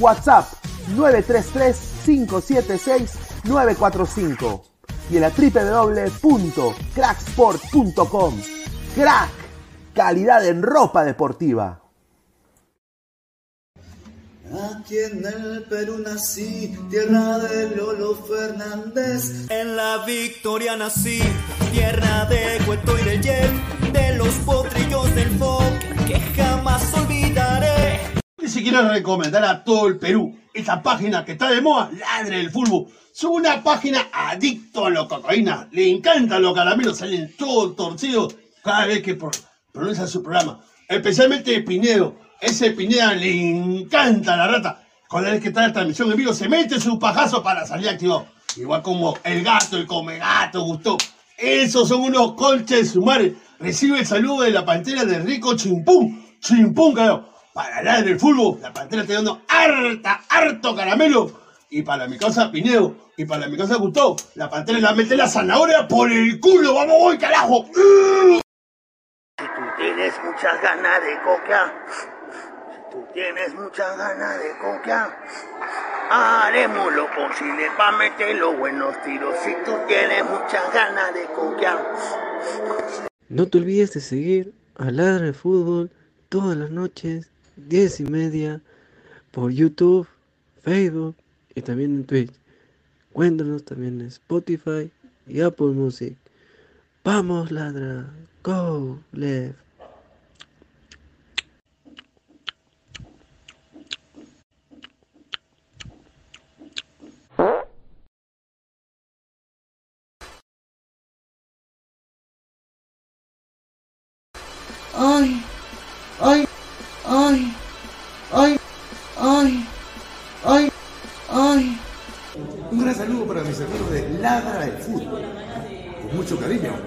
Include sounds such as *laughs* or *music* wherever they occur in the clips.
WhatsApp 933-576-945 y en la www.cracksport.com. Crack, calidad en ropa deportiva. Aquí en el Perú nací, tierra de Lolo Fernández. En la Victoria nací, tierra de Cueto y de Jeff, de los potrillos del folk que jamás olvidaré. Y si quiero recomendar a todo el Perú esa página que está de moda, Ladre del Fútbol. Es una página adicto a la cocaína. Le encantan los caramelos, salen todos torcidos cada vez que pronuncia su programa. Especialmente Pinedo. Ese Pineda le encanta la rata. Cada vez que está la transmisión en vivo, se mete su pajazo para salir activado. Igual como el gato, el come gato, gustó. Esos son unos colches sumares. Recibe el saludo de la pantera de Rico Chimpún. Chimpún, carajo. Para hablar del fútbol, la pantera está dando harta, harto caramelo. Y para mi casa Pinedo, y para mi casa Gustavo, la pantera la mete la zanahoria por el culo. ¡Vamos, voy, carajo! Si tú tienes muchas ganas de coca, tú tienes muchas ganas de coca, haremos lo posible para meter los buenos tiros. Si tú tienes muchas ganas de coca. No te olvides de seguir a Ladra de Fútbol todas las noches, 10 y media, por YouTube, Facebook y también en Twitch. Cuéntanos también en Spotify y Apple Music. Vamos, ladra. Go, left. Ay, Con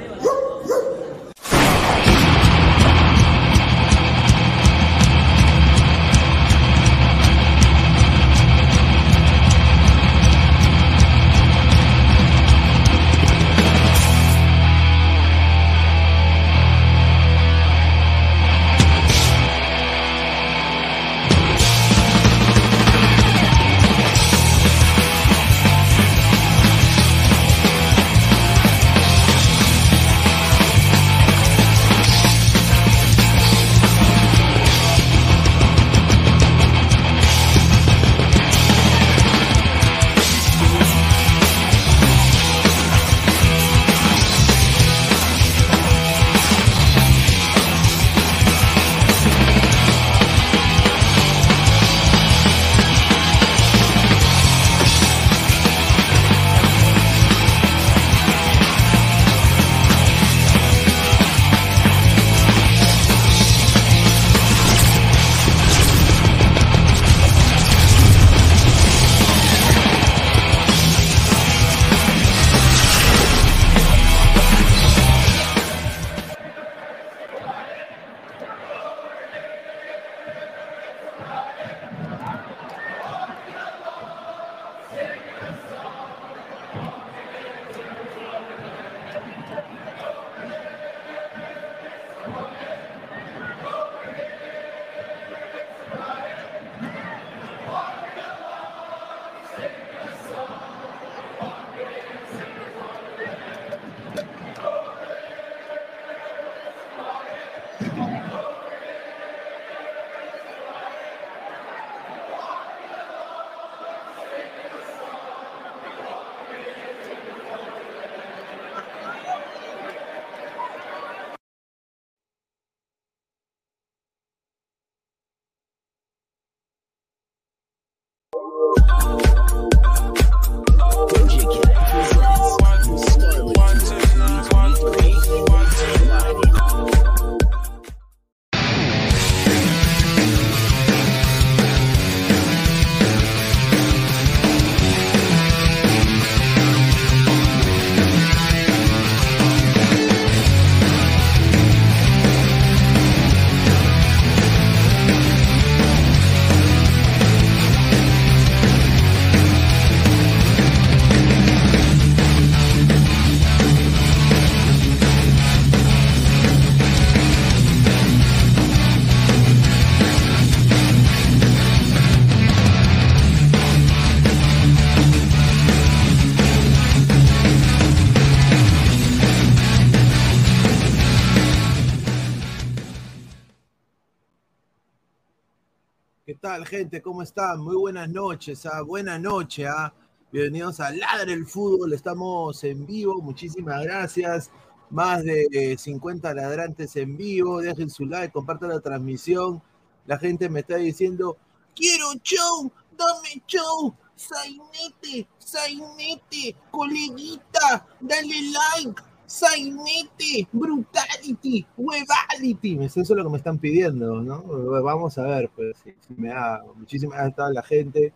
tal, gente? ¿Cómo están? Muy buenas noches, ¿ah? Buenas noches, ¿ah? Bienvenidos a Ladre el Fútbol, estamos en vivo, muchísimas gracias. Más de 50 ladrantes en vivo, dejen su like, compartan la transmisión. La gente me está diciendo, quiero show, dame show, Sainete, Sainete, coleguita, dale like, Sainete, Brutality, Webality. Eso es lo que me están pidiendo, ¿no? Vamos a ver, pues, si, me da muchísimas gracias a la gente,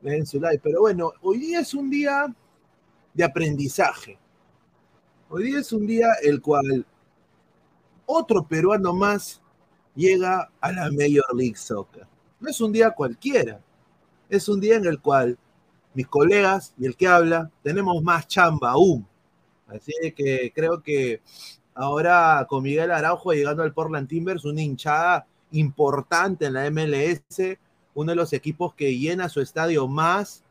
den su like. Pero bueno, hoy día es un día de aprendizaje. Hoy día es un día el cual otro peruano más llega a la Major League Soccer. No es un día cualquiera, es un día en el cual mis colegas y el que habla tenemos más chamba aún. Así que creo que ahora con Miguel Araujo llegando al Portland Timbers, una hinchada importante en la MLS, uno de los equipos que llena su estadio más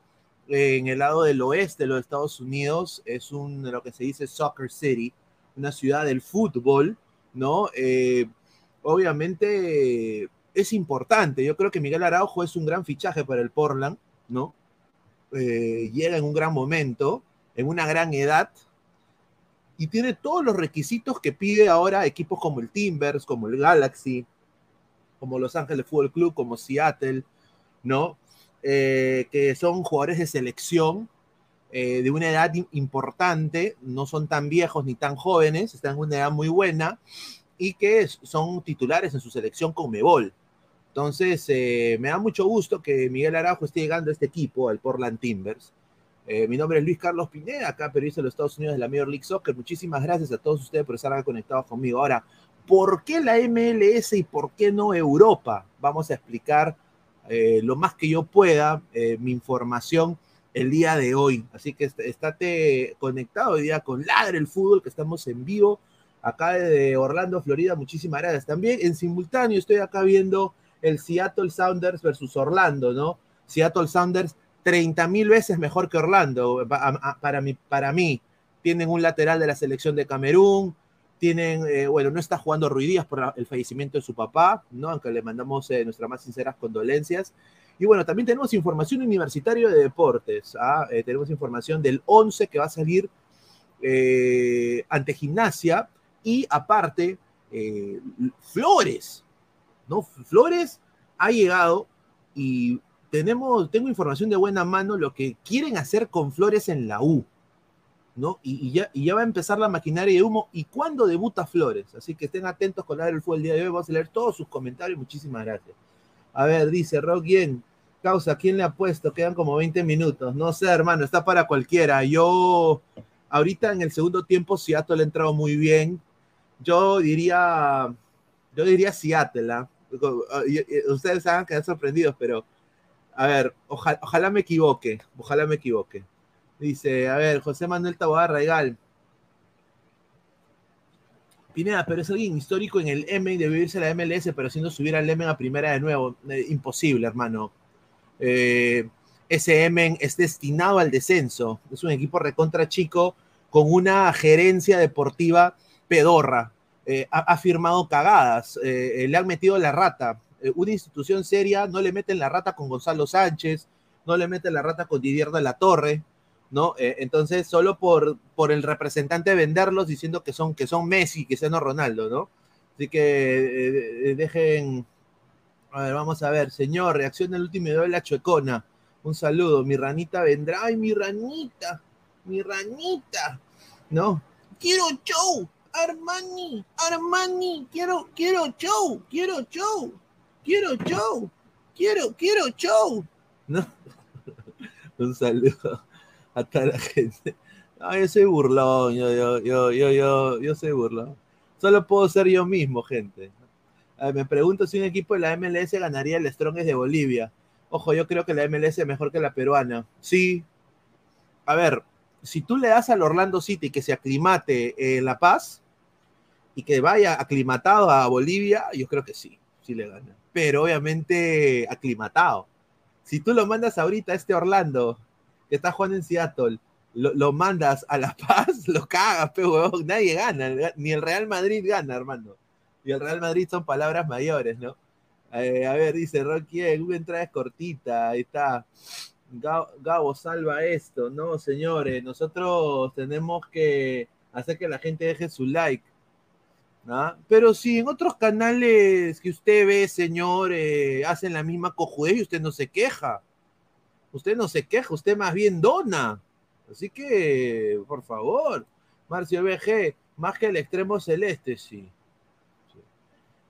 en el lado del oeste de los Estados Unidos, es un, lo que se dice Soccer City, una ciudad del fútbol, ¿no? Eh, obviamente es importante. Yo creo que Miguel Araujo es un gran fichaje para el Portland, ¿no? Eh, llega en un gran momento, en una gran edad, y tiene todos los requisitos que pide ahora equipos como el Timbers, como el Galaxy, como Los Ángeles Fútbol Club, como Seattle, ¿no? Eh, que son jugadores de selección eh, de una edad importante, no son tan viejos ni tan jóvenes, están en una edad muy buena y que son titulares en su selección con Mebol. Entonces, eh, me da mucho gusto que Miguel Araujo esté llegando a este equipo, al Portland Timbers. Mi nombre es Luis Carlos Pineda, acá periodista de los Estados Unidos de la Major League Soccer. Muchísimas gracias a todos ustedes por estar conectados conmigo. Ahora, ¿por qué la MLS y por qué no Europa? Vamos a explicar eh, lo más que yo pueda eh, mi información el día de hoy. Así que estate conectado hoy día con Ladre el Fútbol, que estamos en vivo acá de Orlando, Florida. Muchísimas gracias. También en simultáneo estoy acá viendo el Seattle Sounders versus Orlando, ¿no? Seattle Sounders 30 mil veces mejor que Orlando, para, mí, para mí. Tienen un lateral de la selección de Camerún, tienen, eh, bueno, no está jugando Ruidías por el fallecimiento de su papá, ¿no? Aunque le mandamos eh, nuestras más sinceras condolencias. Y bueno, también tenemos información universitaria de deportes. ¿ah? Eh, tenemos información del 11 que va a salir ante gimnasia. Y aparte, Flores, ¿no? Flores ha llegado y tenemos, tengo información de buena mano lo que quieren hacer con Flores en la U. ¿no? Y, ya, ya va a empezar la maquinaria de humo. ¿Y cuándo debuta Flores? Así que estén atentos con la del fútbol el día de hoy. Vamos a leer todos sus comentarios. Muchísimas gracias. A ver, dice Rock Causa, ¿quién le ha puesto? Quedan como 20 minutos. No sé, hermano, está para cualquiera. Yo, ahorita en el segundo tiempo, Seattle ha entrado muy bien. Yo diría, yo diría Seattle. ¿ah? Ustedes van a quedar sorprendidos, pero a ver, ojalá me equivoque. Ojalá me equivoque. Dice, a ver, José Manuel Taboada Raigal. Pineda, pero es alguien histórico en el M y debe irse a la MLS, pero haciendo subir al M a primera de nuevo. Eh, imposible, hermano. Eh, ese M es destinado al descenso. Es un equipo recontra chico con una gerencia deportiva pedorra. Eh, ha, firmado cagadas. le han metido la rata. Una institución seria no le meten la rata con Gonzalo Sánchez, no le meten la rata con Didier de la Torre. ¿no? Eh, entonces, solo por, por el representante venderlos diciendo que son, que son Messi, que sean Ronaldo, ¿no? Así que eh, eh, dejen. A ver, vamos a ver, señor, reacción del último video de la chuecona. Un saludo, mi ranita vendrá. ¡Ay, mi ranita! ¡Mi ranita! ¿No? ¡Quiero show! Armani, Armani, quiero, quiero show, quiero show, quiero show, quiero, quiero show. ¿No? *laughs* Un saludo a toda la gente. No, yo soy burlón, yo, yo, yo, yo, yo, yo soy burlón. Solo puedo ser yo mismo, gente. me pregunto si un equipo de la MLS ganaría el Strongest de Bolivia. Ojo, yo creo que la MLS es mejor que la peruana. Sí. A ver, si tú le das al Orlando City que se aclimate en La Paz y que vaya aclimatado a Bolivia, yo creo que sí, sí le gana. Pero obviamente aclimatado. Si tú lo mandas ahorita a este Orlando que está jugando en Seattle, lo, mandas a La *laughs* Paz, lo cagas, pero nadie gana, ni el Real Madrid gana, hermano. Y el Real Madrid son palabras mayores, ¿no? Eh, a ver, dice Rocky, eh, una entrada es cortita, ahí está. Ga- Gabo, salva esto. No, señores, nosotros tenemos que hacer que la gente deje su like. Pero si en otros canales que usted ve, señor, eh, hacen la misma cojudez y usted no se queja. Usted no se queja, usted más bien dona. Así que, por favor, Marcio BG, más que el extremo celeste, sí.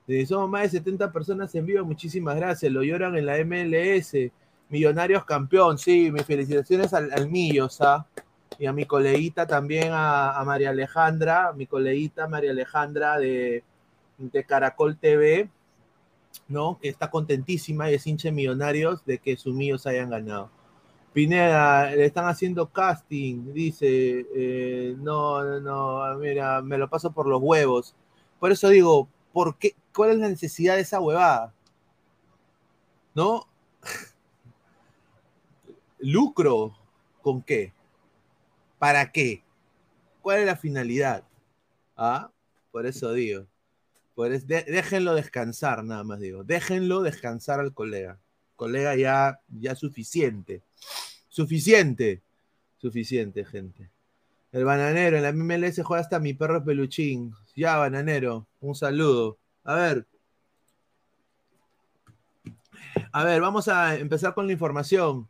Sí, somos más de 70 personas en vivo, muchísimas gracias. Lo lloran en la MLS. Millonarios campeón, sí, mis felicitaciones al, al Millos, ¿ah? Y a mi coleguita también, a, a María Alejandra, mi coleguita María Alejandra de, de Caracol TV, ¿no? Que está contentísima y es hincha de Millonarios de que sus Millos hayan ganado. Pineda, le están haciendo casting, dice, eh, no, no, no, mira, me lo paso por los huevos. Por eso digo, ¿por qué? ¿Cuál es la necesidad de esa huevada? ¿No? *laughs* ¿Lucro? ¿Con qué? ¿Para qué? ¿Cuál es la finalidad? ¿Ah? Por eso digo. Por de- déjenlo descansar, nada más digo. Déjenlo descansar al colega. Colega ya, ya suficiente. Suficiente. Suficiente, gente. El bananero, en la MLS juega hasta mi perro peluchín. Ya, bananero, un saludo. A ver. A ver, vamos a empezar con la información.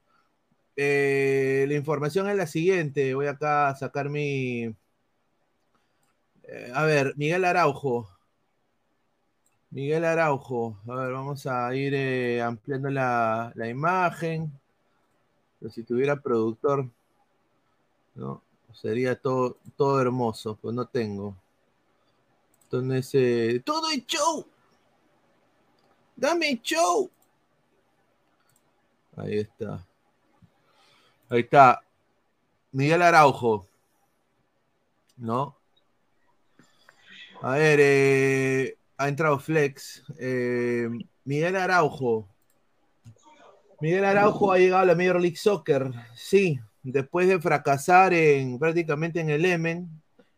Eh, la información es la siguiente. Voy acá a sacar mi. Eh, a ver, Miguel Araujo. Miguel Araujo. A ver, vamos a ir eh, ampliando la, la imagen. Pero si tuviera productor, ¿no? Sería todo, todo hermoso, pues no tengo. Entonces, todo es show. Dame show. Ahí está. Ahí está. Miguel Araujo. ¿No? A ver, eh, ha entrado Flex. Eh, Miguel Araujo. Miguel Araujo ha llegado a la Major League Soccer. Sí, después de fracasar en prácticamente en el Emen.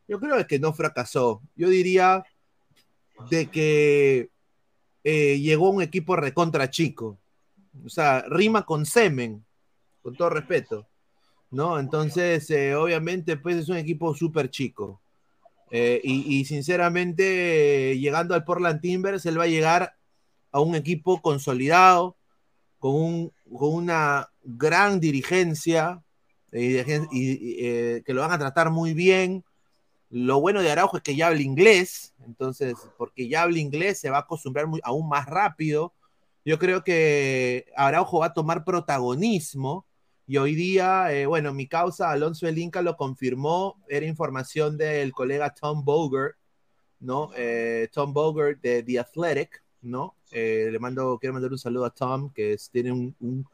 Yo creo que no fracasó. Yo diría de que eh, llegó un equipo recontra chico. O sea, rima con semen, con todo respeto. ¿No? Entonces, eh, obviamente, pues es un equipo súper chico. Eh, y, sinceramente, eh, llegando al Portland Timbers, él va a llegar a un equipo consolidado, con, un, con una gran dirigencia, y, y eh, que lo van a tratar muy bien. Lo bueno de Araujo es que ya habla inglés, entonces, porque ya habla inglés, se va a acostumbrar aún más rápido. Yo creo que Araujo va a tomar protagonismo y hoy día, eh, bueno, mi causa, Alonso El Inca lo confirmó, era información del colega Tom Bogert, ¿no? Eh, Tom Bogert de The Athletic, ¿no? Eh, le mando, quiero mandar un saludo a Tom, que es, tiene un, un,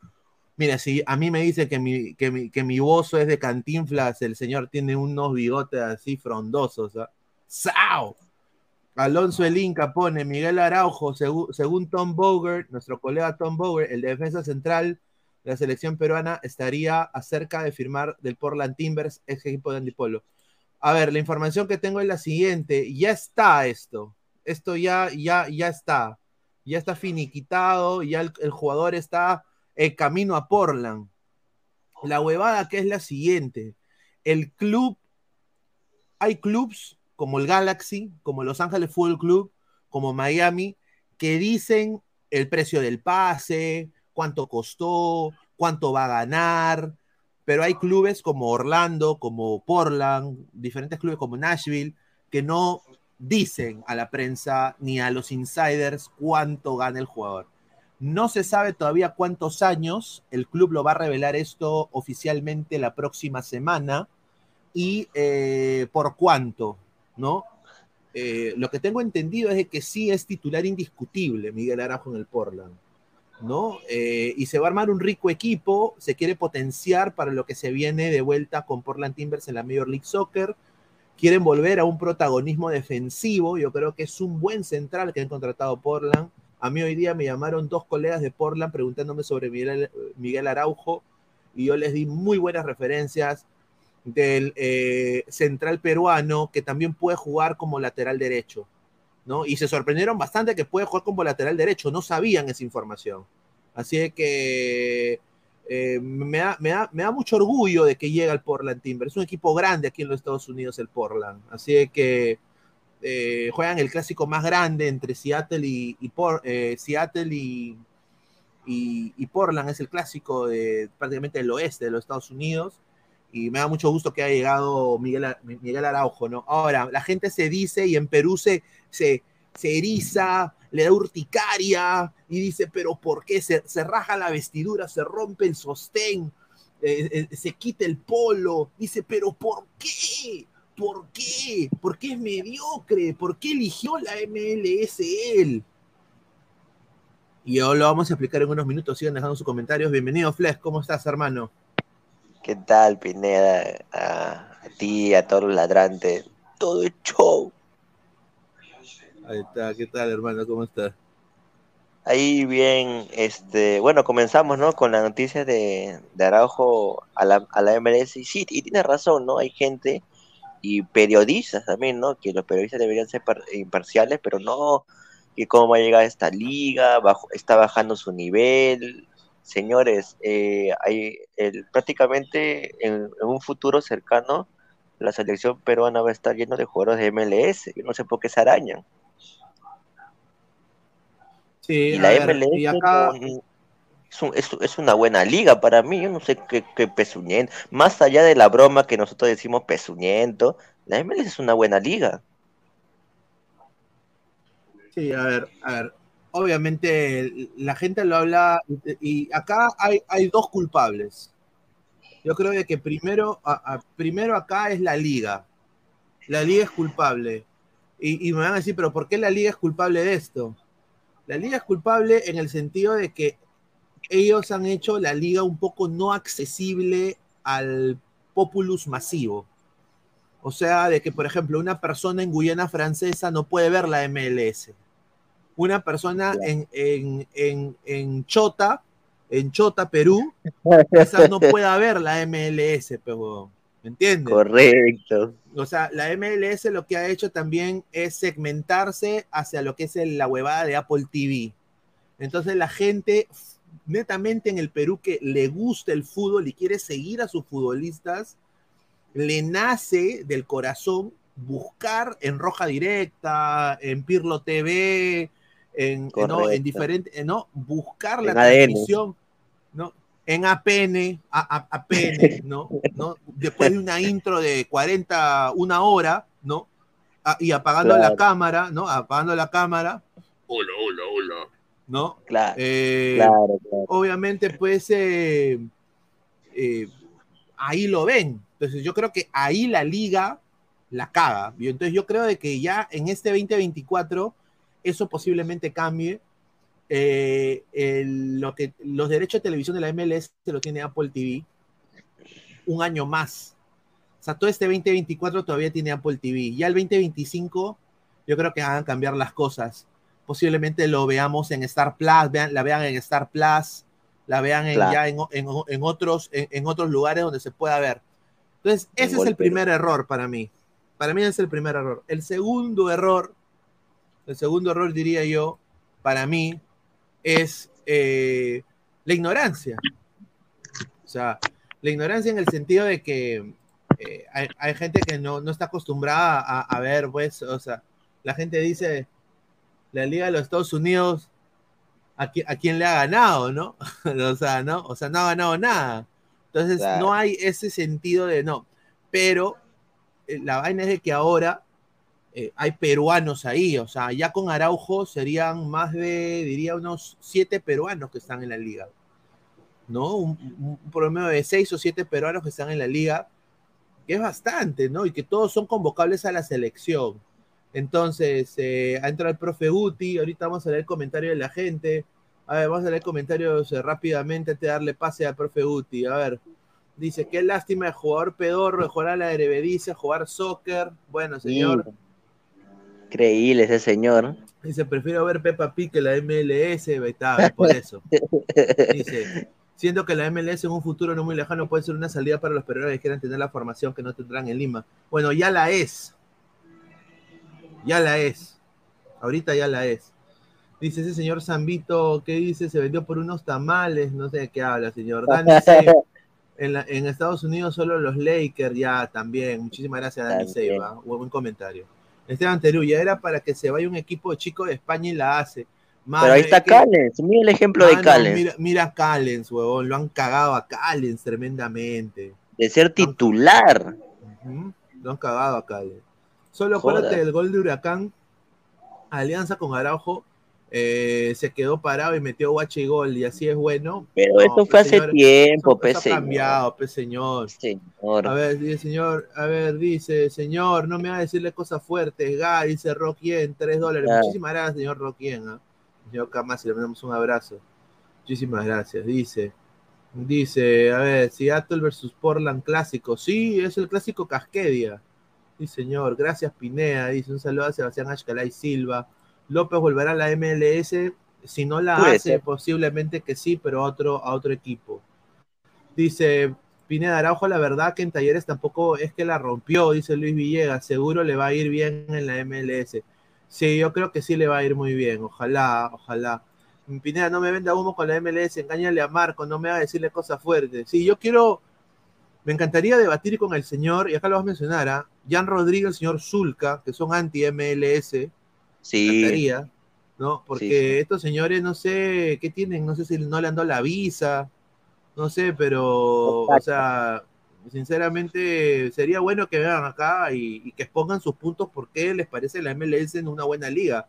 Mira, si a mí me dicen que mi, que, mi, que mi bozo es de cantinflas, el señor tiene unos bigotes así frondosos. ¿ah? ¡Sao! Alonso El Inca pone Miguel Araujo, según, según Tom Bogert, nuestro colega Tom Bogert, el de defensa central la selección peruana, estaría acerca de firmar del Portland Timbers, ese equipo de Andipolo. A ver, la información que tengo es la siguiente. Ya está esto. Esto ya, ya, ya está. Ya está finiquitado, ya el, el jugador está el camino a Portland. La huevada que es la siguiente. El club, hay clubs como el Galaxy, como Los Ángeles Fútbol Club, como Miami, que dicen el precio del pase, cuánto costó, cuánto va a ganar, pero hay clubes como Orlando, como Portland, diferentes clubes como Nashville, que no dicen a la prensa ni a los insiders cuánto gana el jugador. No se sabe todavía cuántos años, el club lo va a revelar esto oficialmente la próxima semana y eh, por cuánto, ¿no? Eh, lo que tengo entendido es que sí es titular indiscutible Miguel Arajo en el Portland, ¿no? Eh, y se va a armar un rico equipo, se quiere potenciar para lo que se viene de vuelta con Portland Timbers en la Major League Soccer, quieren volver a un protagonismo defensivo, yo creo que es un buen central que han contratado Portland, a mí hoy día me llamaron dos colegas de Portland preguntándome sobre Miguel, Araujo y yo les di muy buenas referencias del eh, central peruano que también puede jugar como lateral derecho, ¿no? Y se sorprendieron bastante que puede jugar como lateral derecho, no sabían esa información. Así que eh, me, da, me, da, me, da, mucho orgullo de que llegue al Portland Timber. Es un equipo grande aquí en los Estados Unidos, el Portland. Así que eh, juegan el clásico más grande entre Seattle y, por, eh, Seattle y, y, Portland. Es el clásico de prácticamente del oeste de los Estados Unidos. Y me da mucho gusto que haya llegado Miguel, Miguel Araujo, ¿no? Ahora, la gente se dice y en Perú se, se, se eriza, le da urticaria y dice, pero ¿por qué? Se, se raja la vestidura, se rompe el sostén, eh, eh, se quita el polo. Dice, pero ¿por qué? ¿Por qué? ¿Por qué es mediocre? ¿Por qué eligió la MLS él? Y hoy lo vamos a explicar en unos minutos. Sigan dejando sus comentarios. Bienvenido, Flex. ¿Cómo estás, hermano? ¿Qué tal, Pineda? A, a ti, a todos los ladrantes. Todo el show. Ahí está, ¿qué tal hermano? ¿Cómo estás? Ahí bien, este, bueno, comenzamos, ¿no? Con la noticia de, de Araujo a la, a la MLS. Y sí, y tienes razón, ¿no? Hay gente y periodistas también, ¿no? Que los periodistas deberían ser imparciales, pero no, que cómo va a llegar a esta liga, bajo, está bajando su nivel. Señores, eh, hay el, prácticamente en, en un futuro cercano, la selección peruana va a estar lleno de jugadores de MLS. Yo no sé por qué se arañan. Sí, y la ver, MLS y acá... no, es, un, es, es, una buena liga para mí. Yo no sé qué, qué. Más allá de la broma que nosotros decimos pezuñento, la MLS es una buena liga. Sí, a ver, a ver. Obviamente la gente lo habla y acá hay, hay dos culpables. Yo creo que primero, primero acá es la liga. La liga es culpable. Y, y me van a decir, pero ¿por qué la liga es culpable de esto? La liga es culpable en el sentido de que ellos han hecho la liga un poco no accesible al populus masivo. O sea, de que, por ejemplo, una persona en Guyana Francesa no puede ver la MLS. Una persona en, en, en, en Chota, en Chota, Perú, *laughs* quizás no pueda ver la MLS, pero, ¿me entiendes? Correcto. O sea, la MLS lo que ha hecho también es segmentarse hacia lo que es la huevada de Apple TV. Entonces la gente netamente en el Perú que le gusta el fútbol y quiere seguir a sus futbolistas, le nace del corazón buscar en Roja Directa, en Pirlo TV, en, ¿no? en diferentes, ¿no? Buscar la transmisión, ¿no? En APN, a, a, APN, *laughs* ¿no? ¿no? Después de una intro de 40, una hora, ¿no? A, y apagando claro. la cámara, ¿no? Apagando la cámara. Hola, hola, hola. ¿No? Claro. Eh, claro, claro. Obviamente, pues, eh, eh, ahí lo ven. Entonces, yo creo que ahí la liga la caga. Entonces, yo creo de que ya en este 2024 eso posiblemente cambie. Eh, el, lo que, los derechos de televisión de la MLS se lo tiene Apple TV un año más. O sea, todo este 2024 todavía tiene Apple TV. Ya el 2025 yo creo que van a cambiar las cosas. Posiblemente lo veamos en Star Plus, vean, la vean en Star Plus, la vean en, claro. ya en, en, en otros, en, otros lugares donde se pueda ver. Entonces, ese es el primer error para mí. Para mí es el primer error. El segundo error, el segundo error diría yo, para mí, es eh, la ignorancia. O sea, la ignorancia en el sentido de que eh, hay, hay, gente que no, no está acostumbrada a, a, ver, pues, o sea, la gente dice, la Liga de los Estados Unidos, ¿a, qui a quién le ha ganado, no? *laughs* o sea, ¿no? O sea, no ha ganado nada. Entonces, claro. no hay ese sentido de no. Pero eh, la vaina es de que ahora eh, hay peruanos ahí, o sea, ya con Araujo serían más de, diría, unos siete peruanos que están en la liga, ¿no? Un, promedio de seis o siete peruanos que están en la liga, que es bastante, ¿no? Y que todos son convocables a la selección. Entonces, eh, ha entrado el profe Uti, ahorita vamos a leer el comentario de la gente. A ver, vamos a leer comentarios eh, rápidamente antes de darle pase al profe Uti. A ver, dice, qué lástima de jugador pedorro, de jugar a la Eredivisie, jugar soccer. Bueno, señor. Increíble ese señor. Dice, prefiero ver Peppa Pig que la MLS, está, por eso. Dice, siendo que la MLS en un futuro no muy lejano puede ser una salida para los peruanos que quieran tener la formación que no tendrán en Lima. Bueno, ya la es. Ya la es. Ahorita ya la es. Dice ese señor Zambito, ¿qué dice? Se vendió por unos tamales, no sé de qué habla, señor. Dani Save, en, la- en Estados Unidos solo los Lakers, ya también. Muchísimas gracias, Dani buen, buen comentario. Esteban Terú, ya era para que se vaya un equipo chico de España y la hace. Mano, Pero ahí es está que- Callens, mira el ejemplo de Callens, Mira, mira a Callens, huevón, lo han cagado a Callens tremendamente. de ser titular. Lo han cagado a Callens. Solo Joder. acuérdate del gol de Huracán, Alianza con Araujo, eh, se quedó parado y metió guache y gol, y así es bueno. Pero No, esto pues, fue hace señor, tiempo, pe, señor. cambiado, pe, señor. Señor. A ver, dice señor, a ver, dice, señor, no me va a decirle cosas fuertes, Ga, dice Rockien, tres dólares. Muchísimas gracias, señor Rockien. ¿ah? Señor Camasi, le mandamos un abrazo. Muchísimas gracias. Dice, dice, a ver, Seattle versus Portland clásico. Sí, es el clásico Casquedia. Sí, señor. Gracias, Pinea. Dice, un saludo a Sebastián Ashcalay Silva. López volverá a la MLS. Si no la Puede hace, ser. posiblemente que sí, pero a otro, a otro equipo. Dice Pineda Araujo, la verdad que en Talleres tampoco es que la rompió, dice Luis Villegas. Seguro le va a ir bien en la MLS. Sí, yo creo que sí le va a ir muy bien. Ojalá, ojalá. Pineda, no me venda humo con la MLS, engáñale a Marco, no me va a decirle cosas fuertes. Sí, yo quiero, me encantaría debatir con el señor, y acá lo vas a mencionar, ¿ah? Jan Rodríguez, el señor Zulca, que son anti-MLS. Sí, encantaría, ¿no? Porque Sí, sí. estos señores, no sé qué tienen, no sé si no le han dado la visa, no sé, pero, o sea, sinceramente sería bueno que vengan acá y, y que expongan sus puntos por qué les parece la MLS en una buena liga.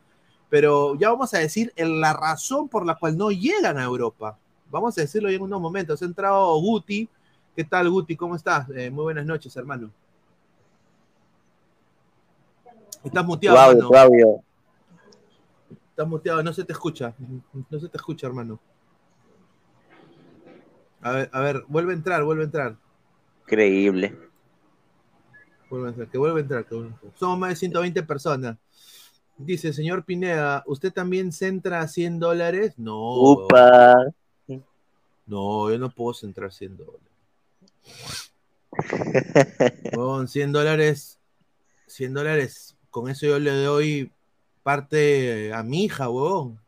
Pero ya vamos a decir en la razón por la cual no llegan a Europa. Vamos a decirlo ya en unos momentos. Ha entrado Guti. ¿Qué tal, Guti? ¿Cómo estás? Eh, muy buenas noches, hermano. Estás muteado, audio, hermano. Estás muteado, no se te escucha. No se te escucha, hermano. A ver, a ver, vuelve a entrar, vuelve a entrar. Increíble. Vuelve a entrar, que vuelve a entrar. que vuelve a entrar. Somos más de 120 personas. Dice, señor Pineda, ¿usted también centra 100 dólares? No. Upa. No, yo no puedo centrar 100 dólares. *laughs* Con 100 dólares, 100 dólares, con eso yo le doy parte a mi hija, huevón.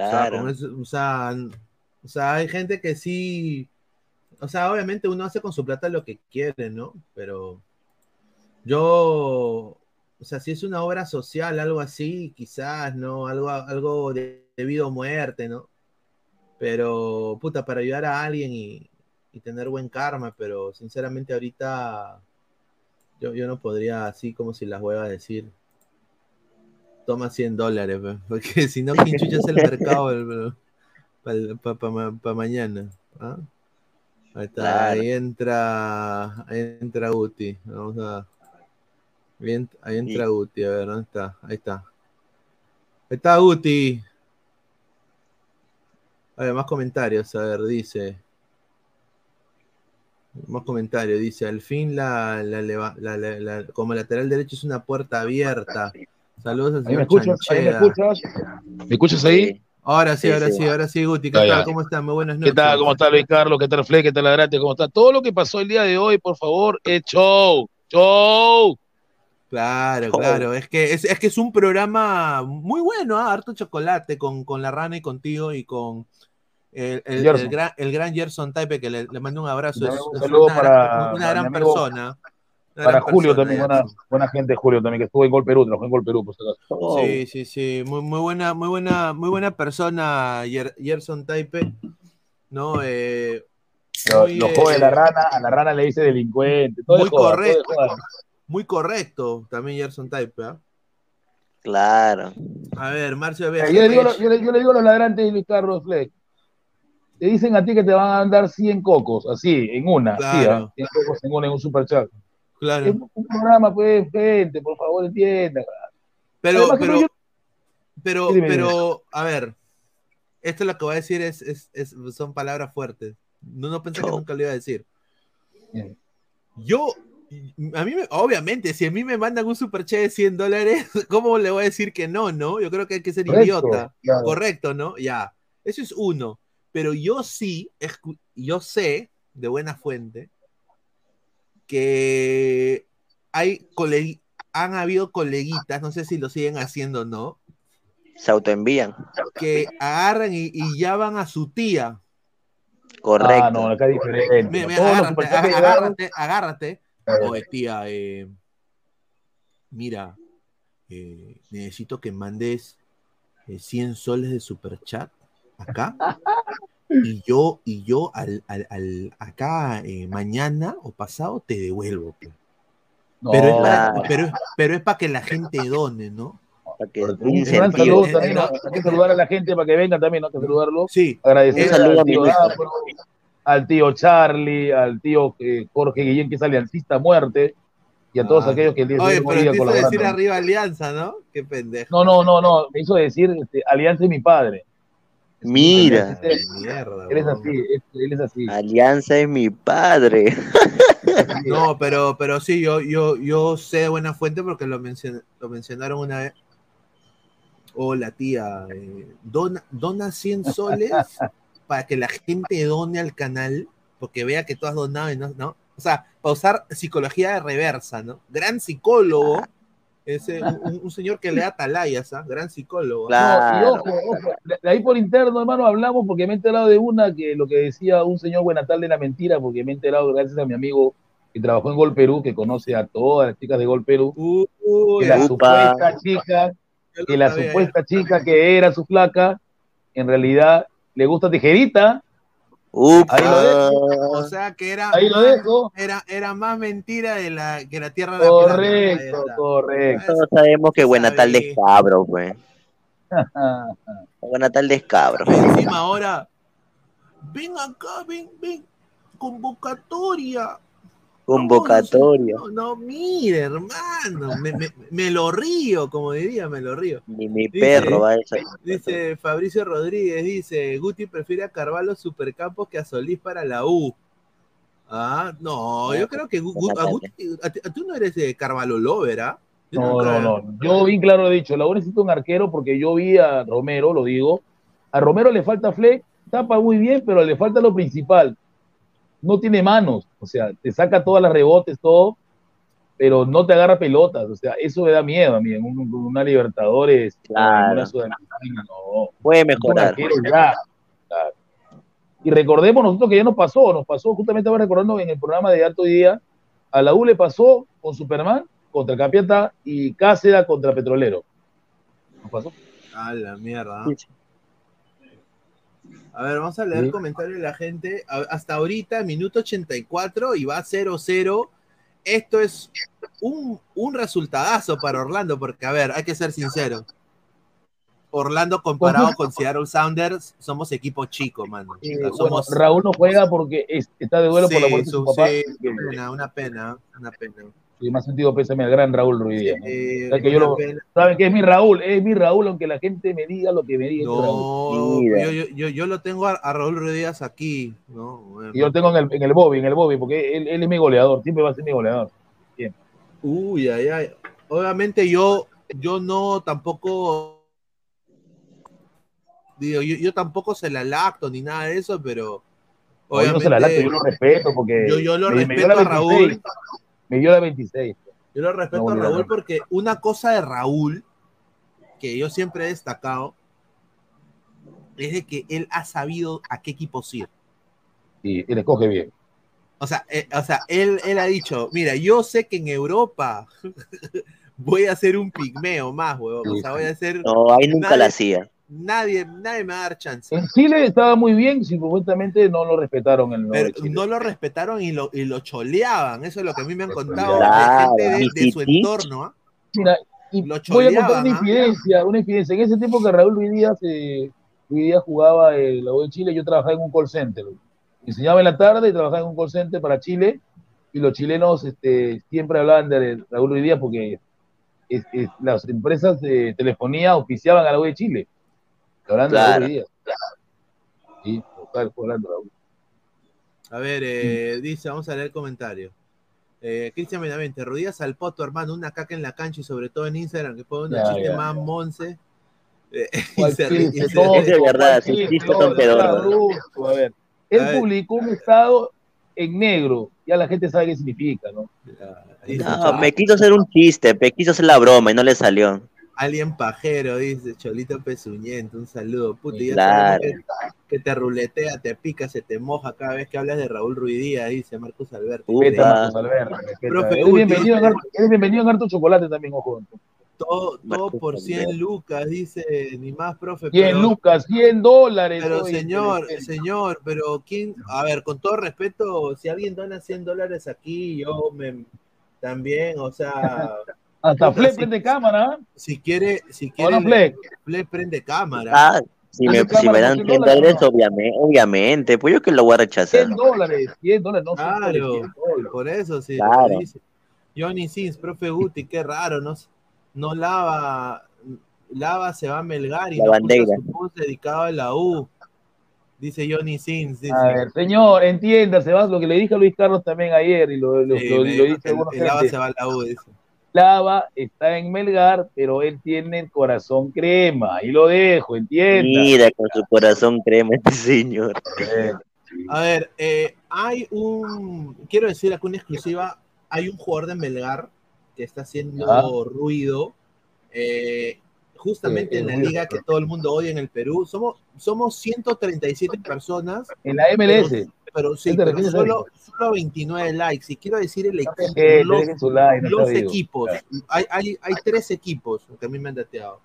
O sea, Claro. eso- o sea, o sea, hay gente que sí, o sea, obviamente uno hace con su plata lo que quiere, ¿no? Pero yo, o sea, si es una obra social, algo así, quizás, ¿no? Algo, algo de, de vida o muerte, ¿no? Pero, puta, para ayudar a alguien y, y tener buen karma, pero sinceramente ahorita yo, yo no podría, así como si las huevas decir, toma 100 dólares, pe, porque *laughs* si no, ¿quién chucha es el mercado para mañana? ¿ah? Ahí está, Claro. ahí entra, ahí entra Guti, vamos a... Ahí, ent- ahí entra Y- Guti, a ver, ¿dónde está? Ahí está. Ahí está Guti. A ver, más comentarios, a ver, dice. Más comentarios, dice, al fin la, la, leva- la- la- la- como lateral derecho es una puerta abierta. Saludos al ¿Ahí me señor me escuchas? ¿Me escuchas ahí? Ahora sí, Sí, ahora sí. sí, ahora sí, Guti. ¿Qué Ah, tal? ¿Cómo estás? Muy buenas ¿Qué noches. tal? ¿Cómo está Luis Carlos? ¿Qué tal Fle? ¿Qué tal Adrate? ¿Cómo está? Todo lo que pasó el día de hoy, por favor, es show. ¡Show! Claro, Oh. claro. Es que es, es que es un programa muy bueno, ¿ah? harto chocolate con, con la rana y contigo y con el, el- gran, el gran Gerson Taipe, que le, le mando un abrazo. Es, Un es saludo una, para- gran, una gran persona. Para Julio persona, también, ya. buena, buena gente Julio también, que estuvo en Gol Perú, trabajó en Gol Perú, por si acaso. Oh, Sí, sí, sí. Muy, muy buena, muy buena, muy buena persona, Yer- Gerson Taipe. ¿No? Eh, Lo, muy, lo eh, jode la rana, a la rana le dice delincuente, todo muy de joda, de correcto. muy correcto también Gerson Taipe. ¿ah? Claro. A ver, Marcio Yo Vega. le, digo, yo, le, yo le digo a los ladrantes Luis Carlos Fleck, te dicen a ti que te van a dar 100 cocos, así, en una, sí, Claro. ¿ah? 100 cocos en una, en un superchat. Claro. Es un programa, pues, gente, por favor, entienda. Pero, Además pero, yo- pero, Sí, pero, a ver, esto lo que voy a decir es, es- es- son palabras fuertes. No, no pensé que nunca lo iba a decir. Bien. Yo, a mí, me- obviamente, si a mí me mandan un superchat de 100 dólares, *laughs* ¿cómo le voy a decir que no, no? Yo creo que hay que ser Correcto, idiota. claro. Correcto, ¿no? Ya. Eso es uno. Pero yo sí, yo sé de buena fuente que hay han habido coleguitas, no sé si lo siguen haciendo o no, Se autoenvían. que agarran y, y llaman a su tía. Correcto. Ah, no, acá es diferente. Agárrate, aga- llegaron- agárrate, agárrate. Oye, tía, eh, mira, eh, necesito que mandes eh, 100 soles de superchat acá. *laughs* Y yo, y yo al, al- al- acá eh, mañana o pasado te devuelvo. pe. Pero, es para, No. pero, es- pero es para que la gente done, ¿no? Para que Un gran saludo Eh, también, eh, ¿no? Hay que saludar a la gente para que venga también, ¿no? Hay que saludarlo. Sí. Agradecer al tío al tío Charlie, al tío eh, Jorge Guillén, que es aliancista a muerte, y a todos Ah. aquellos que el día de Oye, hoy pero te hizo decir arriba Alianza, ¿no? Qué pendejo. No, no, no, no, me hizo decir este, Alianza es mi padre. Mira, Él, Mierda. él es así, él, él es así. Alianza es mi padre. *laughs* No, pero, pero sí, yo, yo, yo sé de buena fuente porque lo, mencion- lo mencionaron una vez. Hola, tía. eh, dona, dona 100 soles *laughs* para que la gente done al canal, porque vea que tú has donado y no, ¿no? O sea, para usar psicología de reversa, ¿no? Gran psicólogo. Ese, un, un- señor que le da atalayas, ¿ah? Gran psicólogo. Claro. No, y ojo, ojo, de- ahí por interno, hermano, hablamos porque me he enterado de una que lo que decía un señor Buenatal de la mentira, porque me he enterado gracias a mi amigo que trabajó en Gol Perú, que conoce a todas las chicas de Gol Perú, Uy, que la Upa. supuesta chica, que la sabía, supuesta chica que era su flaca, en realidad le gusta tijerita, Upa. Ahí lo O sea que era, ahí lo más, dejo. era, era más mentira de la, que la tierra de la plana. Ahí Correcto, correcto. Todos sabemos que buena tarde Sabía. es cabro, pues. *laughs* Buena tarde es cabro. Encima ahora, ven acá, ven, ven, convocatoria. Convocatoria. No, no, mire, hermano, me, me- me lo río, como diría, me lo río. Ni mi Dice- perro va a eso. Dice Fabricio Rodríguez, dice, Guti prefiere a Carvalho Supercampos que a Solís para la U. Ah, no, yo creo que Gu- Gu- a Guti, a tú no eres de Carvalho Lover, ¿ah? No, no, no. Yo bien claro he dicho, la U necesita un arquero porque yo vi a Romero, lo digo. A Romero le falta flex, tapa muy bien, pero le falta lo principal. No tiene manos, o sea, te saca todas las rebotes, todo, pero no te agarra pelotas. O sea, eso me da miedo a mí en un- una Libertadores, Claro. una Sudamericana, no. Puede mejorar. arquero ya. Claro. Y recordemos nosotros que ya nos pasó, nos pasó, justamente estaba recordando en el programa de Alto Día, a la U le pasó con Superman contra Capiata y Cáceres contra Petrolero. Nos pasó. A la mierda. A ver, vamos a leer Sí. comentarios de la gente. A- Hasta ahorita, minuto 84 y va 0-0. Esto es un, un resultadazo para Orlando, porque, a ver, hay que ser sincero. Orlando comparado con Seattle Sounders, somos equipo chico, mano. Eh, bueno, Raúl no juega porque es- está de duelo por la muerte de su papá. sí, una pena, una pena, una pena. Que más sentido pésame al gran Raúl Ruiz Díaz, ¿no? Eh, O sea, que yo lo-. Saben que es mi Raúl, es mi Raúl, aunque la gente me diga lo que me diga. No, yo, yo, yo, yo lo tengo a, a Raúl Rodríguez aquí, ¿no? Bueno. Y yo lo tengo en el, en el Bobby, en el Bobby, porque él, él es mi goleador, siempre va a ser mi goleador. Uy, ay, ay. Obviamente yo, yo no tampoco digo, yo, yo tampoco se la lacto ni nada de eso, pero yo no se la lacto, yo lo respeto porque yo, yo lo me- respeto a Raúl. 26, Me dio la 26. Yo lo respeto No, a Raúl porque una cosa de Raúl que yo siempre he destacado es de que él ha sabido a qué equipos ir. Y, y le coge bien. O sea, eh, o sea él, él ha dicho, mira, yo sé que en Europa *laughs* voy a ser un pigmeo más, huevón. O sea, voy a ser... No, ahí nunca nadie- la hacía. Nadie, nadie me va a dar chance. En Chile estaba muy bien, si supuestamente no lo respetaron el Pero no lo respetaron y lo, y lo choleaban. Eso es lo que a mí me han contado Claro, de gente de, de su entorno. ¿ah? Mira, y Lo voy a contar una ¿ah? infidencia, una infidencia. En ese tiempo que Raúl Ruiz Díaz, eh, Ruiz Díaz jugaba en la U de Chile, yo trabajaba en un call center. Enseñaba en la tarde y trabajaba en un call center para Chile. Y los chilenos este, siempre hablaban de Raúl Ruiz Díaz porque es- es- las empresas de telefonía oficiaban a la U de Chile. Hablando de Claro. Raúl Ruiz Díaz. Sí, total, hablando de Raúl. A ver, eh, dice, vamos a leer el comentario. Eh, Cristian Benavente, rodillas al poto, hermano, una caca en la cancha y sobre todo en Instagram, que fue un Ya, chiste ya. más monce. Eh, *laughs* Es de verdad, A ver, él A ver. publicó un estado en negro. Ya la gente sabe qué significa, ¿no? No, me quiso hacer un chiste, me quiso hacer la broma y no le salió. Alien Pajero, dice Cholito Pezuñento, un saludo. Puta, ya Claro. sabemos que, que te ruletea, te pica, se te moja cada vez que hablas de Raúl Ruidía, dice Marcos Alberto. Puta. Marcos Alberto, respeta. Profe bienvenido, eres bienvenido en Harto Chocolate también, ojo. Todo, por 100 Alberto. lucas, dice, ni más, profe. 100 pero- lucas, 100 dólares. Pero señor, señor, pero quién, a ver, con todo respeto, si alguien dona 100 dólares aquí, yo me también, o sea, *laughs* Hasta Fle si- prende cámara. ¿eh? si quiere, si ¿O quiere, Fle? Fle prende cámara. Ah, si me, Hace si me dan por 100 100 dólares, obviamente, obviamente, pues yo que lo voy a rechazar. 100 dólares, 100 dólares, no 100 dólares, Claro, 100 dólares. por eso sí. Claro. Johnny Sins, profe Guti, qué raro, no, no lava, lava se va a Melgar y La no bandera. puso su post dedicado a la U. Dice Johnny Sins, dice. A ver, señor, entiéndase, va, lo que le dije a Luis Carlos también ayer y lo, lo, Sí, lo- me lo dijo dice el, el lava se va a la U, dice. Lava está en Melgar, pero él tiene el corazón crema. Ahí lo dejo, entienda. Mira con su corazón crema este señor. A ver, eh, hay un, quiero decir aquí una exclusiva, hay un jugador de Melgar que está haciendo ruido, eh, justamente Eh, en la liga que todo el mundo odia en el Perú. Somos, somos 137 personas, En la MLS. pero sí, ¿Qué te pero refieres a solo, solo 29 likes. Y quiero decir el equipo, Eh, los, like, no equipos. Hay, hay, hay tres equipos que a mí me han dateado.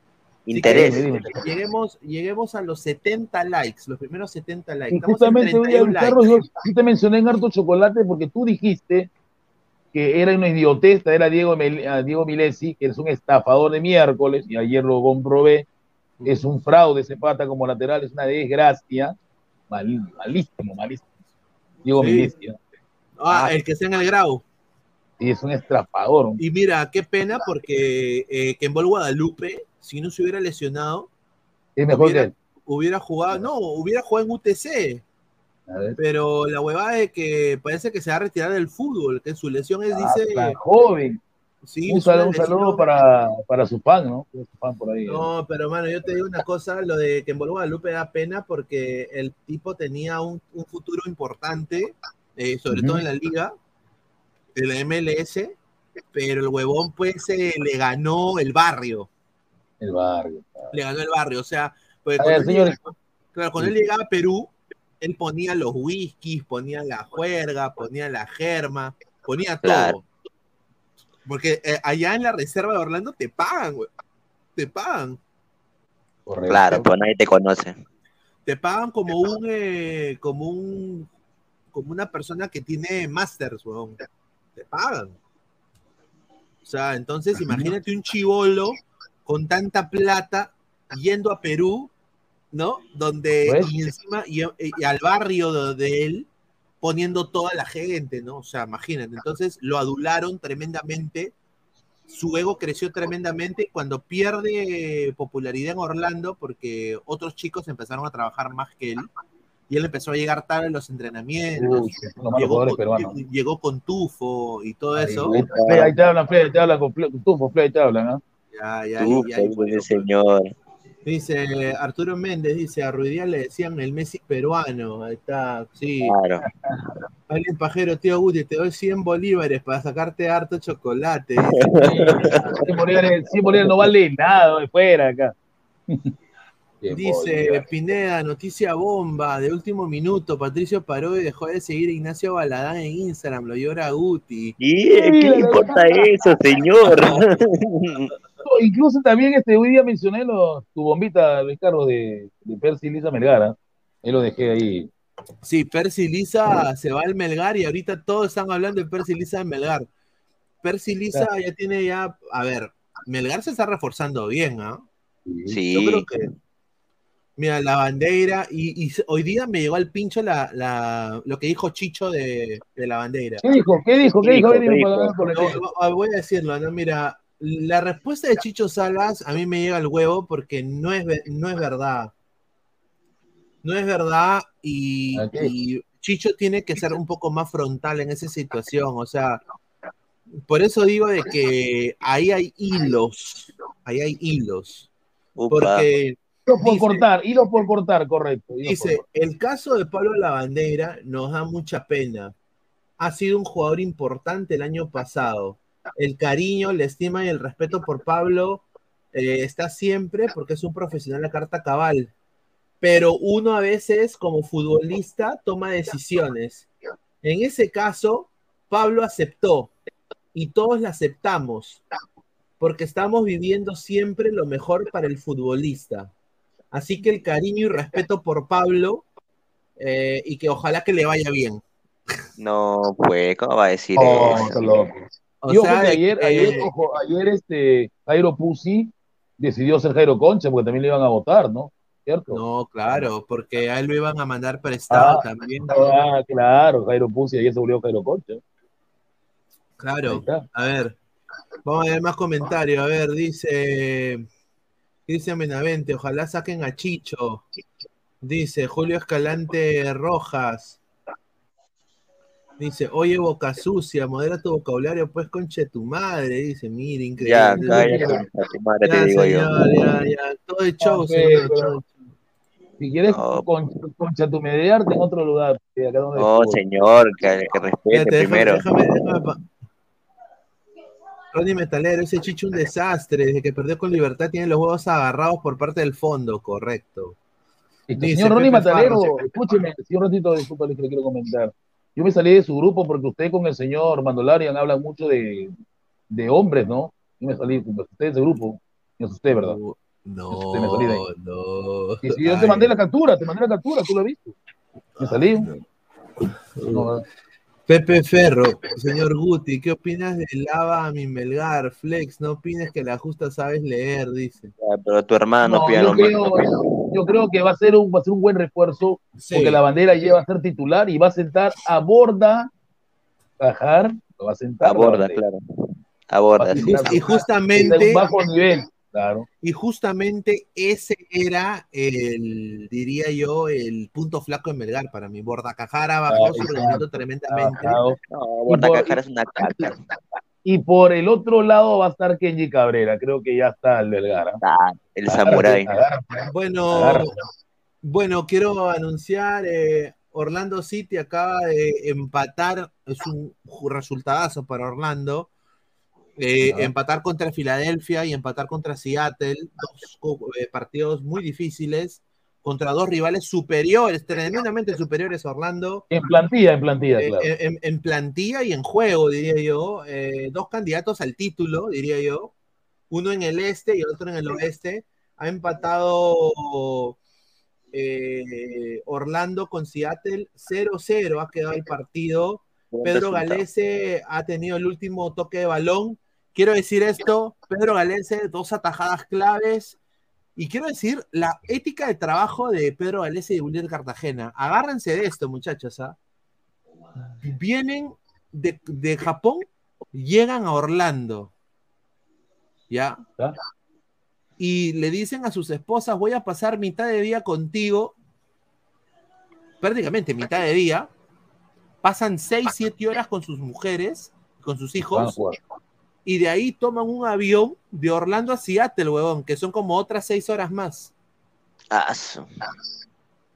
Que Interés. Dime, dime. Lleguemos, lleguemos a los 70 likes, los primeros 70 likes. Y justamente, oye, 31 Carlos, yo, te mencioné en harto chocolate porque tú dijiste que era una idiotesta, era Diego, Diego Milesi, que es un estafador de miércoles, y ayer lo comprobé, es un fraude ese pata como lateral, es una desgracia, Mal- malísimo, malísimo. Diego Sí. Milesi, ¿no? Ah, Ah. el que está en el grau. y es un estafador. Y mira, qué pena porque eh, Kembol Guadalupe, si no se hubiera lesionado, Es mejor que hubiera, él. hubiera jugado, no, hubiera jugado en UTC. Pero la huevada es que parece que se va a retirar del fútbol, que su lesión es, Ah, dice, tan joven. sí, un saludo, un saludo lesión. para, para su fan, ¿no? Su fan por ahí. ¿no? Pero mano, yo te digo una cosa, lo de Kembol Guadalupe da pena porque el tipo tenía un, un futuro importante, eh, sobre todo en la liga, de la MLS, pero el huevón pues eh, le ganó el barrio. El barrio. le ganó el barrio. O sea, A cuando, ver, él llegaba, claro, cuando él llegaba a Perú, él ponía los whiskies, ponía la juerga, ponía la germa, ponía todo. Porque eh, allá en la reserva de Orlando te pagan, güey. Te pagan. Correcto. Claro, pues nadie te conoce. Te pagan como un, eh, como un, como una persona que tiene masters, weón. Te pagan. O sea, entonces imagínate un chivolo con tanta plata yendo a Perú, ¿no? Donde, Pues. y encima, y, y al barrio de, de él, poniendo toda la gente, ¿no? O sea, imagínate. Entonces lo adularon tremendamente. Su ego creció tremendamente cuando pierde popularidad en Orlando porque otros chicos empezaron a trabajar más que él y él empezó a llegar tarde a los entrenamientos. Uy, llegó, con, peruanos. llegó con tufo y todo eso. Ahí, te hablan, ahí te hablan con Fle, ahí te hablan, ¿no? Ya, ya, Tú, ya, ya, señor. Dice Arturo Méndez, dice, a Ruidía le decían el Messi peruano. Ahí está, sí. Claro. Alguien pajero, tío Guti, te doy 100 bolívares para sacarte harto chocolate. dice. *laughs* 100 bolívares, 100 bolívares no vale nada de fuera acá. Dice Pineda, noticia bomba de último minuto. Patricio Parodi dejó de seguir a Ignacio Baladán en Instagram, lo llora Guti. ¿Y qué le importa eso, señor? *laughs* No, Incluso también este, hoy día mencioné los, tu bombita, Luis Carlos, de, de Percy Lisa Melgara. Ahí lo dejé ahí. Sí, Percy Lisa se va al Melgar y ahorita todos están hablando de Percy Lisa en Melgar. Percy Lisa ya tiene ya, a ver, Melgar se está reforzando bien, ¿ah? Sí. Yo creo que, mira, la bandera, y, y hoy día me llegó al pincho la, la- lo que dijo Chicho de, de la bandera. ¿Qué dijo? ¿Qué dijo? ¿Qué dijo? ¿Qué dijo? No, aquí. no, voy a decirlo, ¿no? Mira, la respuesta de Chicho Salas a mí me llega al huevo porque no es, no es verdad. No es verdad y, Chicho tiene que ser un poco más frontal en esa situación. O sea, por eso digo de que ahí hay hilos. Ahí hay hilos. Upa. Porque Hilo por dice- cortar, hilo por cortar, correcto. Dice, cortar. el caso de Pablo Lavandera nos da mucha pena. Ha sido un jugador importante el año pasado. El cariño, la estima y el respeto por Pablo eh, está siempre porque es un profesional de carta cabal. Pero uno a veces, como futbolista, toma decisiones. En ese caso, Pablo aceptó y todos la aceptamos porque estamos viviendo siempre lo mejor para el futbolista. Así que el cariño y respeto por Pablo eh, y que ojalá que le vaya bien. No, pues, ¿cómo va a decir Oh, eso? loco. O y ojo sea, ayer, que- ayer, ojo, ayer este Jairo Pusi decidió ser Jairo Concha porque también le iban a votar, ¿no? ¿Cierto? No, claro, porque a él lo iban a mandar prestado Ah, también. Ah, claro, Jairo Pusi ayer se volvió Jairo Concha. Claro. A ver, vamos a ver más comentarios. A ver, dice Cristian Benavente, ojalá saquen a Chicho. Dice Julio Escalante Rojas. Dice, oye, boca sucia, modera tu vocabulario, pues conche tu madre. Dice, mire, increíble. Ya, cállate, concha tu madre, te Ya, digo yo. señor, ya, ya. Todo el show, señor. pero- Si quieres con, concha tu mediarte en otro lugar, que acá donde No, estuvo. señor, que, que respete primero. déjame- déjame Ronnie Metalero, ese chicho un desastre. Desde que perdió con Libertad tiene los huevos agarrados por parte del fondo, correcto. Señor Ronnie Farro, escúcheme, si un ratito, disculpa, que le quiero comentar. Yo me salí de su grupo porque usted con el señor Mandolarian habla mucho de, de hombres, ¿no? Yo me salí, me asusté de ese grupo, me asusté, ¿verdad? No, Usted me salí de ahí. no. Y si yo te Ay. mandé la captura, te mandé la captura, tú lo has visto. Me salí. No, Pepe Ferro, señor Guti, ¿qué opinas de Lava a mi Melgar? Flex, no opines que la justa sabes leer, dice. Ya, Pero tu hermano, No, pía, yo, creo, no yo creo que va a ser un, va a ser un buen refuerzo Sí. porque la bandera ya va a ser titular y va a sentar a Borda, Cajar, lo va a sentar. Aborda, la claro. Aborda, Y sí. Y justamente, bajo nivel, claro. y justamente ese era el, diría yo, el punto flaco de Melgar para mí. Bordacajara bajó Ah, rendimiento tremendamente. Claro. No, Y Borda por- Cajara es una caca. Y por el otro lado va a estar Kenji Cabrera, creo que ya está el Vergara. Ah, el samurái. Bueno, bueno, quiero anunciar, eh, Orlando City acaba de empatar, es un resultadazo para Orlando, eh, empatar contra Filadelfia y empatar contra Seattle, dos eh, partidos muy difíciles, contra dos rivales superiores, tremendamente superiores a Orlando, En plantilla, en plantilla, eh, claro. en, en- en plantilla y en juego, diría yo, eh, dos candidatos al título, diría yo, uno en el este y el otro en el oeste, ha empatado eh, Orlando con Seattle 0-0, ha quedado el partido. Pedro. Galese ha tenido el último toque de balón. Quiero decir esto, Pedro Galese, dos atajadas claves. Y quiero decir, la ética de trabajo de Pedro Galese y William Cartagena. Agárrense de esto, muchachos. ¿ah? Vienen de, de Japón, llegan a Orlando. ¿Ya? Y le dicen a sus esposas, voy a pasar mitad de día contigo. Prácticamente mitad de día. Pasan 6, 7 horas con sus mujeres, con sus Van a hijos jugar. Y de ahí toman un avión de Orlando a Seattle, huevón, que son como otras seis horas más. Ah,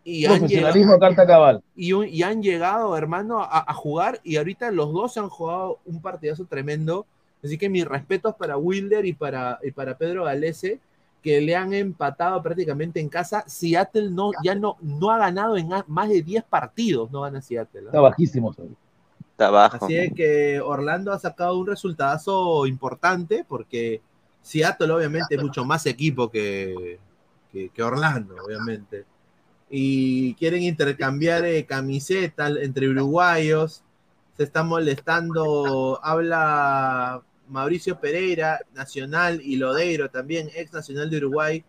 Y han, Profesionalismo llegado, carta cabal. y, un- y han llegado, hermano, a, a jugar y ahorita los dos han jugado un partidazo tremendo. Así que mis respetos para Wilder y para, y para Pedro Galese, que le han empatado prácticamente en casa. Seattle no, ya no, no ha ganado en más de 10 partidos, no gana Seattle. ¿ah? Está bajísimo. ¿sabes? Está abajo. Así que Orlando ha sacado un resultado importante porque Seattle obviamente es mucho más equipo que, que, Orlando, obviamente. Y quieren intercambiar eh, camisetas entre uruguayos. Se están molestando. Habla Mauricio Pereira, Nacional, y Lodeiro también, ex Nacional de Uruguay.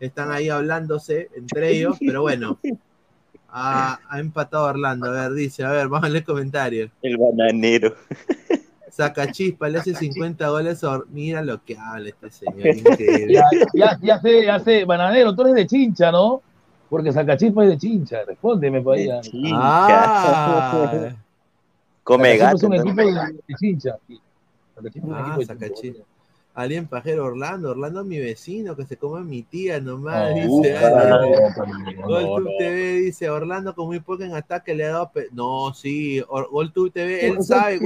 Están ahí hablándose entre ellos, pero bueno. Ha, ha empatado Orlando. A ver, dice, a ver, vamos a leer comentarios. El bananero. Saca chispa, le hace 50 goles. a Or- Mira lo que habla este señor. *laughs* Increíble. Ya, ya, ya sé, ya sé. Bananero, tú eres de chincha, ¿no? Porque Sacachispa es de chincha. Respóndeme para allá. Ah, Come Sacachispa gato. es un ¿no? equipo de, de chincha. sí. Sacachispa es un ah, equipo de chincha. Alien Pajero Orlando. Orlando es mi vecino, que se come mi tía nomás. No, dice. no, Alien. no, no, GolTube no. TV dice Orlando con muy poco en ataque le ha dado. pe- No, sí, GolTube TV, él sabe. que-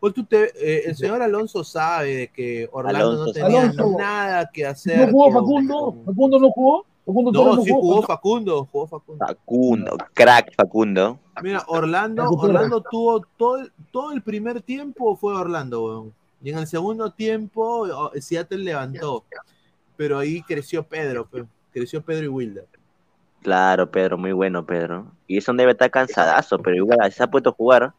Gol- tú te- eh, el señor Alonso sabe de que Orlando no tenía Alonso. nada que ¿No hacer. jugó con- Facundo? ¿Facundo no jugó? ¿Facundo No, sí jugó jugó? Facundo, jugó Facundo. Facundo, crack Facundo. Mira, Orlando. Orlando tuvo todo, el- todo el primer tiempo fue Orlando, weón. Y en el segundo tiempo Seattle levantó. Pero ahí creció Pedro, pe. creció Pedro y Wilder. Claro, Pedro, muy bueno, Pedro. Y eso debe estar cansadazo, pero igual se ha puesto a jugar.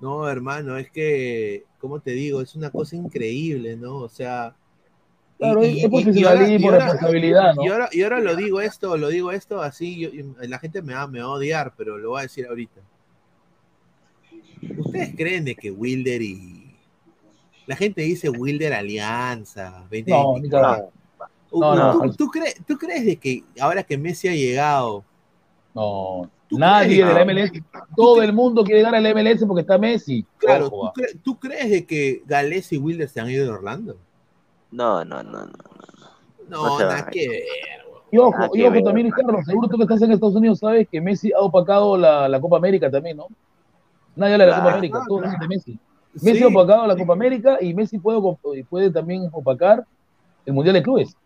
No, hermano, es que, ¿cómo te digo? Es una cosa increíble, ¿no? O sea. y- Claro, y- es- es y- y profesionalismo, ahora- responsabilidad, ¿no? Y ahora, y ahora lo digo esto, lo digo esto así, yo- y la gente me va, me va a odiar, pero lo voy a decir ahorita. ¿Ustedes creen de que Wilder y. La gente dice Wilder Alianza, 20, No, ni cagando. Uh, No, no, ¿tú, tú crees, ¿Tú crees de que ahora que Messi ha llegado, No, ¿Tú nadie crees? del MLS, todo el mundo quiere llegar al MLS porque está Messi. claro, Ojo, ¿tú, cre- tú crees de que Gales y Wilder se han ido de Orlando? No, no, no, no. No, No nada que ver. Y ojo, Nada y ojo también, Carlos, seguro tú que estás en Estados Unidos sabes que Messi ha opacado la, la Copa América también, ¿no? Nadie habla de la Copa Claro. América, todos hablan de Messi. Sí, Messi ha opacado la Copa América y Messi puede, y también opacar el Mundial de Clubes.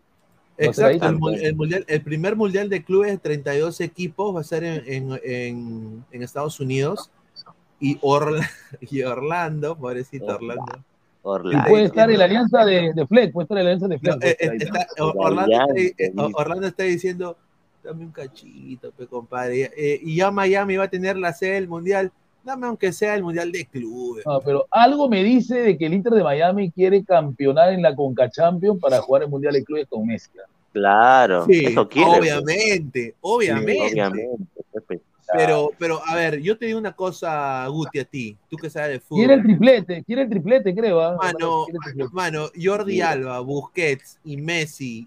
Exacto, el, también. mu- el mundial, el primer mundial de clubes de 32 equipos va a ser en, en- en- en Estados Unidos y, Orla- *laughs* y Orlando, pobrecito Orlando. Y Orlando. puede estar en la alianza de, de Fleck, puede estar en la alianza de Fleck. está- Orlando, está. Orlando diciendo, dame un cachito, pe compadre. Eh, y ya Miami va a tener la sede del mundial, dame aunque sea el mundial de clubes. No, pero algo me dice de que el Inter de Miami quiere campeonar en la Conca Champions para jugar el Mundial de Clubes con Messi. Claro, Sí, eso quiere. pues. obviamente, obviamente. Obviamente. Pero, pero, a ver, yo te digo una cosa, Guti, a ti, tú que sabes de fútbol. Quiere el triplete, quiere el triplete, creo. ¿ah? Mano, triplete. mano, Jordi Sí. Alba, Busquets y Messi,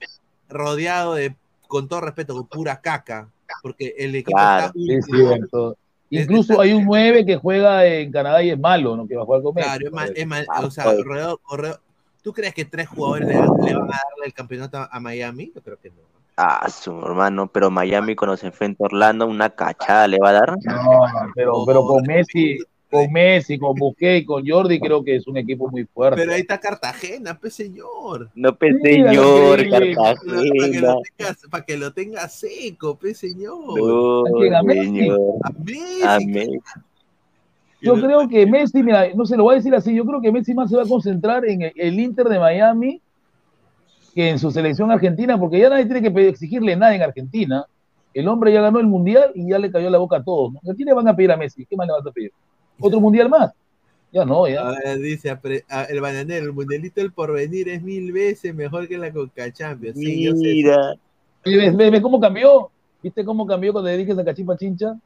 rodeado de, con todo respeto, con pura caca, porque el equipo Claro, está Sí, es cierto. Incluso hay un 9 que juega en Canadá y es malo, ¿no? Que va a jugar con Messi. Claro, es mal, es mal, Ah, o sea, pues. ¿tú crees que tres jugadores le, le van a darle el campeonato a, Miami? Yo creo que no. Ah, su hermano, pero Miami cuando se enfrenta a Orlando, una cachada le va a dar. No, pero, pero con Messi, con Messi, con Busquets y con Jordi creo que es un equipo muy fuerte. Pero ahí está Cartagena, pues señor. No, pues Sí, señor, sí. Para que, Cartagena. lo tenga, para que lo tenga seco, pues señor. No, ¿A Messi? señor. A Messi, A que- Messi. Yo creo que Messi, mira, no se lo voy a decir así, yo creo que Messi más se va a concentrar en el, el Inter de Miami que en su selección argentina, porque ya nadie tiene que pedir- exigirle nada en Argentina. El hombre ya ganó el mundial y ya le cayó la boca a todos. ¿no? ¿Qué le van a pedir a Messi? ¿Qué más le van a pedir? ¿Otro mundial más? Ya no, ya. Dice a- el bananero, el mundialito del porvenir es mil veces mejor que la Conca Champions. Sí, yo sé. Mira. ¿Ves, ves- ves cómo cambió? ¿Viste cómo cambió cuando le dije a Cachimpa Chincha?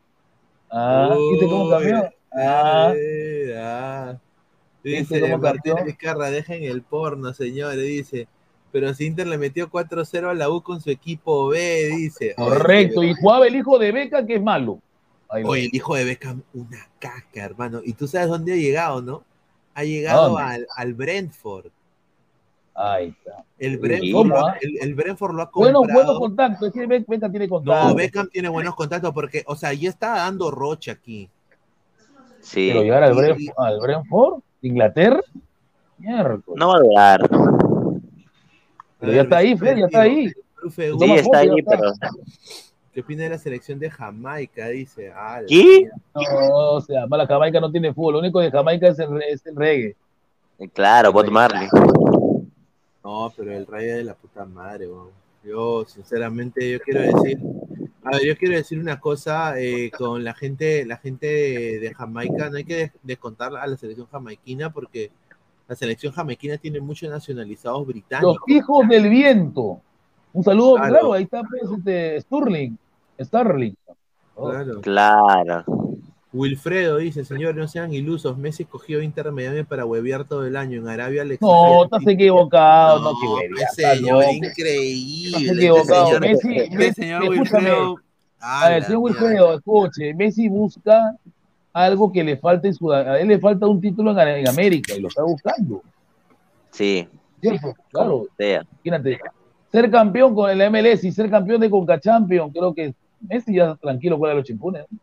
Ah, ¿viste cómo cambió? Ah, ah. ¿Viste Dice cómo Martín cambió? Vizcarra, dejen el porno, señores, dice. Pero si Inter le metió 4-0 a la U con su equipo B, dice. correcto. Y jugaba el hijo de Beca, que es malo. Oye, el hijo de Beckham, una caca, hermano. Y tú sabes dónde ha llegado, ¿no? Ha llegado al, al Brentford. Ahí está. El Brentford, ¿cómo, lo ha- ah? el, el Brentford lo ha Bueno, comprado. buenos contactos. Es que Be- Beca tiene contactos. No, Beckham tiene buenos contactos porque, o sea, ya está dando roche aquí. Sí. Pero llegar al, Sí. Brentford, al Brentford, Inglaterra, miércoles. No va a durar. Pero ya está ahí, Fer, ya está ahí. Sí, está ahí, pero. ¿Qué opina de la selección de Jamaica? Dice. Ah, ¿Qué? No, o sea, la Jamaica no tiene fútbol. Lo único de Jamaica es el, es el reggae. Claro, Bob Marley. No, pero el rayo de la puta madre, weón. Yo, sinceramente, yo quiero decir. A ver, yo quiero decir una cosa eh, con la gente, la gente de, de Jamaica, no hay que des- descontar a la selección jamaiquina porque la selección jamaiquina tiene muchos nacionalizados Los británicos. hijos del viento. Un saludo, Claro. claro, ahí está pues, este, Stirling. Starling. Oh, Claro. Claro. Wilfredo dice, señor, no sean ilusos, Messi escogió Inter Miami para huevear todo el año. En Arabia le No, estás equivocado. No, No, qué huevía, estás señor, increíble. Estás equivocado. señor, Messi, Messi, señor. Wilfredo. A ver, señor. Wilfredo, escuche, Messi busca algo que le falta en Sudam- a él le falta un título en, en América y lo está buscando. Sí. ¿Cierto? Claro, Sea. imagínate. Ser campeón con el MLS y ser campeón de Conca Champions, creo que Messi ya tranquilo juega los chimpunes. ¿no?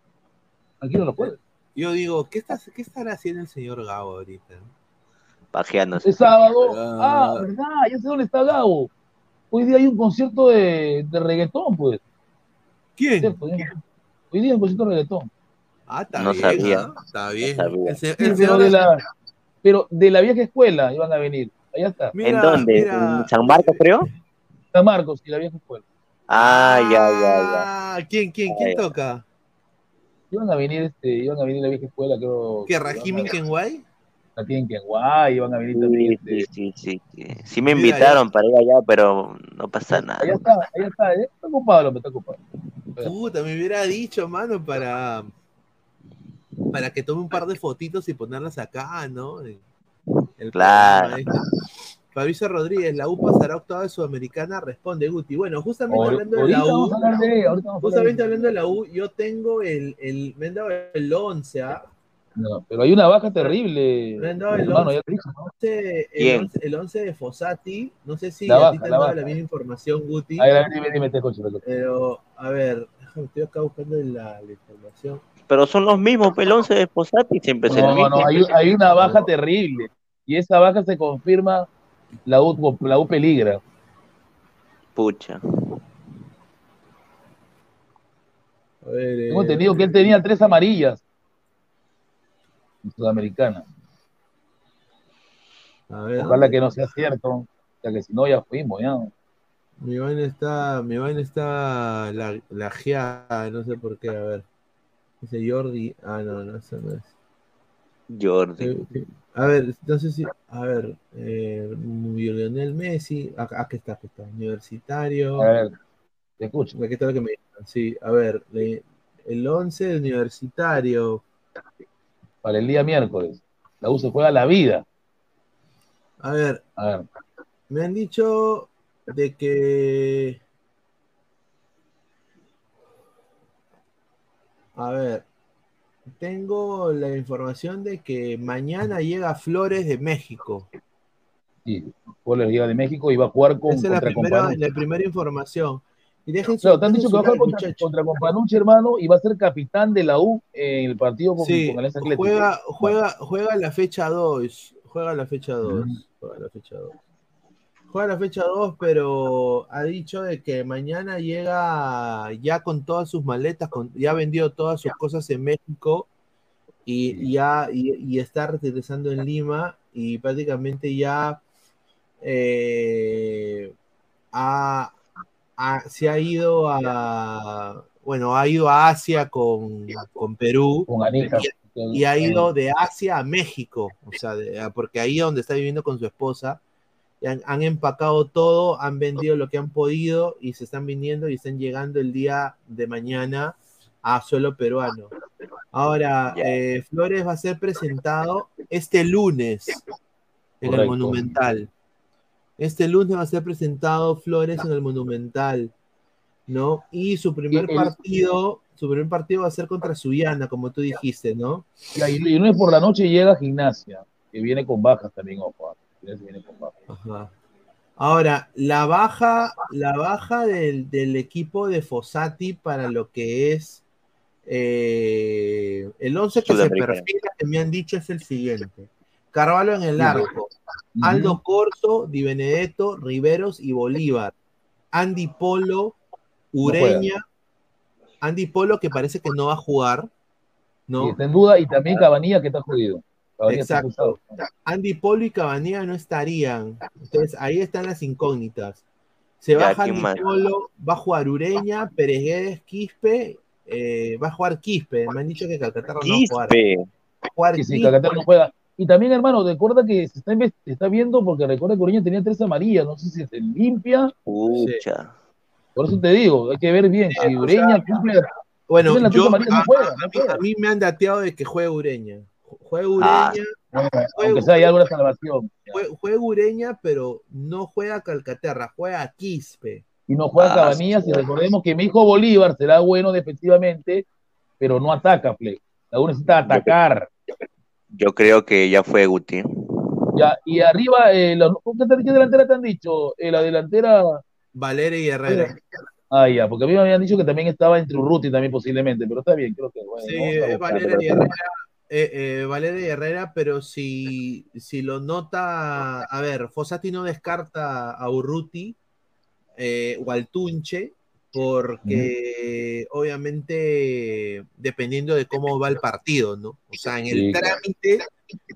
Tranquilo lo juega. Yo digo, ¿qué, está, ¿qué estará haciendo el señor Gabo ahorita? Pajeándose. Es sábado. Ah. Ah, verdad, ya sé dónde está Gabo. Hoy día hay un concierto de, de reggaetón, pues. ¿Quién? Cierto. Hoy día hay un concierto de reggaetón. Ah, está No bien. sabía. Está bien. sabía. El el Sí, pero, de la, pero de la vieja escuela iban a venir. Allá está. Mira, ¿En dónde? mira. ¿En San Marcos, creo? San Marcos y la vieja escuela. Ah, ya, ya, ya. Ah, ¿Quién, quién, quién ya. toca? Iban a venir, este, iban a venir la vieja escuela, creo. ¿Qué, iban Rahim a- Kenway? La tienen que guay, iban a venir también. Sí, Este, sí, sí, sí, sí. Sí me Mira, invitaron para ir allá, pero no pasa nada. allá está, allá está, ¿eh? está ocupado, me está ocupado. Puta, me hubiera dicho, mano, para para que tome un par de fotitos y ponerlas acá, ¿no? El, Claro. programa este. Fabricio Rodríguez, la U pasará octava de Sudamericana, responde Guti. Bueno, justamente hablando de la U, de, justamente de- hablando de la U, yo tengo el, el me han dado el 11, ¿ah? No, pero hay una baja terrible. Me han dado el hermano, 11, ya te dije, ¿no? el ¿Quién? 11, el 11 de Fossati, no sé si La a ti te han la dado baja. la misma información, Guti, A ver, a ver, dime, dime, te escucho, te escucho. pero a ver, déjame, estoy acá buscando la, la información. Pero son los mismos, el 11 de Posati siempre No, mismo. no, hay, hay una baja terrible. Y esa baja se confirma, la U, la U peligra. Pucha. A ver, Tengo eh, entendido que él tenía tres amarillas. En Sudamericana. a ver, Ojalá que no sea cierto. O sea, que si no, ya fuimos, ya. Mi vaina está, mi vaina está la, la geada, no sé por qué, a ver. Dice Jordi, ah, no, no, eso no es. Jordi. Eh, A ver, no sé si, a ver, eh, Lionel Messi, acá, aquí está, aquí está, universitario, A ver, te escucho. aquí está lo que me dijeron, sí, a ver, le- el 11 de universitario, Para el día miércoles. La U se juega la vida. a ver, A ver, me han dicho de que, a ver, tengo la información de que mañana llega Flores de México. sí. La Liga de México y va a jugar con, Esa es la contra primera, la primera información. Y dejen Claro, te han dicho que va a jugar contra, contra Companucci, hermano, y va a ser capitán de la U en el partido con, Sí, con Alianza Atlético. juega, juega, juega la fecha 2. Juega la fecha 2. Juega la fecha 2. Juega la fecha 2, pero ha dicho de que mañana llega ya con todas sus maletas, con, ya ha vendido todas sus cosas en México y, ya y, y está regresando en Lima y prácticamente ya eh, ha- ha- se ha ido a bueno ha ido a Asia con, con Perú Con y ha ido de Asia a México, o sea, de- porque ahí es donde está viviendo con su esposa. Han, han empacado todo, han vendido lo que han podido y se están viniendo y están llegando el día de mañana a suelo peruano. Ahora, eh, Flores va a ser presentado este lunes en el. Monumental. Este lunes va a ser presentado Flores en el Monumental, ¿no? Y su primer el- partido, su primer partido va a ser contra Suyana, como tú dijiste, ¿no? Y y lunes por la noche llega a Gimnasia, que viene con bajas también, ojo. Ah. Gimnasia viene con bajas. Ajá. Ahora, la baja, la baja del, del equipo de Fossati para lo que es eh, el 11 que se perfila, que me han dicho, es el siguiente. Carvalho en el arco, Aldo Corso, Di Benedetto, Riveros y Bolívar. Andy Polo, Ureña, Andy Polo que parece que no va a jugar, Y ¿no? está en duda, y también Cabanilla que está jodido. Exacto. Andy Polo y Cabanilla no estarían. Entonces ahí están las incógnitas. Se Ya, baja ¿quién Andy? Polo, va a jugar Ureña, Pérez Guedes, Quispe, eh, va a jugar Quispe. Me han dicho que Calcaterra no va a jugar. Quispe. Va a jugar Sí, sí, Quispe. Cacaterra no juega. Y también, hermano, recuerda que se está, inves- se está viendo, porque recuerda que Ureña tenía tres amarillas, no sé si se limpia, Pucha. por eso te digo, hay que ver bien, si o Ureña cumple, Bueno, yo, no a, juega, a- no a mí, a mí me han dateado de que juegue Ureña. Juega Ah, Ureña, bueno, juega, aunque sea hay alguna salvación, jue- juega Ureña, pero no juega Calcaterra, juega Quispe. y no juega Ah, Cabanillas, sí. y recordemos que mi hijo Bolívar será bueno defensivamente, pero no ataca. La U necesita atacar. Yo creo que ya fue Guti. Ya, y arriba, eh, la- ¿qué, te- qué delantera te han dicho? Eh, la delantera, Valeria y Herrera. ah, ya, porque a mí me habían dicho que también estaba entre Urruti también posiblemente, pero está bien, creo que bueno, Sí, a Valeria y Herrera. Eh, eh, Valeria Herrera, pero si, si lo nota, a ver, Fossati no descarta a Urruti eh, o al Tunche, porque obviamente dependiendo de cómo va el partido, ¿no? O sea, en el Sí, claro. trámite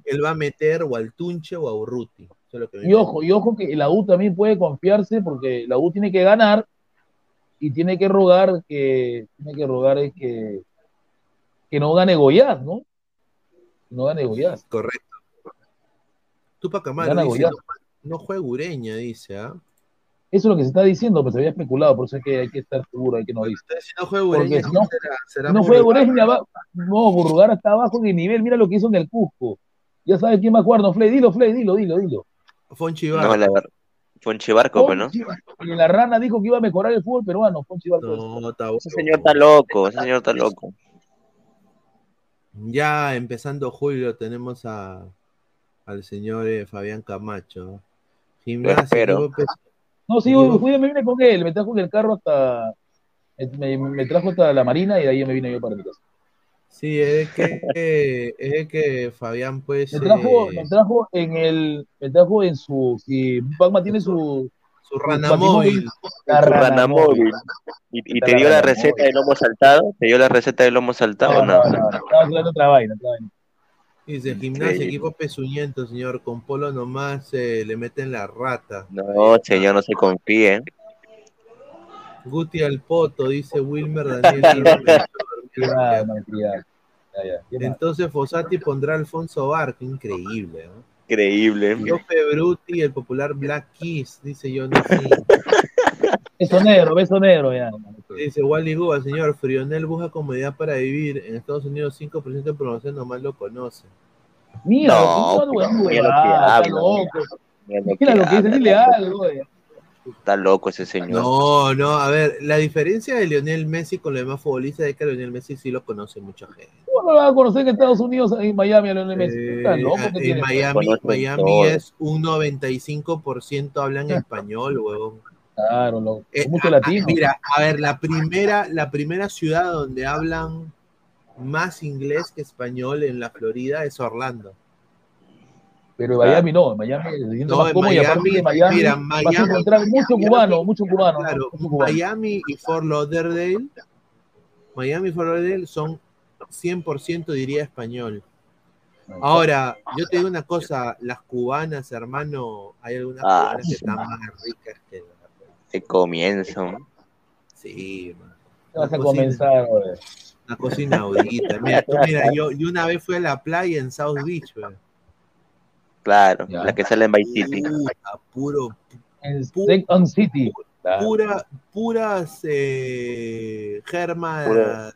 él va a meter o al Tunche o a Urruti. Eso es lo que Y ojo, y ojo que la U también puede confiarse porque la U tiene que ganar y tiene que rogar que tiene que rogar es que que no gane Goiás, ¿no? No gane Goiás. Correcto. Tupac Gana dice, Goiás. no, no juega Ureña, dice, ¿ah? Eso es lo que se está diciendo, pero se había especulado, por eso es que hay que estar seguro, hay que no dice. Si no juega Porque Ureña, si no, ¿quién será? ¿Será si no juega? Ureña, va- no, Burrugar está abajo de nivel, mira lo que hizo en el Cusco. Ya sabes quién va a jugar, no, Flay, dilo, Flay, dilo, dilo, dilo. Fonchi No, la verdad. Fonchi Barco, pues, ¿no? Y la rana dijo que iba a mejorar el fútbol peruano, Fonchi Barco. No, está Ese señor está loco, ese señor está loco. Ya empezando julio tenemos a, al señor eh, Fabián Camacho. Espero. equipo pes- No, sí, yo me vine con él, me trajo en el carro hasta. Me, me trajo hasta la marina y de ahí me vine yo para mi casa. Sí, es que, eh, es que Fabián pues... Me trajo, eh, me trajo en el. Me trajo en su. Si Pacma tiene su. Su rana móvil. La Tu rana rana móvil. móvil. ¿Y, y te dio la receta del lomo saltado? ¿Te dio la receta del lomo saltado o No, no? no, no, estaba hablando otra vaina, otra vaina. Dice, gimnasia, equipo pezuñento, señor. Con Polo nomás eh, le meten la rata. No, señor, no se confíe. Guti al poto, dice Wilmer Daniel. No, ya, ya, ya. ¿Qué más? Entonces Fossati pondrá a Alfonso Bar, qué increíble. ¿no? Increíble. Jope Bruti, el popular Black Kiss, dice Johnny Beso negro, beso negro, ya. Dice Wally Guba, señor, Frionel busca comodidad para vivir. En Estados Unidos 5% de promoción nomás lo conoce. Mira, No, que está mira lo que habla, loco. Mira lo que lo que dice, habla. Eh. Está loco ese señor. No, no, a ver, la diferencia de Lionel Messi con los demás futbolistas es que Lionel Messi sí lo conoce mucha gente. ¿Cómo no lo va a conocer en Estados Unidos, en Miami, a Lionel Messi? Eh, Está loco, ¿qué en tiene? Miami, Miami es un 95% hablan *laughs* español, huevón. Claro, loco. Eh, mucho a- a- latino. mira, a ver, la primera, la primera ciudad donde hablan más inglés que español en la Florida es Orlando. Pero en Miami no, en Miami No, más y aparte Miami, de Miami, mira, vas a Miami- encontrar mucho Miami- cubano, mucho cubano. ¿no? Claro, Mucho cubano. Miami y Fort Lauderdale, Miami y Fort Lauderdale son 100% diría español. Ahora, yo te digo una cosa, las cubanas, hermano, hay algunas Ah, cubanas que están más ricas que De comienzo. sí, man. ¿Qué vas a Una comenzar? Una cosa inaudita. Mira, tú, mira, yo, yo una vez fui a la playa en South Beach, weón. Claro, Ya. la que sale en Vice City. Puro, En Pu- Second City. Claro. pura, puras eh, germas Pura-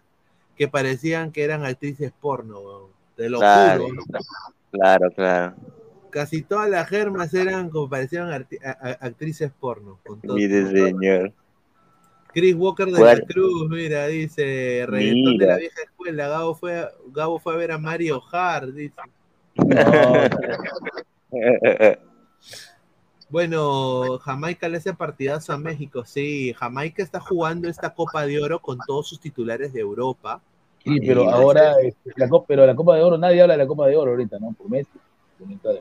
que parecían que eran actrices porno. Te lo Claro, juro. claro, claro. Casi todas las germas eran como parecían actrices porno. Con todo. Mire, señor. Chris Walker de ¿Cuál? la Cruz, mira, dice, reggaetón de Mira. la vieja escuela. Gabo fue, a- Gabo fue a ver a Mario Hart, dice. *laughs* Bueno, Jamaica le hace partidazo a México, sí. Jamaica está jugando esta Copa de Oro con todos sus titulares de Europa. Sí, pero Y- ahora, este, la pero la Copa de Oro, nadie habla de la Copa de Oro ahorita, ¿no? Por Messi. También por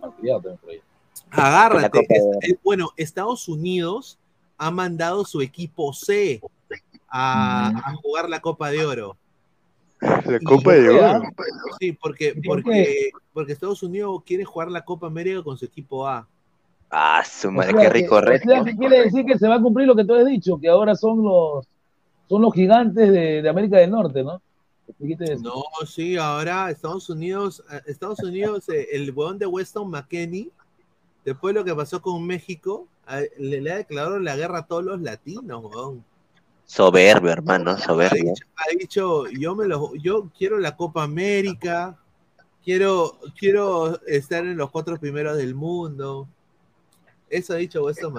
ahí. Agárrate. Es- bueno, Estados Unidos ha mandado su equipo C a, a jugar la Copa de Oro. *laughs* La Copa de Oro. Sí, porque, ¿Por porque, porque Estados Unidos quiere jugar la Copa América con su equipo A. Ah, su O madre, sea qué que- rico o reto. sea, que quiere decir que se va a cumplir lo que tú has dicho, que ahora son los son los gigantes de, de América del Norte, ¿no? No, sí, ahora Estados Unidos, eh, Estados Unidos, eh, el huevón de Weston McKenney, después de lo que pasó con México, a- le, le ha declarado la guerra a todos los latinos, huevón. Soberbio, hermano, Ha soberbio. dicho, ha dicho, yo me lo, yo quiero la Copa América, quiero, quiero estar en los cuatro primeros del mundo. Eso ha dicho Weston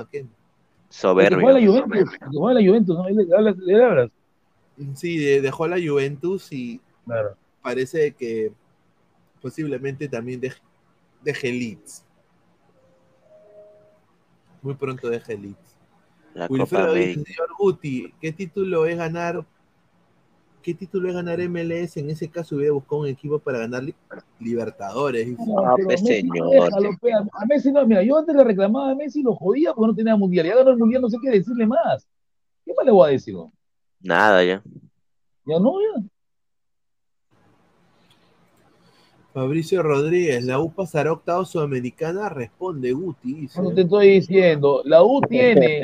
la Soberbio. Juventus, juega en la Juventus, ¿no? Le, hablas- le hablas. Sí, de- dejó la Juventus y Claro. parece que posiblemente también deje, deje Leeds. Muy pronto deje Leeds. La Copa Wilfredo dice, América. señor Guti, ¿qué título es ganar ¿qué título es ganar MLS? En ese caso hubiera buscado un equipo para ganar li- Libertadores. dice. No, Ah, pues, Messi, señor. déjalo, a- Messi no, mira, yo antes le reclamaba a Messi, lo jodía porque no tenía mundial. Ya ganó el mundial, no sé qué decirle más. ¿Qué más le voy a decir? no? Nada ya. Ya no, ya. Fabricio Rodríguez, la U pasará a octavo sudamericana, responde Guti. dice. Bueno, te estoy diciendo, la U tiene,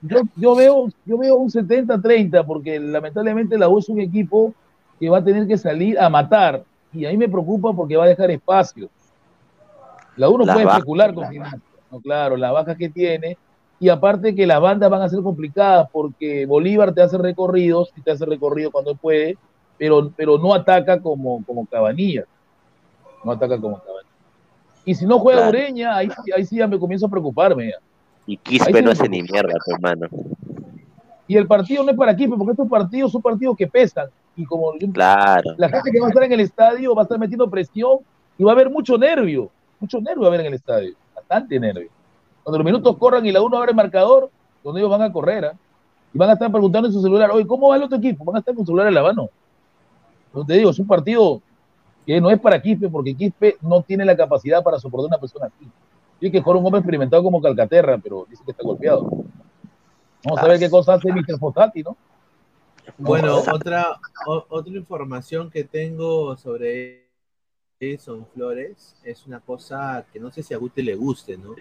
yo, yo veo, yo veo un 70-30 porque lamentablemente la U es un equipo que va a tener que salir a matar y a mí me preocupa porque va a dejar espacio. La U no puede especular con Gimnasia, no, claro, las bajas que tiene y aparte que las bandas van a ser complicadas porque Bolívar te hace recorridos y te hace recorrido cuando puede, pero, pero no ataca como, como Cabanilla. No ataca como Cabanilla. Y si no juega Claro. Ureña, ahí, ahí sí ya me comienzo a preocuparme. ya. Y Quispe sí no hace ni mierda, hermano. Y el partido no es para Quispe, porque estos partidos son partidos que pesan. Y como Claro. la gente que va a estar en el estadio va a estar metiendo presión y va a haber mucho nervio. Mucho nervio va a haber en el estadio. Bastante nervio. Cuando los minutos corran y la uno abre el marcador, donde ellos van a correr. ¿ah? Y van a estar preguntando en su celular, oye, ¿cómo va el otro equipo? Van a estar con su celular en la mano. Yo te digo, es un partido que no es para Quispe, porque Quispe no tiene la capacidad para soportar una persona así. Tiene que jugar un hombre experimentado como Calcaterra, pero dice que está golpeado. Vamos a ver qué cosa hace Mr. Fosati, ¿no? Bueno, otra, o- otra información que tengo sobre Edison Flores es una cosa que no sé si a Guti le guste, ¿no?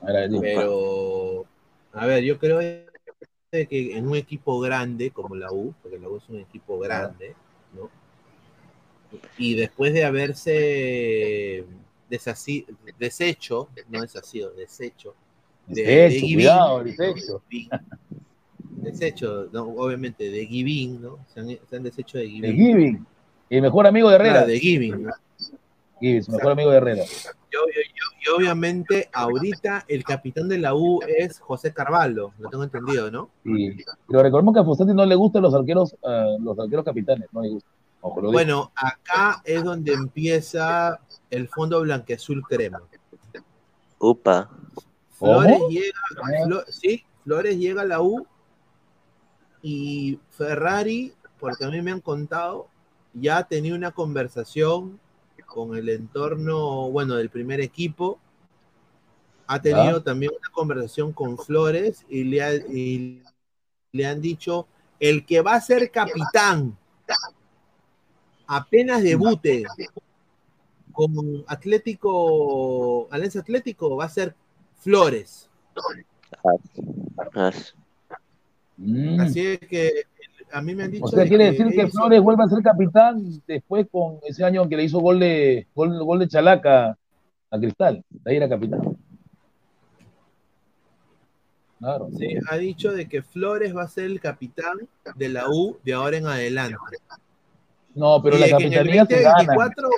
A ver, dime. Pero, a ver, yo creo que en un equipo grande como la U, porque la U es un equipo grande. Y después de haberse deshecho, no deshacido, deshecho, de, Desecho, de Givín, cuidado, deshecho, no, obviamente de Givín, ¿no? Se han, se han deshecho de De Givín. Giving, el mejor amigo de Herrera. Claro, de ¿no? Giving, su mejor amigo de Herrera. Y, ob- y- y obviamente ahorita el capitán de la U es José Carvalho, lo tengo entendido, ¿no? Y, pero recordemos que a Fosati no le gustan los arqueros, ah, los arqueros capitanes, no le gustan. Bueno, acá es donde empieza el fondo blanqueazul crema. Upa. Flores ¿Cómo? llega. Flo- sí, Flores llega a la U y Ferrari, porque a mí me han contado, ya ha tenido una conversación con el entorno, bueno, del primer equipo. Ha tenido también una conversación con Flores y le, ha- y le han dicho, el que va a ser capitán apenas debute con Atlético, Alianza Atlético, va a ser Flores. As- Mm. Así es que a mí me han dicho. O sea, quiere decir que Flores vuelve a ser capitán después con ese año que le hizo gol de gol, gol de Chalaca a Cristal. De ahí era capitán. Claro. Sí, ha dicho de que Flores va a ser el capitán de la U de ahora en adelante. No, pero Y la de que en el capitanía se gana. 2024,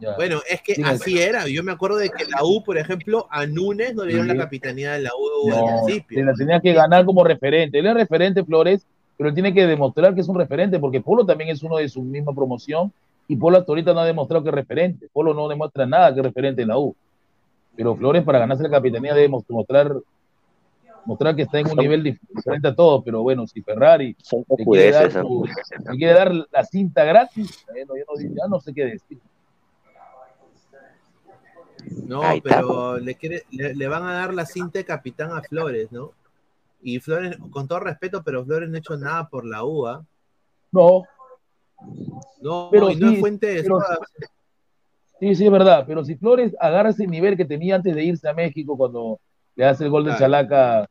Ya. bueno, es que Dime. así era. Yo me acuerdo de que la U, por ejemplo, a Núñez no le dieron Sí. la capitanía de la U No, al principio. se la tenía que ganar como referente. Él es referente, Flores, pero él tiene que demostrar que es un referente, porque Polo también es uno de su misma promoción, y Polo hasta ahorita no ha demostrado que es referente. Polo no demuestra nada que es referente en la U. Pero Flores, para ganarse la capitanía, debe mos- mostrar, mostrar que está en un nivel dif- diferente a todos. Pero bueno, si Ferrari le quiere, dar cojudeces, su- ¿no? le quiere dar la cinta gratis, bueno, yo no, ya no sé qué decir. No, pero le, quiere, le, le van a dar la cinta de capitán a Flores, ¿no? Y Flores, con todo respeto, pero Flores no ha hecho nada por la U, ¿ah? No, No, Pero y no sí, es fuente de pero-. Sí, sí, es verdad, pero si Flores agarra ese nivel que tenía antes de irse a México cuando le hace el gol de Claro. Chalaca,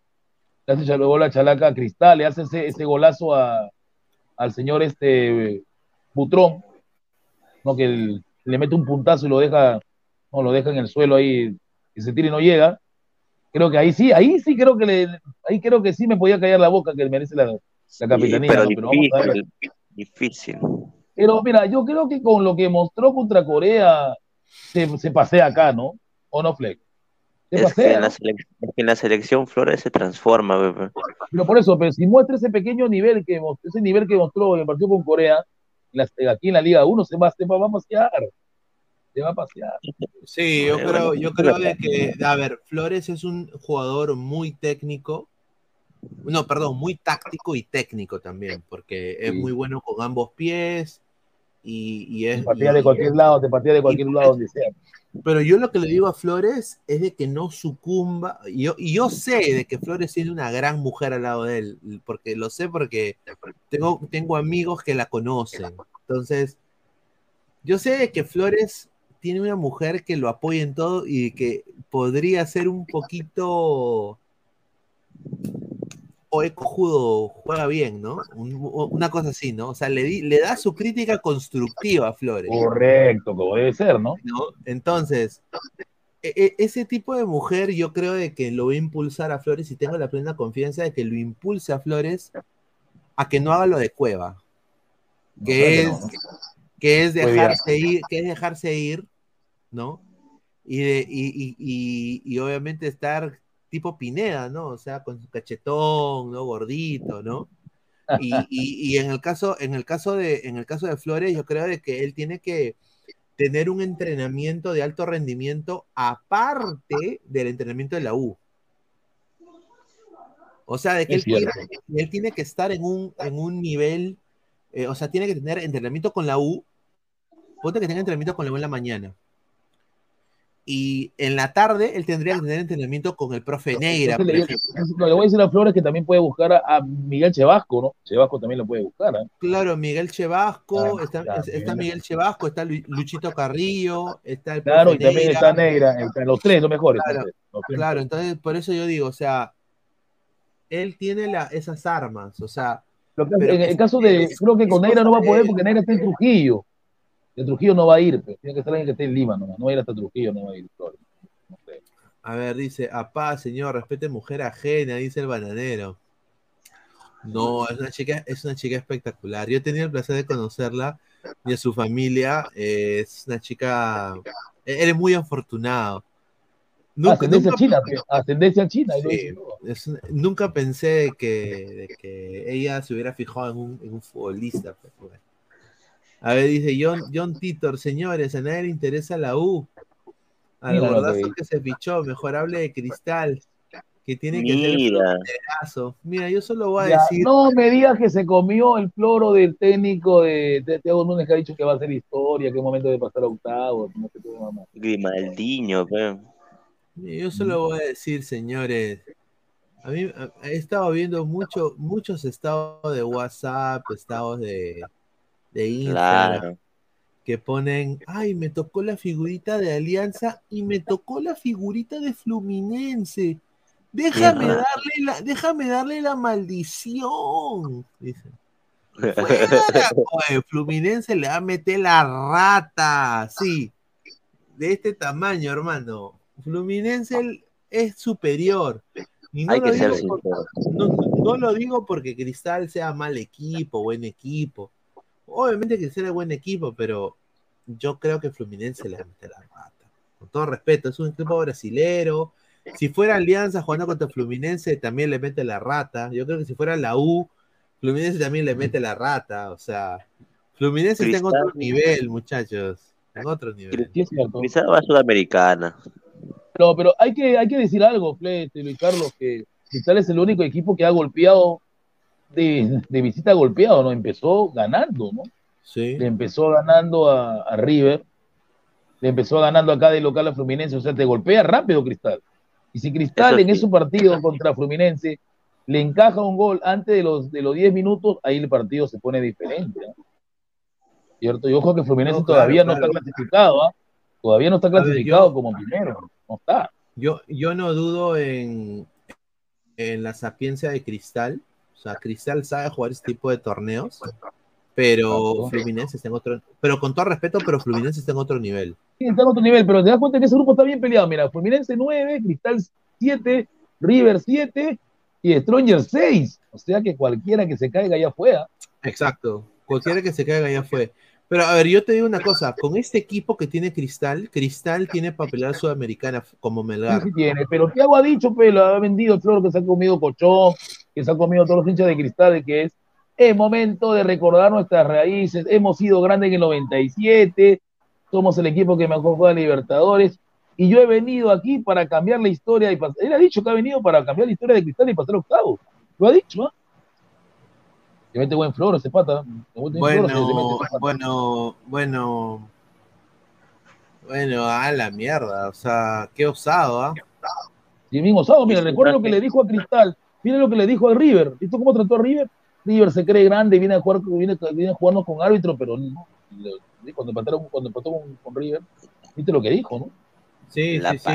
le hace gol a Chalaca a Cristal, le hace ese, ese golazo a, al señor este Butrón, no que el- le mete un puntazo y lo deja, no, lo deja en el suelo ahí, que se tira y no llega. Creo que ahí sí, ahí sí creo que le, ahí creo que sí me podía callar la boca que él merece la, la Sí, capitanía, pero ¿no? pero vamos a ver. difícil, difícil. Pero mira, yo creo que con lo que mostró contra Corea se, se pasea acá, ¿no? ¿O no, Fleck? Es que, en la ¿no? selec- es que en la selección Flores se transforma, bebé. Pero por eso, pero si muestra ese pequeño nivel que ese nivel que mostró en el partido con Corea, en la- aquí en la Liga 1, se va, se va, va a pasear. Se va a pasear. Sí, yo Bueno, creo, yo creo que, a ver, Flores es un jugador muy técnico, No, perdón, muy táctico y técnico también, porque es Sí. muy bueno con ambos pies y, y es... Te partía y- de cualquier lado, te partía de cualquier lado donde sea. Pero yo lo que le digo a Flores es de que no sucumba. Y yo, y yo sé de que Flores tiene una gran mujer al lado de él, porque lo sé porque tengo, tengo amigos que la conocen. Entonces, yo sé de que Flores tiene una mujer que lo apoya en todo y que podría ser un poquito. O cojudo juega bien, ¿no? Un- una cosa así, ¿no? O sea, le, di- le da su crítica constructiva a Flores. Correcto, como debe ser, ¿no? ¿no? Entonces, e- e- ese tipo de mujer yo creo de que lo va a impulsar a Flores y tengo la plena confianza de que lo impulse a Flores a que no haga lo de Cueva, que es, No, no, no. que es dejarse ir, que es dejarse ir, ¿no? Y, de, y, y- y- y obviamente estar tipo Pineda, ¿no? O sea, con su cachetón, ¿no? Gordito, ¿no? Y, y- y en el caso, en el caso de, en el caso de Flores, yo creo de que él tiene que tener un entrenamiento de alto rendimiento aparte del entrenamiento de la U. O sea, de que tiene, él tiene que estar en un, en un nivel, eh, o sea, tiene que tener entrenamiento con la U, ponte que tenga entrenamiento con la U en la mañana. Y en la tarde él tendría que tener entrenamiento con el profe Neira. Entonces, le, no, le voy a decir a Flores que también puede buscar a, a Miguel Chevasco, ¿no? Chevasco también lo puede buscar, ¿eh? Claro, Miguel Chevasco, Ah, está, claro, está. Miguel Chevasco, está Lu- Luchito Carrillo, está el Claro, y también Neira. está Negra, están los tres, los mejores. Claro, tres, los tres Claro, entonces por eso yo digo, o sea, él tiene la, esas armas, o sea, pero en el caso de, creo que con Negra cosa no va a poder de- porque Negra está en Trujillo. De Trujillo no va a ir, pero tiene que estar alguien que esté en Lima nomás. No va a ir hasta Trujillo, no va a ir. No sé. A ver, dice, apá, señor, respete mujer ajena, dice el bananero. No, es una chica, es una chica espectacular. Yo he tenido el placer de conocerla y a su familia. eh, es una chica. e-, Eres muy afortunado. Nunca, ascendencia nunca- china, ascendencia china. Sí, es nunca pensé que, de que ella se hubiera fijado en un, en un futbolista. pues, bueno. A ver, dice John, John Titor, señores, a nadie le interesa la U. Al Mira que gordazo que se fichó, mejor hable de cristal, que tiene que ser el Mira. Mira, yo solo voy a Ya, decir, No me digas que se comió el floro del técnico de Thiago Núñez que ha dicho que va a hacer historia, que es momento de pasar a octavos, no sé qué mamá. Grimaldiño, pe. yo solo voy a decir, señores, a mí a- he estado viendo mucho, muchos estados de WhatsApp, estados de, de Instagram, Claro. que ponen, ay, me tocó la figurita de Alianza y me tocó la figurita de Fluminense. Déjame darle la, déjame darle la maldición. Dicen. *laughs* Oye, Fluminense le va a meter la rata, sí, de este tamaño, hermano. Fluminense el- es superior. Y no Hay lo que ser digo por- sincero. no, no lo digo porque Cristal sea mal equipo, buen equipo. Obviamente Cristal es buen equipo, pero yo creo que Fluminense le va a meter la rata. Con todo respeto, es un equipo brasilero. Si fuera Alianza jugando contra Fluminense, también le mete la rata. Yo creo que si fuera la U, Fluminense también le mete la rata. O sea, Fluminense está en otro nivel, muchachos. En otro nivel. Sí, es cierto. Quizá va a Sudamericana. No, pero hay que, hay que decir algo, Flete, Luis Carlos, que Cristal es el único equipo que ha golpeado de, de visita golpeado, ¿no? Empezó ganando, ¿no? Sí. Le empezó ganando a, a River, le empezó ganando acá de local a Fluminense, o sea, te golpea rápido Cristal. Y si Cristal Eso en sí. ese partido contra Fluminense le encaja un gol antes de los, de los 10 minutos, ahí el partido se pone diferente. ¿no? ¿Cierto? Y ojo que Fluminense No, claro, todavía no claro. está clasificado, ¿ah? Todavía no está ver, clasificado yo- como primero, no está. Yo, yo no dudo en, en la sapiencia de Cristal. O sea, Cristal sabe jugar este tipo de torneos, pero Exacto. Fluminense está en otro. Pero con todo respeto, pero Fluminense está en otro nivel. Sí, está en otro nivel, pero te das cuenta que ese grupo está bien peleado. Mira, Fluminense 9, Cristal 7, River 7 y Stronger 6. O sea que cualquiera que se caiga ya fue. Exacto. Cualquiera que se caiga ya fue. Pero a ver, yo te digo una cosa: con este equipo que tiene Cristal, Cristal tiene papelera sudamericana como Sí, Melgar. sí tiene, pero Thiago ha dicho, pero ha vendido flor que se ha comido Cochón, que se ha comido todos los hinchas de cristal, de que es, es momento de recordar nuestras raíces, hemos sido grandes en el 97, somos el equipo que mejor juega Libertadores, y yo he venido aquí para cambiar la historia, y él ha dicho que ha venido para cambiar la historia de cristal y pasar octavos. Lo ha dicho, ¿ah? Se mete buen flor ese pata. Flor, se- mete Bueno, bueno, bueno. Bueno, a la mierda. O sea, qué osado, ¿ah? Y bien osado, mira, recuerda lo que le dijo a Cristal, mira lo que le dijo a River. ¿Viste cómo trató a River? River se cree grande, viene a jugar, viene, viene jugando con árbitro, pero no. Cuando empataron, cuando empató con, con River, ¿viste lo que dijo, no? Sí, La sí.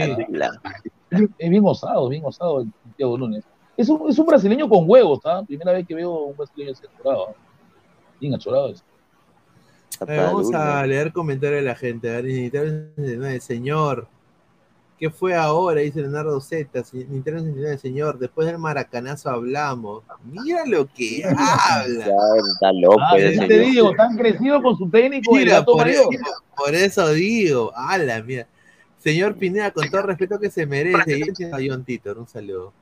Es bien osado, bien osado el Santiago Núñez. Es un, es un brasileño con huevos, ¿ah? Primera vez que veo un brasileño así achorado. ¿ah? Bien achorado eso. A ver, vamos a leer comentarios de la gente. A ver, Nintendo 69, señor. ¿Qué fue ahora? Dice Leonardo Z. Nintendo 69, señor. Después del maracanazo hablamos. Mira lo que habla. Está loco. Ah, ese te digo, tan crecido con su técnico Mira, por, mayor. por eso digo. Ala, mira. Señor Pineda, con todo el respeto que se merece. Y a John Titor, un saludo.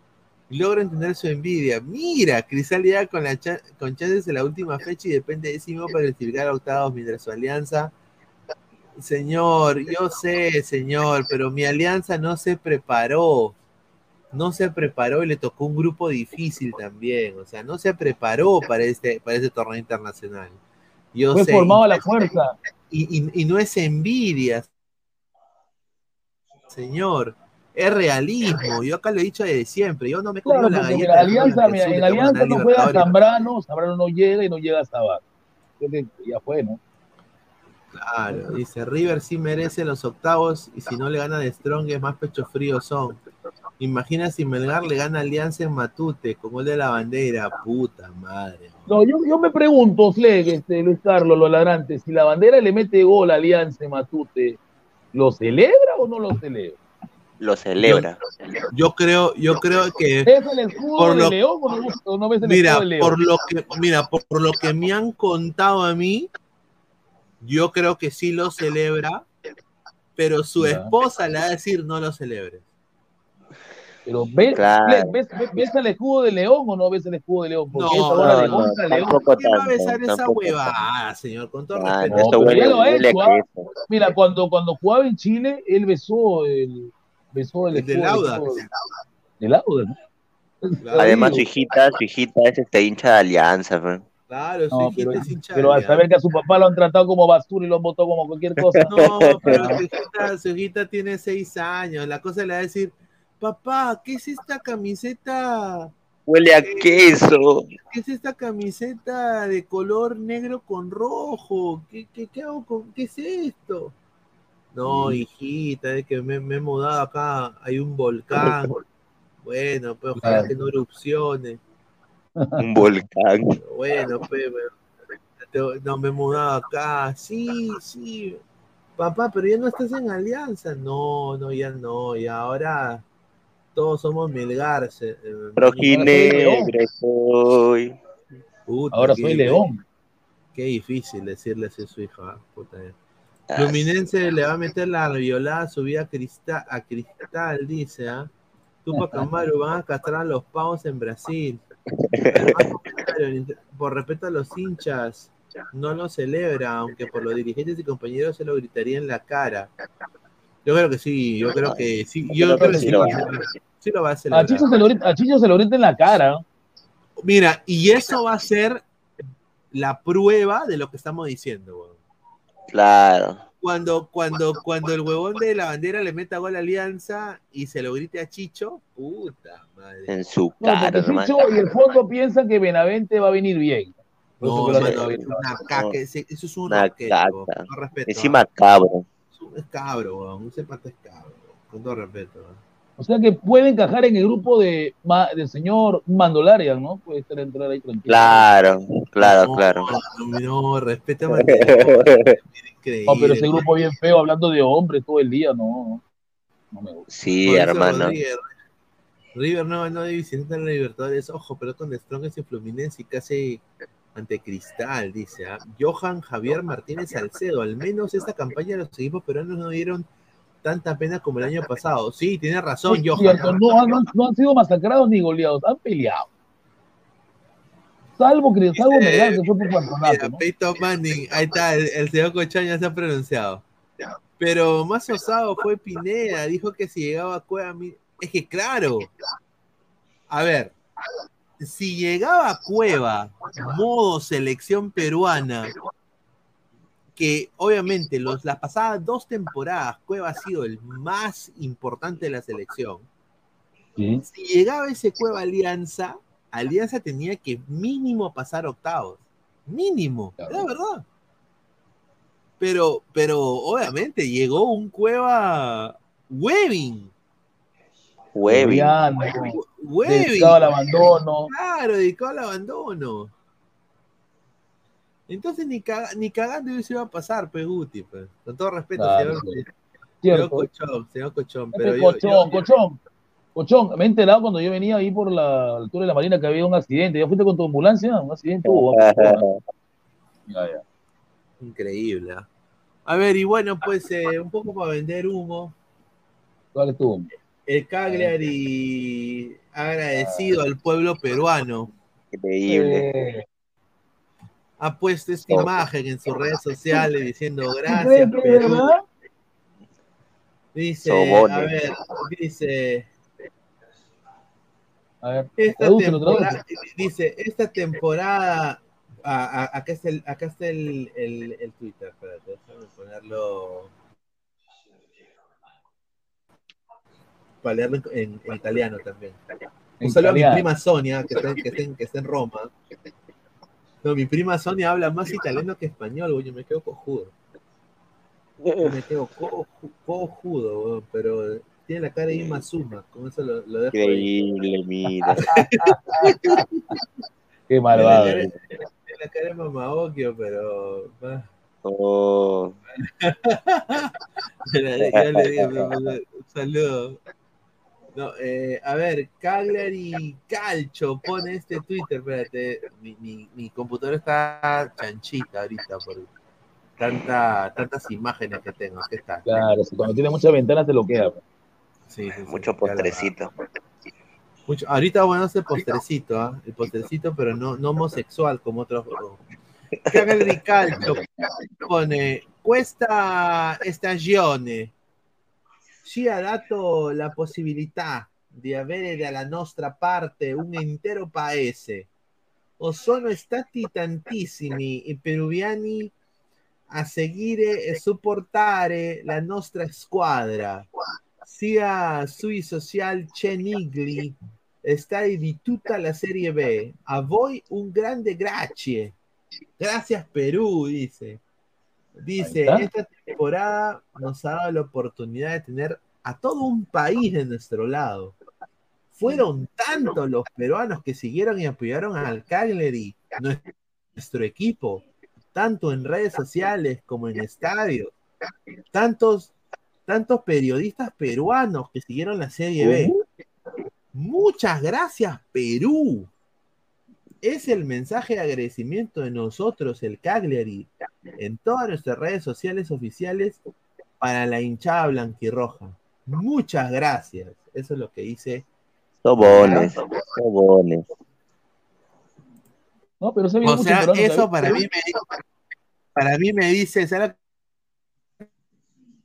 Logro entender su envidia. Mira, Cristal ya con, la cha- con chances en la última fecha y depende de sí mismo para clasificar a octavos mientras su alianza. Señor, yo sé, señor, pero mi alianza no se preparó. No se preparó y le tocó un grupo difícil también. O sea, no se preparó para este, para este torneo internacional. Yo Fue sé, formado a la fuerza. y, y- y no es envidia, señor. Es realismo. Yo acá lo he dicho desde siempre. Yo no me Claro, la galleta. mira, de Alianza, mira, en que Alianza no juega. Zambrano, Zambrano no llega y no llega a Sabar. Creo que ya fue, ¿no? Claro, dice River sí merece los octavos y si no le gana de Strong es más pecho frío son. Imagina si Melgar le gana Alianza en Matute con gol de la bandera, puta madre. No, yo, yo me pregunto, Fleg, este, Luis Carlos, los ladrantes, si la bandera le mete gol a Alianza en Matute, ¿lo celebra o no lo celebra? Lo celebra. Yo creo, yo creo que ¿Es el escudo Por de lo- León o no, o no ves el Mira, escudo de León? por lo que, mira, por, por lo que me han contado a mí, yo creo que sí lo celebra, pero su Ya. esposa le va a decir no lo celebres. Pero ¿ves, Claro. Fleg, ves, ves- ves el escudo de León o no ves el escudo de León? Porque No, es ahora de no, no, León. ¿Quién va a tanto, besar esa huevada, señor? Con todo Ah, respeto. no, huele, lo huele hecho, ¿ah? Mira, cuando, cuando jugaba en Chile, él besó el, besó el El de escudo del Lauda. de- de Lauda, ¿no? Claro, Además, su hijita, su hijita es este hincha de alianza. fe. Claro, su No, hijita pero, es hincha pero al saber que a su papá lo han tratado como basura y lo han votado como cualquier cosa. No, pero su hijita, su hijita tiene seis años. La cosa le va a decir, papá, ¿qué es esta camiseta? Huele a queso. ¿Qué es esta camiseta de color negro con rojo? ¿Qué, qué, qué hago con qué es esto? No, hijita, es que me, me he mudado acá, hay un volcán. *laughs* Bueno, pues ojalá Claro. que no erupcione. Un volcán. *laughs* Bueno, pues, no me he mudado acá. Sí, sí. Papá, pero ya no estás en alianza. No, no, ya no. Y ahora todos somos Melgar. eh, Rojinegro soy. Puta, Ahora soy León. Qué difícil decirle así a su hija. ¿ah? Puta, eh. Ah, Fluminense le va a meter la violada a su vida a Cristal, a Cristal dice, ¿ah? Tupac *laughs* Amaru van a castrar a los pavos en Brasil. *laughs* Por respeto a los hinchas, no lo celebra, aunque por los dirigentes y compañeros se lo gritaría en la cara. Yo creo que sí, yo creo que sí, yo creo que sí, lo va a- sí lo va a A celebrar. Chicho, se lo, grita- a Chicho se lo grita en la cara. Mira, y eso va a ser la prueba de lo que estamos diciendo. Claro. Cuando, cuando, cuando el huevón de la bandera le meta gol a Alianza y se lo grite a Chicho, puta madre. En su No, cara, porque hermano. Chicho y el fondo piensan que Benavente va a venir bien. No, mano, hacen es una caca, ese- eso es un Una roquete, caca. Encima ¿ah? cabro. Es cabro, weón, ese es cabro, con todo respeto. O sea que puede encajar en el grupo de, ma- del señor Mandolarian, ¿no? Puede estar entrar ahí tranquilo. Claro, claro, No, claro. No, no, respeta a. *laughs* No, pero ese grupo bien feo hablando de hombres todo el día, no. No me gusta. Sí, Mauricio hermano. Rodríguez, River no ganó división en la Libertadores, ojo, pero con Strongest y Fluminense y casi ante Cristal, dice. ¿ah? Johan Javier Martínez Salcedo, al menos esta campaña los equipos peruanos no dieron tanta pena como el año pasado. Sí, tiene razón, no, han- no sido masacrados ni goleados, han peleado. Salvo que salvo Dice, Melgar, que fue por campeonato, ¿no? Peyton Manning, ahí está, el, el señor Cochaña se ha pronunciado. Pero más osado fue Pineda, dijo que si llegaba a Cueva, es que claro, a ver, si llegaba Cueva, modo selección peruana, que obviamente los, las pasadas dos temporadas Cueva ha sido el más importante de la selección. Sí. Si llegaba ese Cueva Alianza, Alianza tenía que mínimo pasar octavos. Mínimo, Claro. la verdad. Pero, pero obviamente llegó un Cueva Webbing. Webby. Viviano, Webbing. dedicado al abandono. Claro, dedicado al abandono. Entonces ni, caga- ni cagando se iba a pasar, Peguti, pues. Con todo respeto, Claro, señor, sí. señor. Cochón, señor Cochón. Este Pero yo, cochón, yo- cochón, cochón. Me he enterado cuando yo venía ahí por la altura de la Marina que había un accidente. ¿Ya fuiste con tu ambulancia? Un accidente hubo. Ya, ya. Increíble. ¿ah? A ver, y bueno, pues eh, un poco para vender humo. ¿Cuál estuvo? El Cagliari ha agradecido al pueblo peruano. Increíble. Eh, Ha puesto esta imagen en sus redes sociales diciendo ¿tú gracias, Perú. Dice, a ver, dice, A ver, esta temporada, dice, esta temporada, ah, acá está el, acá está el, el, el Twitter, espérate, déjame ponerlo, para leerlo en, en- italiano también. Un saludo a mi prima Sonia, que está, que está en, que está en Roma. No, mi prima Sonia habla más italiano que español, güey, yo me quedo cojudo. Yo me quedo co- cojudo, güey, pero tiene la cara de Ima Suma, con eso lo, lo dejo ahí. Increíble, mira. *laughs* Qué malvado. Tiene la cara- tiene la cara de Mamaokio, pero... ah, Oh, *laughs* ya le- digo, un saludo. No, eh, a ver, Cagliari Calcio pone este Twitter, espérate, mi, mi, mi computadora está chanchita ahorita por tanta, tantas imágenes que tengo. ¿Qué tal? Claro, si cuando tiene muchas ventanas te lo queda. Sí, sí, sí, mucho la- postrecito. Mucho, ahorita bueno hacer postrecito, ¿ah? el postrecito, pero no, no homosexual como otros. Cagliari Calcio pone questa stagione ci ha dato la possibilità di avere dalla nostra parte un intero paese. O sono stati tantissimi i peruviani a seguire e supportare la nostra squadra, sia sui social Cenigli stadi di tutta la Serie B. A voi un grande grazie. Gracias Perú, dice. Dice, esta temporada nos ha dado la oportunidad de tener a todo un país de nuestro lado. Fueron tantos los peruanos que siguieron y apoyaron al Cagliari, nuestro equipo, tanto en redes sociales como en estadios. Tantos, tantos periodistas peruanos que siguieron la Serie B. Muchas gracias, Perú. Es el mensaje de agradecimiento de nosotros, el Cagliari, en todas nuestras redes sociales oficiales para la hinchada blanquirroja. Muchas gracias. Eso es lo que dice. Sobones, sobones. No, pero se O mucho sea, eso ¿sabes? para mí me, para mí me dice, ¿sabes lo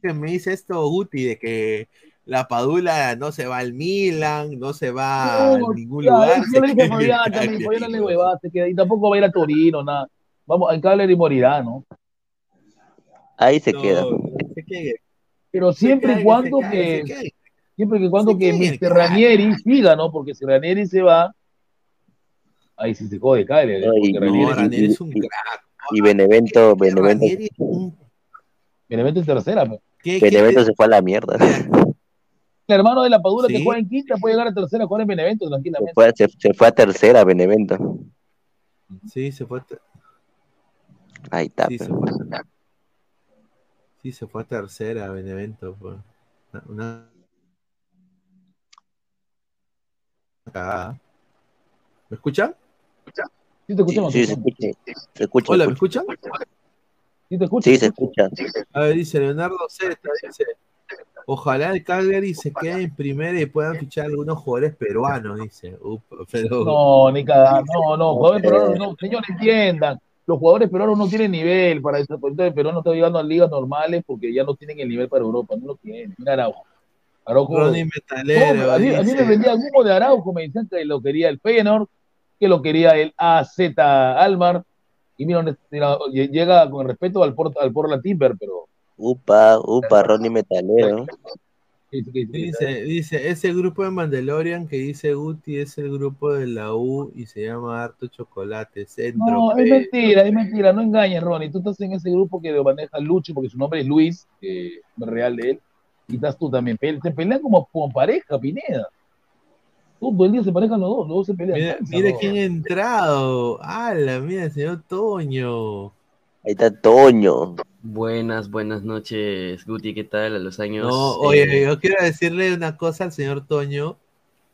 que me dice esto Guti? De que la Padula no se va al Milan, no se va No, a ningún ya, lugar. yo se le dije *laughs* le ¿no? huevada, se queda, y tampoco va a ir a Torino, nada. Vamos, al Cagliari morirá, ¿no? Ahí se No, queda. se. Pero siempre y cuando se que, se siempre y cuando que Mr. Ranieri siga, ¿no? Porque si Ranieri se va, ahí sí se jode Cagliari, No, Ranieri, No, Ranieri es un crack. Y Benevento, Benevento, Benevento es tercera, pues. ¿Qué- Benevento se fue a la mierda. El hermano de la Padula que Sí. juega en quinta puede llegar a tercera, jugar en Benevento Se tranquilamente. fue, se, se fue a tercera, Benevento. Sí, se fue. a Ahí está. Sí, se fue. Sí, se fue a tercera Benevento. pues. Una, una. ¿Me escuchan? Sí te escuchamos. Sí, te se escucha. Se escucha. Hola, ¿me escucha. escuchan? Sí te escucho. Sí, se escucha. A ver, dice Leonardo Z, dice, ojalá el Cagliari se quede en primera y puedan fichar algunos jugadores peruanos, dice. Upa, pero No, ni cada, *laughs* no, no, jugadores peruanos, no, señores, entiendan. Los jugadores peruanos no tienen nivel para eso. El peruano está llegando a ligas normales porque ya no tienen el nivel para Europa, no lo tienen. Mira Araujo. Araujo. Ronnie No, Metalero a, mí, me vendía humo de Araujo, me decían que lo quería el Feyenoord que lo quería el AZ Almar. Y mira, mira, llega con respeto al Port, al Portland Timber, pero Upa, upa, Ronnie Metalero. Dice, dice, ese grupo de Mandalorian que dice Guti es el grupo de la U y se llama Harto Chocolate, Centro. No, es mentira, es mentira, no engañes, Ronnie. Tú estás en ese grupo que lo maneja Luchi, porque su nombre es Luis, eh, real de él, y estás tú también. Te pelean como, como pareja, Pineda. Todo el día se parejan los dos, los dos se pelean. Mira, quién ha entrado. ¡Hala! Mira, el señor Toño. Ahí está Toño. Buenas, buenas noches, Guti, ¿qué tal? A los años. No, oye, eh, yo quiero decirle una cosa al señor Toño.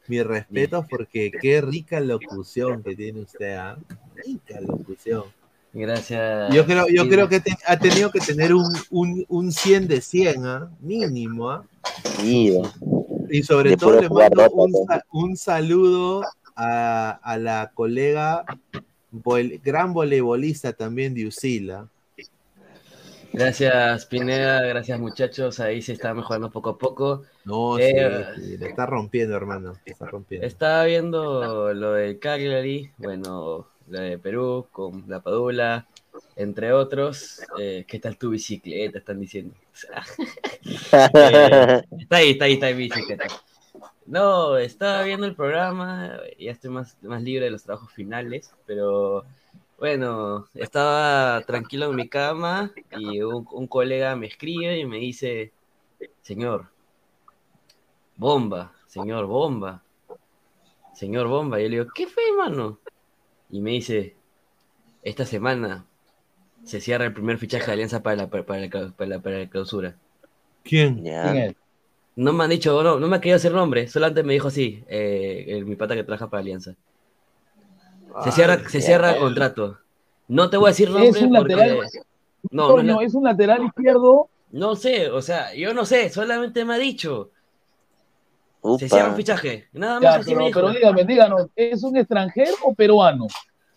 Mi respeto porque qué rica locución que tiene usted, ¿ah? Rica locución. Gracias. Yo creo, yo Sí, creo que te- ha tenido que tener un, un, un 100 de 100, ¿ah? Mínimo, ¿ah? Y sobre De todo le mando un, sa- un saludo a, a la colega gran voleibolista también de Usila. Gracias, Pineda, gracias, muchachos. Ahí se está mejorando poco a poco. No, Eh, sí, sí, le está rompiendo, hermano. está rompiendo. Estaba viendo lo del Cagliari, bueno, lo de Perú con la Padula, entre otros. Eh, ¿Qué tal tu bicicleta? Están diciendo. *laughs* Eh, está ahí, está ahí, está ahí mi bicicleta. No, estaba viendo el programa, ya estoy más, más libre de los trabajos finales, pero bueno, estaba tranquilo en mi cama y un, un colega me escribe y me dice, señor, bomba, señor, bomba, señor, bomba. Y yo le digo, ¿qué fue, hermano? Y me dice, esta semana se cierra el primer fichaje de Alianza para la, para la, para la- para la clausura. ¿Quién? ¿Quién es? No me han dicho, no, no me ha querido hacer nombre, solamente me dijo así, eh, el- mi pata que trabaja para Alianza. Se cierra, se cierra el contrato. No te voy a decir nombre Es un porque... lateral. No, no, no, es un lateral izquierdo. no sé, o sea, yo no sé, solamente me ha dicho. Se cierra Upa. fichaje, nada más Ya, así me pero, dijo. pero dígame, díganos, ¿es un extranjero o peruano?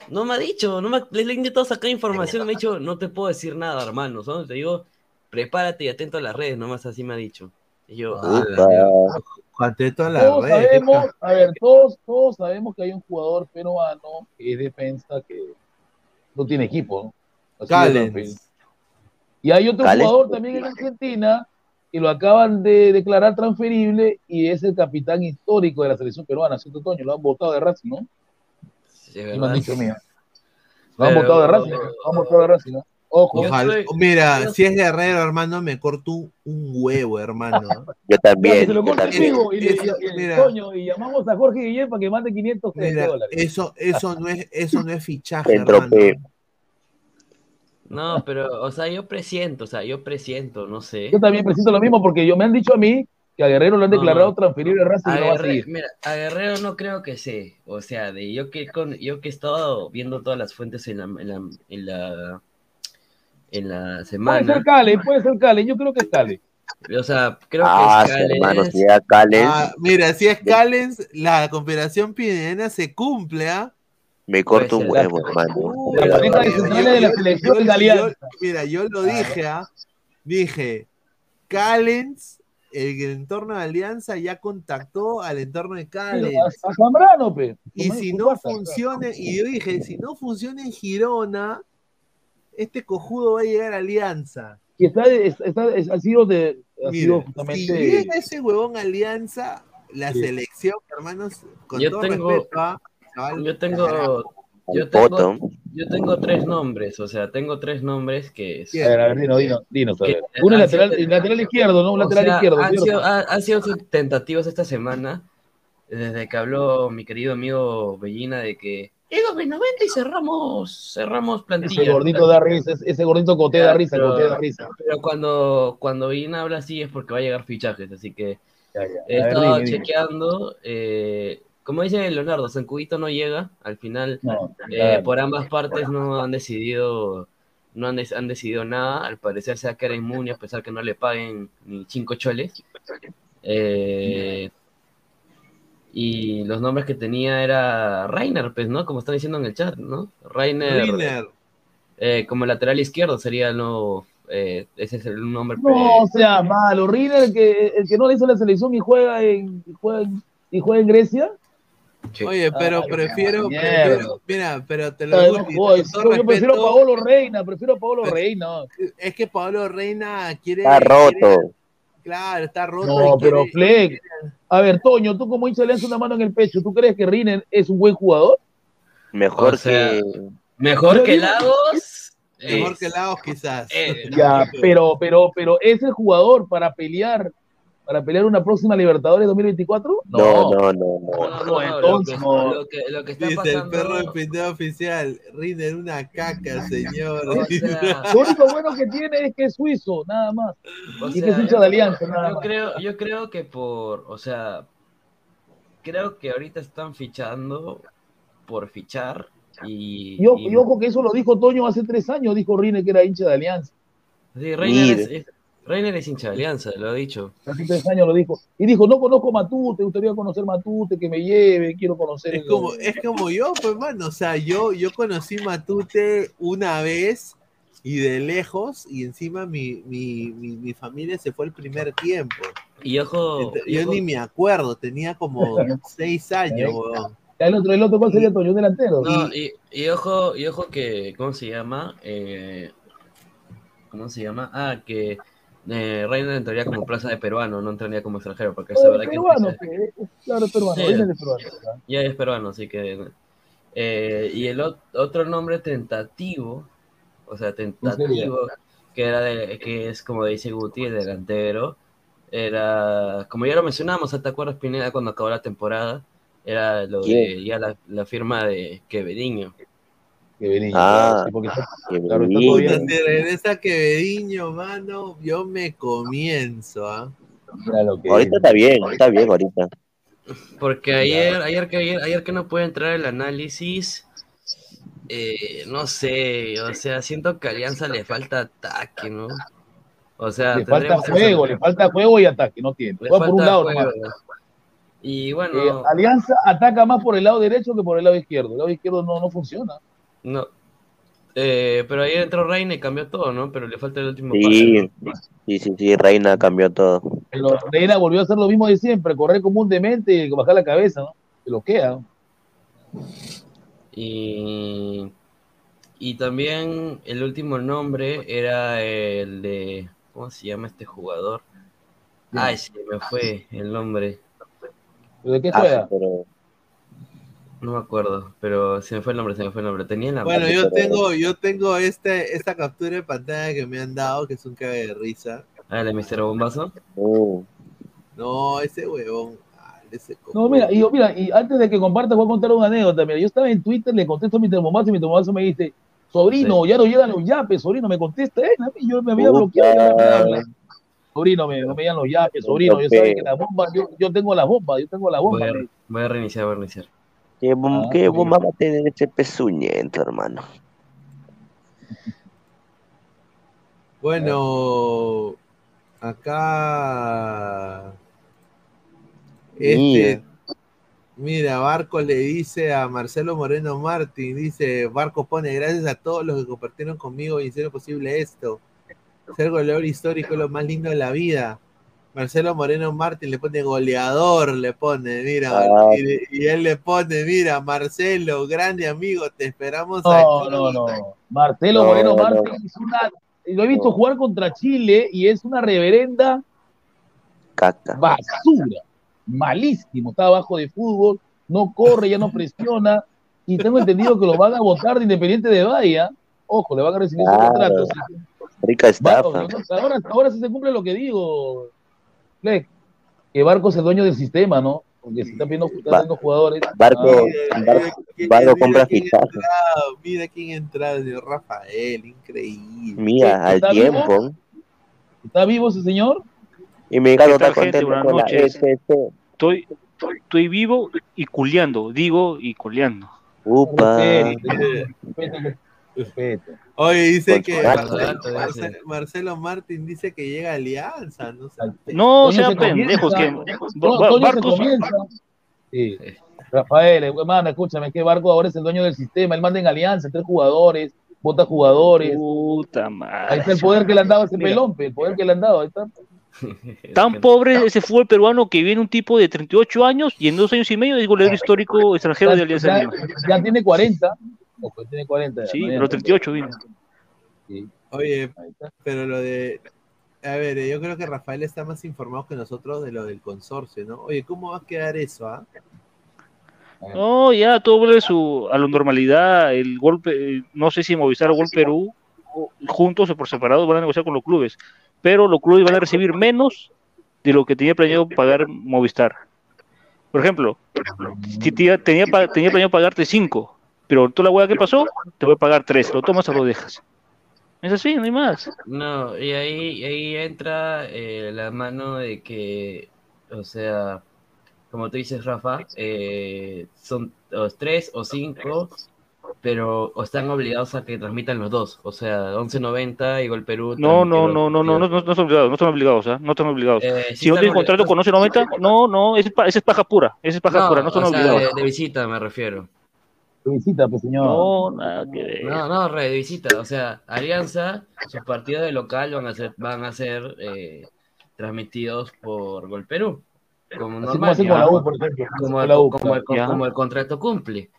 No me ha dicho, no me, le he intentado sacar información, me ha *laughs* dicho, no te puedo decir nada, hermano. Solo te digo, prepárate y atento a las redes, nomás así me ha dicho. Y yo, Ah, a la Todos red. sabemos, a ver, todos, todos sabemos que hay un jugador peruano que es defensa que no tiene equipo, ¿no? Y hay otro jugador también en Argentina que lo acaban de declarar transferible y es el capitán histórico de la selección peruana, ¿cierto, Toño? Lo han votado de Racing, ¿no? sí, me han verdad. dicho, mía. Lo han votado de Racing, ¿no? lo han votado de Racing, ¿no? Ojo, Yo Ojalá- soy- Mira, yo- si es guerrero, hermano, me corto un, huevo, hermano. *laughs* Yo también. se lo también. conmigo y, Eso, y- y- mira. Toño, y llamamos a Jorge Guillén para que mande 500 Mira, dólares. eso, eso no es, eso no es fichaje, hermano. No, pero, o sea, yo presiento, o sea, yo presiento, no sé. Yo también presiento lo mismo porque yo me han dicho a mí que a Guerrero lo han declarado no. transferible de Racing A, y no va a seguir. mira, a Guerrero no creo que sé. O sea, de yo que con, yo que he estado viendo todas las fuentes en la, en la, en la, en la Puede semana. ser Cale, puede ser Cale, yo creo que es Cale. O sea, creo Ah, que es hermano, Callens. si era Callens, Ah, mira, si es Callens, la cooperación pinediana se cumple, ¿ah? me corto un puede huevo, hermano. Uh, La De pareja verdad. de yo- centrales de la yo- selección yo- de Alianza. yo- Mira, yo lo dije, ¿ah? Dije, Callens, el entorno de Alianza ya contactó al entorno de Callens. A, a Zambrano, pe. Y si no funciona, y yo dije, si no funciona en Girona, este cojudo va a llegar a Alianza. Y está, es- está- es- ha sido de, ha Mira, sido si justamente. llega ese huevón a Alianza, la Sí. selección, hermanos, con Yo todo tengo- respeto, ¿ah? Yo tengo, yo tengo, poto. yo tengo tres nombres, o sea, tengo tres nombres que es-. A ver, a ver, Dino, Dino, Dino, a ver. Que- Uno lateral, sido- lateral izquierdo, ¿no? Un lateral sea, izquierdo. han sido, ha- han sido tentativos esta semana, desde que habló mi querido amigo Bellina de que llega Benavente y cerramos, cerramos plantilla. Ese gordito da risa, ese- gordito cote da risa, Pero- cote da risa. Pero cuando, cuando habla así es porque va a llegar fichajes, así que Ya, ya. he ver, estado dime, dime. chequeando. eh, como dice Leonardo, Zancudito no llega, al final No, eh, por ambas partes no han decidido no han, han decidido nada, al parecer se va a quedar inmune a pesar que no le paguen ni cinco choles. Eh, y los nombres que tenía era Rainer, pues, ¿no? Como están diciendo en el chat, ¿no? Rainer, Riner. eh, como lateral izquierdo sería el nuevo, eh, ese es el nombre. No sea malo. Riner, el que, el que no le hizo la selección y juega en, y juega en, y juega en Grecia. Oye, pero Ay, prefiero, prefiero- mira, pero te lo digo, no yo, prefiero a Paolo Reina, prefiero a Paolo Reina. Es que Pablo Reina quiere. Está roto. quiere- claro, está roto. No, pero quiere- Fleck. A ver, Toño, tú como hincha le una mano en el pecho, ¿tú crees que Rinen es un buen jugador? Mejor O sea, que. Mejor que Lagos. Mejor es- que Lagos, quizás. eh, Ya, pero, pero, pero ¿es el jugador para pelear, para pelear una próxima Libertadores 2024? No, no, no, no. no, no, no, no, entonces lo, que, lo, que, lo que está Dice pasando. el perro de pintado oficial. Riner una caca, señor. O sea, *laughs* Lo único bueno que tiene es que es suizo, nada más. o y sea, que es hincha de Alianza, nada yo más. creo, yo creo que por, o sea, creo que ahorita están fichando por fichar y, Y, ojo- y- y ojo que eso lo dijo Toño hace tres años, dijo Rine que era hincha de Alianza. sí, Reiner, es, es- Reiner es hincha de Alianza, lo he dicho. Hace tres años lo dijo. Y dijo, no conozco Matute, gustaría conocer Matute, que me lleve, quiero conocer. Es el- como, es como yo, pues, mano. O sea, yo, yo conocí Matute una vez y de lejos, y encima mi, mi, mi, mi familia se fue el primer tiempo. Y ojo, y Yo ojo- ni me acuerdo, tenía como *laughs* seis años, weón. El otro, el otro, ¿cuál sería Toño? Delantero. No, y, y ojo, y ojo que, ¿cómo se llama? Eh, ¿Cómo se llama? Ah, que eh, Reiner entraría como plaza de peruano, no entraría como extranjero, porque es Oye, verdad que empieza- claro, peruano, Sí. Peruano. ¿verdad? ya es peruano, así que... eh, y el ot- otro nombre tentativo, o sea, tentativo, que era de, que es como dice Guti, el delantero, era, como ya lo mencionamos, ¿te acuerdas, Pineda, cuando acabó la temporada? Era lo de ya la, la firma de Quevediño. Que venía, Ah, sí, porque claro, regresa Quevediño, mano, yo me comienzo, ¿ah? mira lo que Ahorita está bien, está bien ahorita. Porque ayer, ayer que ayer, ayer que no puede entrar el análisis, eh, no sé, o sea, siento que a Alianza le falta ataque, ¿no? O sea, le falta juego, le falta juego y ataque, no tiene. le Juega por un lado juego. nomás. Y Eh, bueno, Alianza ataca más por el lado derecho que por el lado izquierdo. El lado izquierdo no, no funciona. No. Eh, pero ayer entró Reina y cambió todo, ¿no? Pero le falta el último Sí, sí, sí, sí, Reina cambió todo. Pero Reina volvió a hacer lo mismo de siempre, correr como un demente y bajar la cabeza, ¿no? Se lo queda. ¿no? Y, y también el último nombre era el de. ¿Cómo se llama este jugador? Ay, se me fue el nombre. ¿Pero ¿De qué Ah, juega? pero No me acuerdo, pero se me fue el nombre, se me fue el nombre. Tenía en la Bueno, yo tengo, yo tengo este, esta captura de pantalla que me han dado, que es un cague de risa. Ah, el Mr. Bombazo. uh, No, ese huevón. ah, ese No, mira, y yo, mira, y antes de que compartas, voy a contar una anécdota. Mira, yo estaba en Twitter, le contesto a mi termomazo y mi termomazo me dice, sobrino, ya no llegan los yapes, sobrino, me contesta él, a mí, yo me había bloqueado y ahora me habla. Sobrino, me, no me llegan los yapes, sobrino, yo sabes que la bomba, yo, yo tengo la bomba, yo tengo la bomba. Voy a, me dice. voy a reiniciar, voy a reiniciar. ¿Qué, bom- Ah, qué sí. bomba va a tener ese pezuñento, hermano? Bueno, acá. Este. Mira, Barco le dice a Marcelo Moreno Martín, dice, Barco pone, gracias a todos los que compartieron conmigo y hicieron posible esto. Ser goleador histórico es lo más lindo de la vida. Marcelo Moreno Martín le pone goleador, le pone, mira, Ah. y, y él le pone, mira, Marcelo, grande amigo, te esperamos No, aquí. no, no. Marcelo No, Moreno no. Martín es una. Lo he visto No. jugar contra Chile y es una reverenda Caca. basura. Malísimo. Está abajo de fútbol, no corre, ya no *laughs* presiona. Y tengo entendido que lo van a votar de Independiente de Bahía. Ojo, le van a recibir su contrato. Rica estafa. ahora, ahora sí se cumple lo que digo, Fleck, que Barco es el dueño del sistema, ¿no? Porque se están viendo, están Ba- viendo jugadores. Barco, Ah, Barco, Barco mira compra quién fichajes. Mira quién entrado, señor Rafael, increíble. Mira, al ¿Está vivo? tiempo. ¿Está vivo ese señor? Y mi gato ¿Qué tal, está gente? contento Buenas con la noches. FT. Estoy, estoy vivo y culeando, digo y culeando. Upa. Oye, dice que Marcelo, Martín dice que llega a Alianza, no sé. No sean se comienza. pendejos, que se Barcos. Sí. Rafael, hermano, escúchame, es que Barco ahora es el dueño del sistema, él manda en alianza, tres jugadores, vota jugadores. puta Ahí madre. está el poder que le han dado a ese Mira. pelón, pe, el poder que le han dado, ahí está. *laughs* Tan pobre ese fútbol peruano que viene un tipo de 38 años y en dos años y medio es goleador histórico extranjero de Alianza ya, ya tiene 40. Ojo, tiene 40. ya, Sí, no, ya pero no. 38 vino. Oye, pero lo de. A ver, yo creo que Rafael está más informado que nosotros de lo del consorcio, ¿no? Oye, ¿cómo va a quedar eso, ah? No, ya todo vuelve su, a la normalidad. El golpe, no sé si Movistar o Gol Perú, juntos o por separado, van a negociar con los clubes. Pero los clubes van a recibir menos de lo que tenía planeado pagar Movistar. Por ejemplo, si tenía, tenía planeado pagarte 5, pero toda la hueá que pasó, te voy a pagar 3. Lo tomas o lo dejas. Es así, no hay más. No, y ahí, ahí entra eh, la mano de que, o sea, como tú dices, Rafa, eh, son los tres o cinco, pero o están obligados a que transmitan los dos, o sea, 11.90 y Gol Perú. No, no, no, no, no, no, no, no están obligados, no están obligados, ¿ah? No están obligados. Eh, sí si no tienen contrato con 1190, no, no, ese es, pa- ese es paja pura, ese es paja pura, no son o sea, obligados. de, de visita me refiero. De visita, pues señor. No, nada que ver. No, no, re, de visita. O sea, Alianza, sus partidos de local van a ser, van a ser eh, transmitidos por Gol Perú. Como normal. como hace ya. con la U, por ejemplo. Como Con el, la U, como el- ya. como el contrato cumple.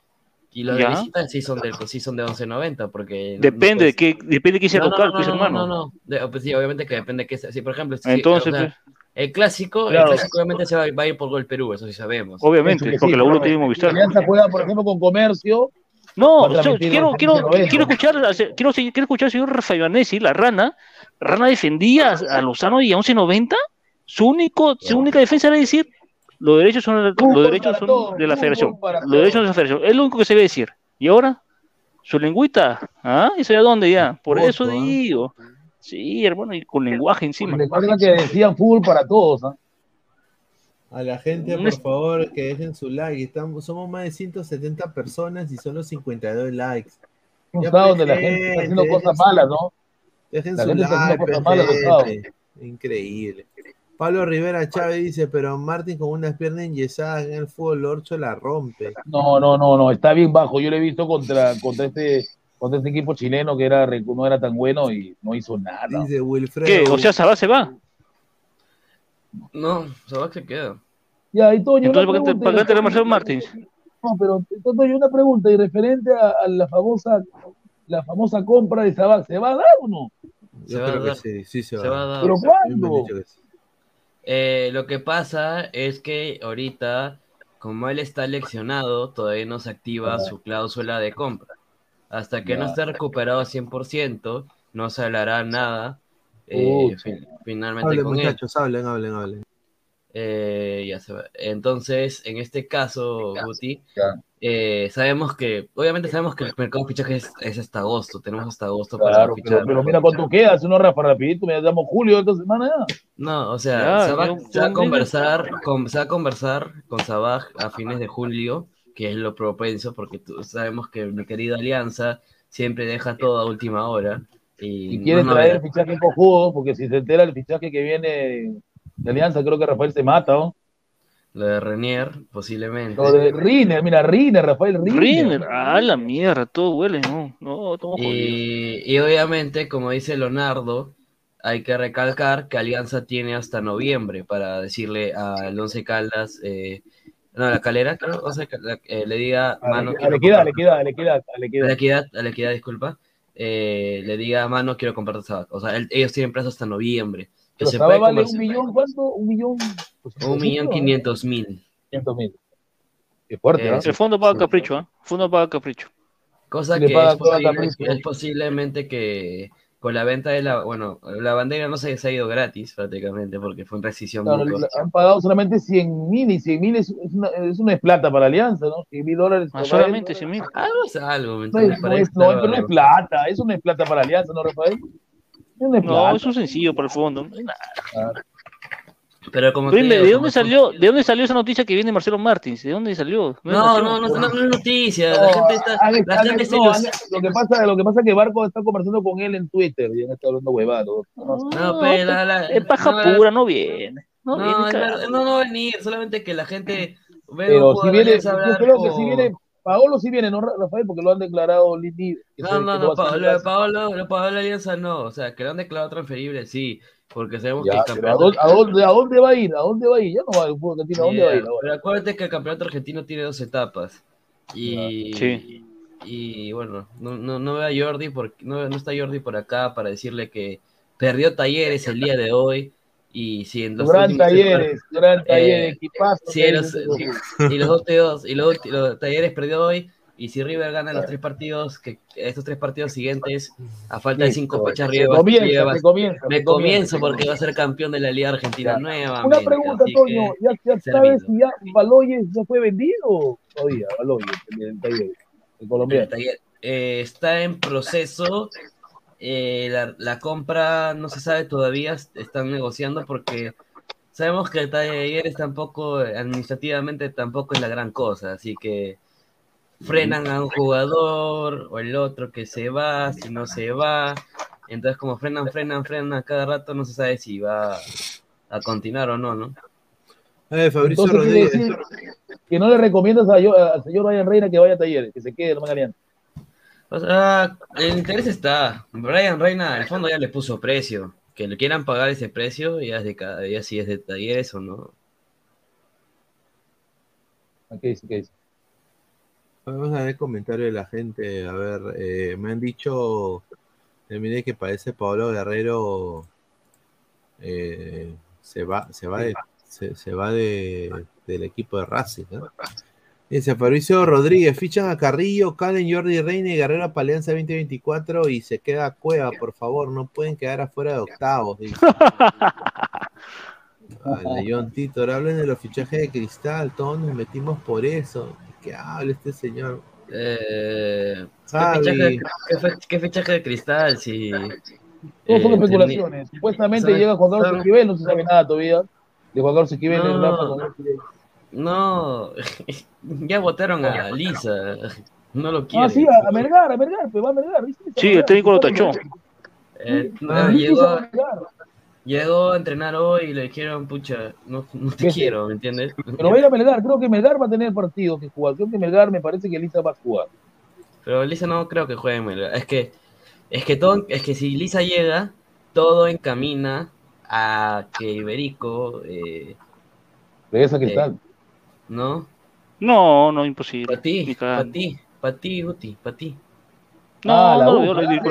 Y los Ya. de visita sí son de, sí son de 11.90 porque... Depende no de qué, depende de qué sea no, local, no, pues no, hermano. No, no, no. De- pues sí, obviamente que depende de qué sea. Sí, por ejemplo, si- Entonces, o sea, pues. El clásico, Claro. el clásico obviamente se va, va a ir por Gol Perú, eso sí sabemos. Obviamente, porque sí, la U no pero tiene Movistar. Alianza juega, por ejemplo, con Comercio. No, yo quiero, quiero, 11.90. quiero escuchar, quiero, quiero escuchar al señor Rafael Ivanesi, la rana. Rana defendía a Lozano y a 11.90. Su único, su única defensa era decir los derechos son, los derechos son de la federación. Los derechos son de la federación. Es lo único que se debe decir. Y ahora, su lengüita, ¿ah? ¿Eso ya dónde ya? Por eso ¿ah? digo. Sí, hermano, y con lenguaje encima. Recuerda que decían fútbol para todos. ¿ah? A la gente, Un por favor, que dejen su like. Estamos, somos más de 170 personas y solo 52 likes. Un pues, donde la gente está haciendo cosas malas, ¿no? Dejen La su like, malas. Increíble. Pablo Rivera Chávez dice, pero Martín con unas piernas enyesadas en el fútbol Orcho la rompe. No, no, no, no, está bien bajo. Yo lo he visto contra, contra este contra este equipo chileno que era, no era tan bueno y no hizo nada. Dice Wilfredo. ¿Qué? O sea, Sabá se va. No, Sabac se queda. Ya, y Toño, Entonces, ¿para qué te- para qué Marcelo Martins? No, pero Toño, una pregunta y referente a, a la famosa la famosa compra de Sabac, ¿se va a dar o no? Yo a creo que sí, sí se va, Se va a dar. ¿Pero cuándo? Eh, lo que pasa es que ahorita, como él está leccionado, todavía no se activa su cláusula de compra. Hasta que no Ya. esté recuperado 100%, no se hablará nada eh, fin- finalmente Hablen, con él. muchachos, hablen, hablen, hablen. Eh, ya se va. Entonces, en este caso, Guti, Ya. eh, sabemos que, obviamente sabemos que el mercado de fichajes es, es hasta agosto, tenemos hasta agosto Claro, para pero, fichar. pero mira cuánto queda, si uno Rafa rapidito, me llamo Julio esta semana ya. No, o sea, Ya, se va, se va a conversar con, se va a conversar con Sabaj a fines de julio, que es lo propenso, porque tú- sabemos que mi querida Alianza siempre deja todo a última hora. Y, Y quiere no, no, traer verá. fichaje cojudo, porque si se entera el fichaje que viene de Alianza, creo que Rafael se mata, ¿no? lo de Renier, posiblemente. Lo de Riner, mira, Riner, Rafael Riner. Riner, ah, la mierda, todo huele, no, no, todo. Y, y obviamente, como dice Leonardo, hay que recalcar que Alianza tiene hasta noviembre para decirle al Once Caldas, eh, no, la calera, creo, Once Cal- la- eh, le diga, A mano, la quiero equidad, a la comprar- equidad, a la equidad, a la a la equidad. equidad, a la equidad, disculpa, eh, le diga, mano, quiero comprarte Sabac. O sea, él- ellos tienen plazo hasta noviembre. Que se puede vale un millón, ¿cuánto? Un millón. pues, un millón quinientos mil. quinientos mil. Qué fuerte, Eh, ¿no? El fondo paga capricho, ¿ah? Fondo paga capricho. Cosa que paga es, toda posible- Capricho. es posiblemente que con la venta de la, bueno, la bandera no se, se ha ido gratis prácticamente porque fue en rescisión Claro, han pagado solamente 100 mil y 100 mil es, es una, es una plata para Alianza, ¿no? 100 mil dólares. Ah, solamente él, 100 mil. Algo es algo, ¿me No, entiendes? es, Para no, es, no, no es plata, eso no es plata para Alianza, ¿no, Rafael? No es No, eso es sencillo para el fondo. no hay nada. Pero como Dime, digo, ¿de dónde salió, ¿de dónde salió esa noticia que viene Marcelo Martins? ¿De dónde salió? No, no, no, no, no es noticia. No, La gente está, han- la han- gente se no, ilus- han- lo que pasa, lo que pasa es que Barco está conversando con él en Twitter y han estado hablando huevados. No, No, pero la, la- Es paja no, pura, no viene. No, No, viene verdad, no, no va a venir, solamente que la gente ve Pero si viene, yo creo que si viene, Paolo sí viene, ¿no, Rafael? Porque lo han declarado Lini. que se- No, no, no. Paolo, lo de Paolo Alianza no, o sea, que lo han declarado transferible, sí, Porque sabemos Ya, que el pero ¿a campeonato dónde, a, dónde, ¿A dónde va a ir? ¿A dónde va a ir? Ya no va el fútbol argentino, ¿a dónde va a ir ahora? Pero acuérdate que el campeonato argentino tiene dos etapas. Y, Sí. y bueno, no, no, no veo a Jordi, por, no, no está Jordi por acá para decirle que perdió talleres el día de hoy. Y si en los Gran talleres, *laughs* gran Eh, talleres, equipazo. Sí, los- *laughs* y los dos y los, y los talleres perdió hoy. Y si River gana los tres partidos, que estos tres partidos siguientes, a falta de cinco fechas, se River comienza, me comienzo porque va a ser campeón de la Liga Argentina Ya. nuevamente. Una pregunta, Toño, ¿ya, ya sabes si ya Baloyes ya fue vendido todavía? Baloyes, el, el taller, el colombiano. El taller, eh, está en proceso. eh, la, la compra no se sabe todavía, est- están negociando porque sabemos que el Talleres tampoco, eh, administrativamente tampoco es la gran cosa, así que frenan a un jugador o el otro que se va, si no se va. Entonces, como frenan, frenan, frenan a cada rato, no se sabe si va a continuar o no, ¿no? Eh, Fabricio Entonces Rodríguez. decir que no le recomiendas a yo- al señor Ryan Reina que vaya a talleres, que se quede, no me galean. O sea, el interés está. Brian Reina, al fondo ya le puso precio. Que le quieran pagar ese precio, ya es de cada día si es de talleres o no. ¿Qué dice? ¿Qué dice? Vamos a ver el comentario de la gente. A ver, eh, me han dicho, eh, mire que parece Pablo Guerrero eh, se va, se va, de, se, se va de, del equipo de Racing. ¿no? Dice Fabricio Rodríguez, fichan a Carrillo, Calen, Jordi Reina y Guerrero a Paleanza 2024 y se queda Cueva, por favor, no pueden quedar afuera de octavos. dice. *laughs* Vale, John Titor, hablen de los fichajes de cristal, todos nos metimos por eso. ¿Qué habla este señor? Eh, ¿qué, fichaje, qué fe- qué fichaje de cristal? Si, Todos son eh, especulaciones. Supuestamente llega Juan Carlos Esquivel, no se sabe nada todavía. De Juan Carlos Esquivel, No. *laughs* Ya votaron a Lisa. No lo Ah, quieren. sí, a, a Melgar, a Melgar, pues va a Melgar, ¿viste? Sí, el técnico lo tachó. Eh, no, Ah, llegó. Llegó a entrenar hoy y le dijeron, pucha, no, no te quiero, ¿me entiendes? Pero va a ir a Melgar, creo que Melgar va a tener partido que jugar. Creo que Melgar me parece que Lisa va a jugar. Pero Lisa no creo que juegue en Melgar. Es que, es que todo, es que si Lisa llega, todo encamina a que Iberico, eh, Regresa a Cristal. ¿no? No, no, imposible. Para ti, para ti, para ti, Guti, para ti. No, ah, la no, U. yo lo digo,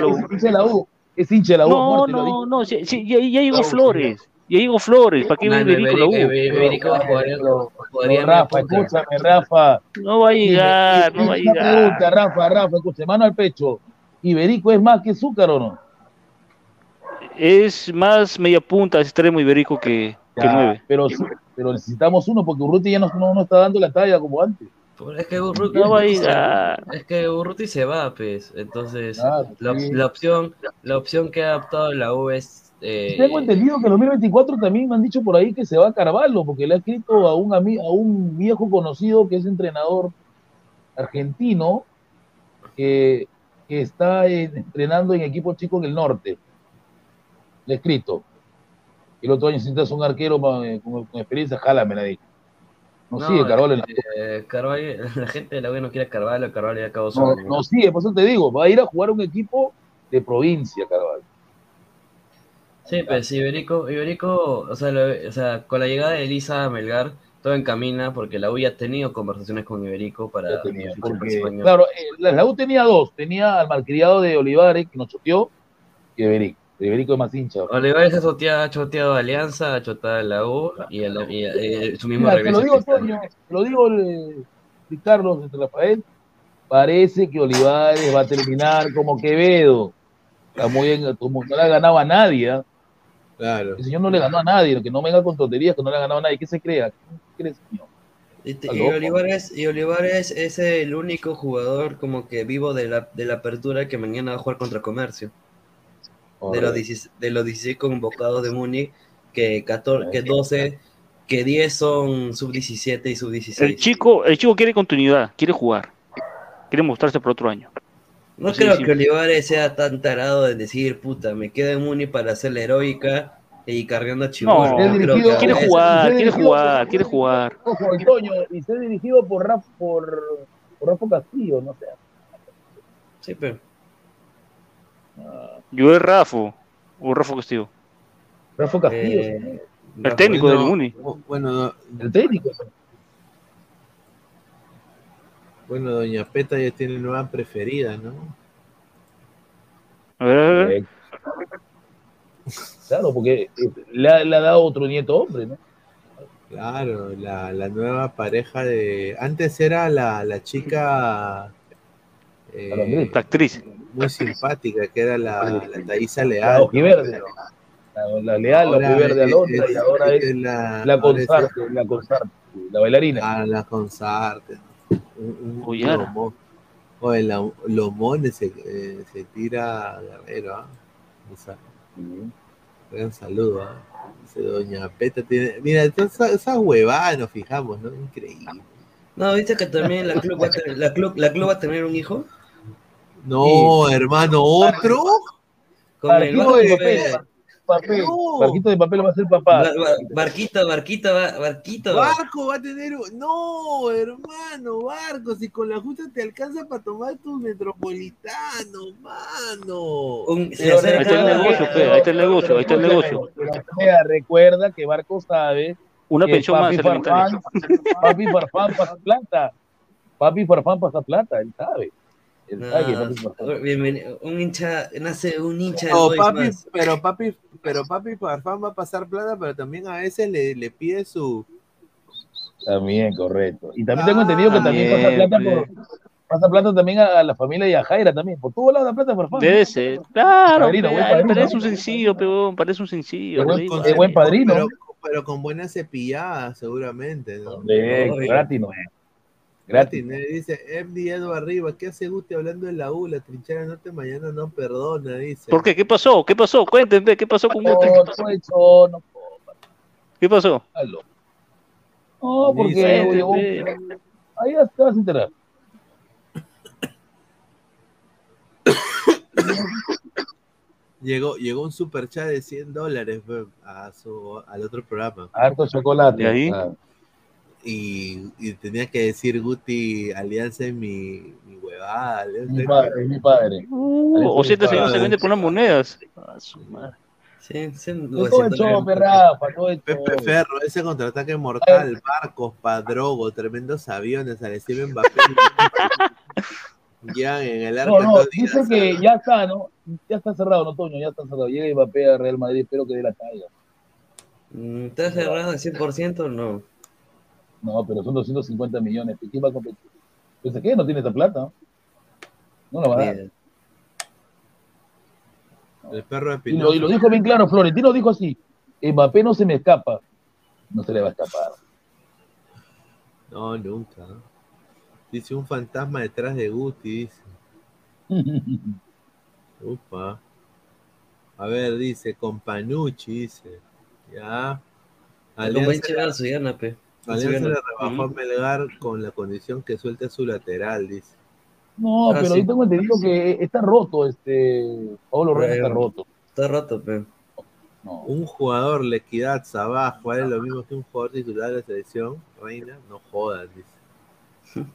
la U. Es hincha de la U. No, muerte, lo no, no, sí, sí, ya, ya llegó. Flores. Ya llegó Flores. ¿Para qué No, viene no, Iberico la U? Jugaría pero media Rafa, escúchame, Rafa. No va a llegar, no va a llegar. pregunta, Rafa, Rafa, escucha, mano al pecho. ¿Iberico es más que Zúcar o no? Es más media punta extremo Iberico que, que Ya, nueve. Pero, pero necesitamos uno porque Urruti ya no, no, no está dando la talla como antes. Es que Urruti, No va a llegar. es que Urruti se va, pues. Entonces, Claro, la, sí. la opción, la opción que ha adoptado la U es. eh, Tengo entendido que en 2024 también me han dicho por ahí que se va a Carvalho, porque le ha escrito a un, ami- a un viejo conocido que es entrenador argentino que, que está eh, entrenando en equipos chicos en el norte. Le ha escrito. El otro año necesitas un arquero eh, con, con experiencia, jálame, la dicho. No, sigue Carvalho en la eh, Carvalho- *laughs* la gente de la U no quiere a Carvalho, Carvalho ya acabó su No, sigue, por eso te digo, va a ir a jugar un equipo de provincia, Carvalho. Sí, pues Iberico, Iberico, o sea, lo- o sea, con la llegada de Elisa Melgar, todo encamina porque la U ya ha tenido conversaciones con Iberico para tenía, porque, España. claro, eh, la, la U tenía dos, tenía al malcriado de Olivares, que nos choteó, y Iberico. Iberico es más hincha. Olivares ha choteado, ha choteado a Alianza, ha choteado a la U y, el- y, eh, su mismo Mira, te regreso. lo digo. Toño, lo digo, eh, Carlos, este Rafael, parece que Olivares va a terminar como Quevedo. Está muy bien, como no le ha ganado a nadie, ¿ah? Claro. El señor no le ganó a nadie, que no venga con tonterías, que no le ha ganado a nadie. ¿Qué se crea? ¿Qué cree, señor? Y, y. Olivares, y Olivares es el único jugador como que vivo de la, de la apertura que mañana va a jugar contra Comercio. De los, 16, de los 16 convocados de Múnich, que, 14, que 12, que 10 son sub-17 y El sub-16. chico, el chico quiere continuidad, quiere jugar. Quiere mostrarse por otro año. No Así creo que. Olivares sea tan tarado de decir, puta, me quedo en Múnich para hacer la heroica y cargando a Chihuahua. No, quiere jugar, quiere jugar, por- quiere jugar. Y está dirigido por Rafa, por, por Rafa Castillo, no sé. Sí, pero. Yo es Rafo, o Rafa Castillo. Rafa Castillo. Eh, El técnico del Bueno, Muni. Bueno, El técnico. bueno, Doña Peta ya tiene nueva preferida, ¿no? A ver, a ver. Eh, Claro, porque eh, le ha, le ha dado otro nieto hombre, ¿no? Claro, la, la nueva pareja de. Antes era la, la chica. eh, La actriz. Muy simpática, que era la, la Thaisa La Leal. ojiverde. La, la leal, la Ahora ojiverde es- Alondra, y ahora es es la- la consarte, la consarte, la bailarina. Ah, la consarte. Un, un lomo- Oye, la- Lomones se, eh, se tira Guerrero. O sea, gran saludo, ¿ah? Dice Doña Peta tiene. Mira, esas, esas huevadas nos fijamos, ¿no? Increíble. No, viste que también la club va a tener, la club, la club va a tener un hijo. No, hermano, otro. Con el Barquito Vasco de papel, papel, No. barquito de papel va a ser papá. Bar- bar- barquito, barquito, va- barquito. Barco va a tener. un- No, hermano, Barco, si con la justa te alcanza para tomar tus metropolitanos, mano. Un- se acerca- Ahí está el negocio, pe, ahí está el negocio, ahí está el negocio. Recuerda que Barco sabe Una pensión más papi alimentaria. Farfán, papi Farfán pasa plata. Papi Farfán pasa plata, él sabe. No, Farfán. bienvenido. Un hincha, nace un hincha de No, papi, más. pero papi, pero papi Farfán va a pasar plata, pero también a veces le, le pide su. También, correcto. Y también tengo entendido que también pasa plata bien. por pasa plata también a, a la familia y a Jaira también. Por todos lados la plata de Farfán. Debe ser. Claro, Padrino, padrino. parece un sencillo, peón, parece un sencillo. Es buen ahí con- es buen padrino. Pero, pero con buena cepillada, seguramente, ¿no? Oye. gratis, no. Gratis. Martín, eh, dice MD arriba, ¿qué hace Guti hablando de la U? La trinchera norte mañana no perdona, dice. ¿Por qué? ¿Qué pasó? ¿Qué pasó? Cuéntenme, ¿qué pasó con No, Guti? no, eso, no, ¿Qué pasó? hazlo. No, porque ahí te vas a enterar. Llegó, llegó un super chat de 100 dólares a su, al otro programa. Harto chocolate. ¿Y ahí? Ah, Y, y tenía que decir Guti, Alianza es mi, mi huevada. Alianza mi es padre, es mi padre. Uh, o sea, este señor se vende por unas monedas. A su madre. Sí, sí. Pepe Ferro, ese contraataque mortal, barcos, padrogo, tremendos aviones, Alessio Mbappé. *laughs* ya en el arco No, dice que ya está, ¿no? Ya está cerrado, no, Toño, ya está cerrado. Llega Mbappé a Real Madrid, espero que dé la talla. Mm, ¿Estás cerrado al 100% o no? No, pero son 250 millones. ¿Quién va a competir? Pensé que no tiene esa plata. No, la va a dar. El perro de Y lo, y lo dijo bien claro, Florentino dijo así, Mbappé no se me escapa. No se le va a escapar. No, nunca. Dice un fantasma detrás de Guti, dice. *laughs* Upa. A ver, dice, con Panucci, dice. Ya. Alianza, Alianza le rebajó a Melgar con la condición que suelte su lateral, dice. No, Ah, pero sí. yo tengo entendido que está roto este Pablo Reyes está roto. Está roto, pe. No. Un jugador, la equidad, Sabaj, ¿vale lo mismo que un jugador titular de la selección? Reina, no jodas, dice.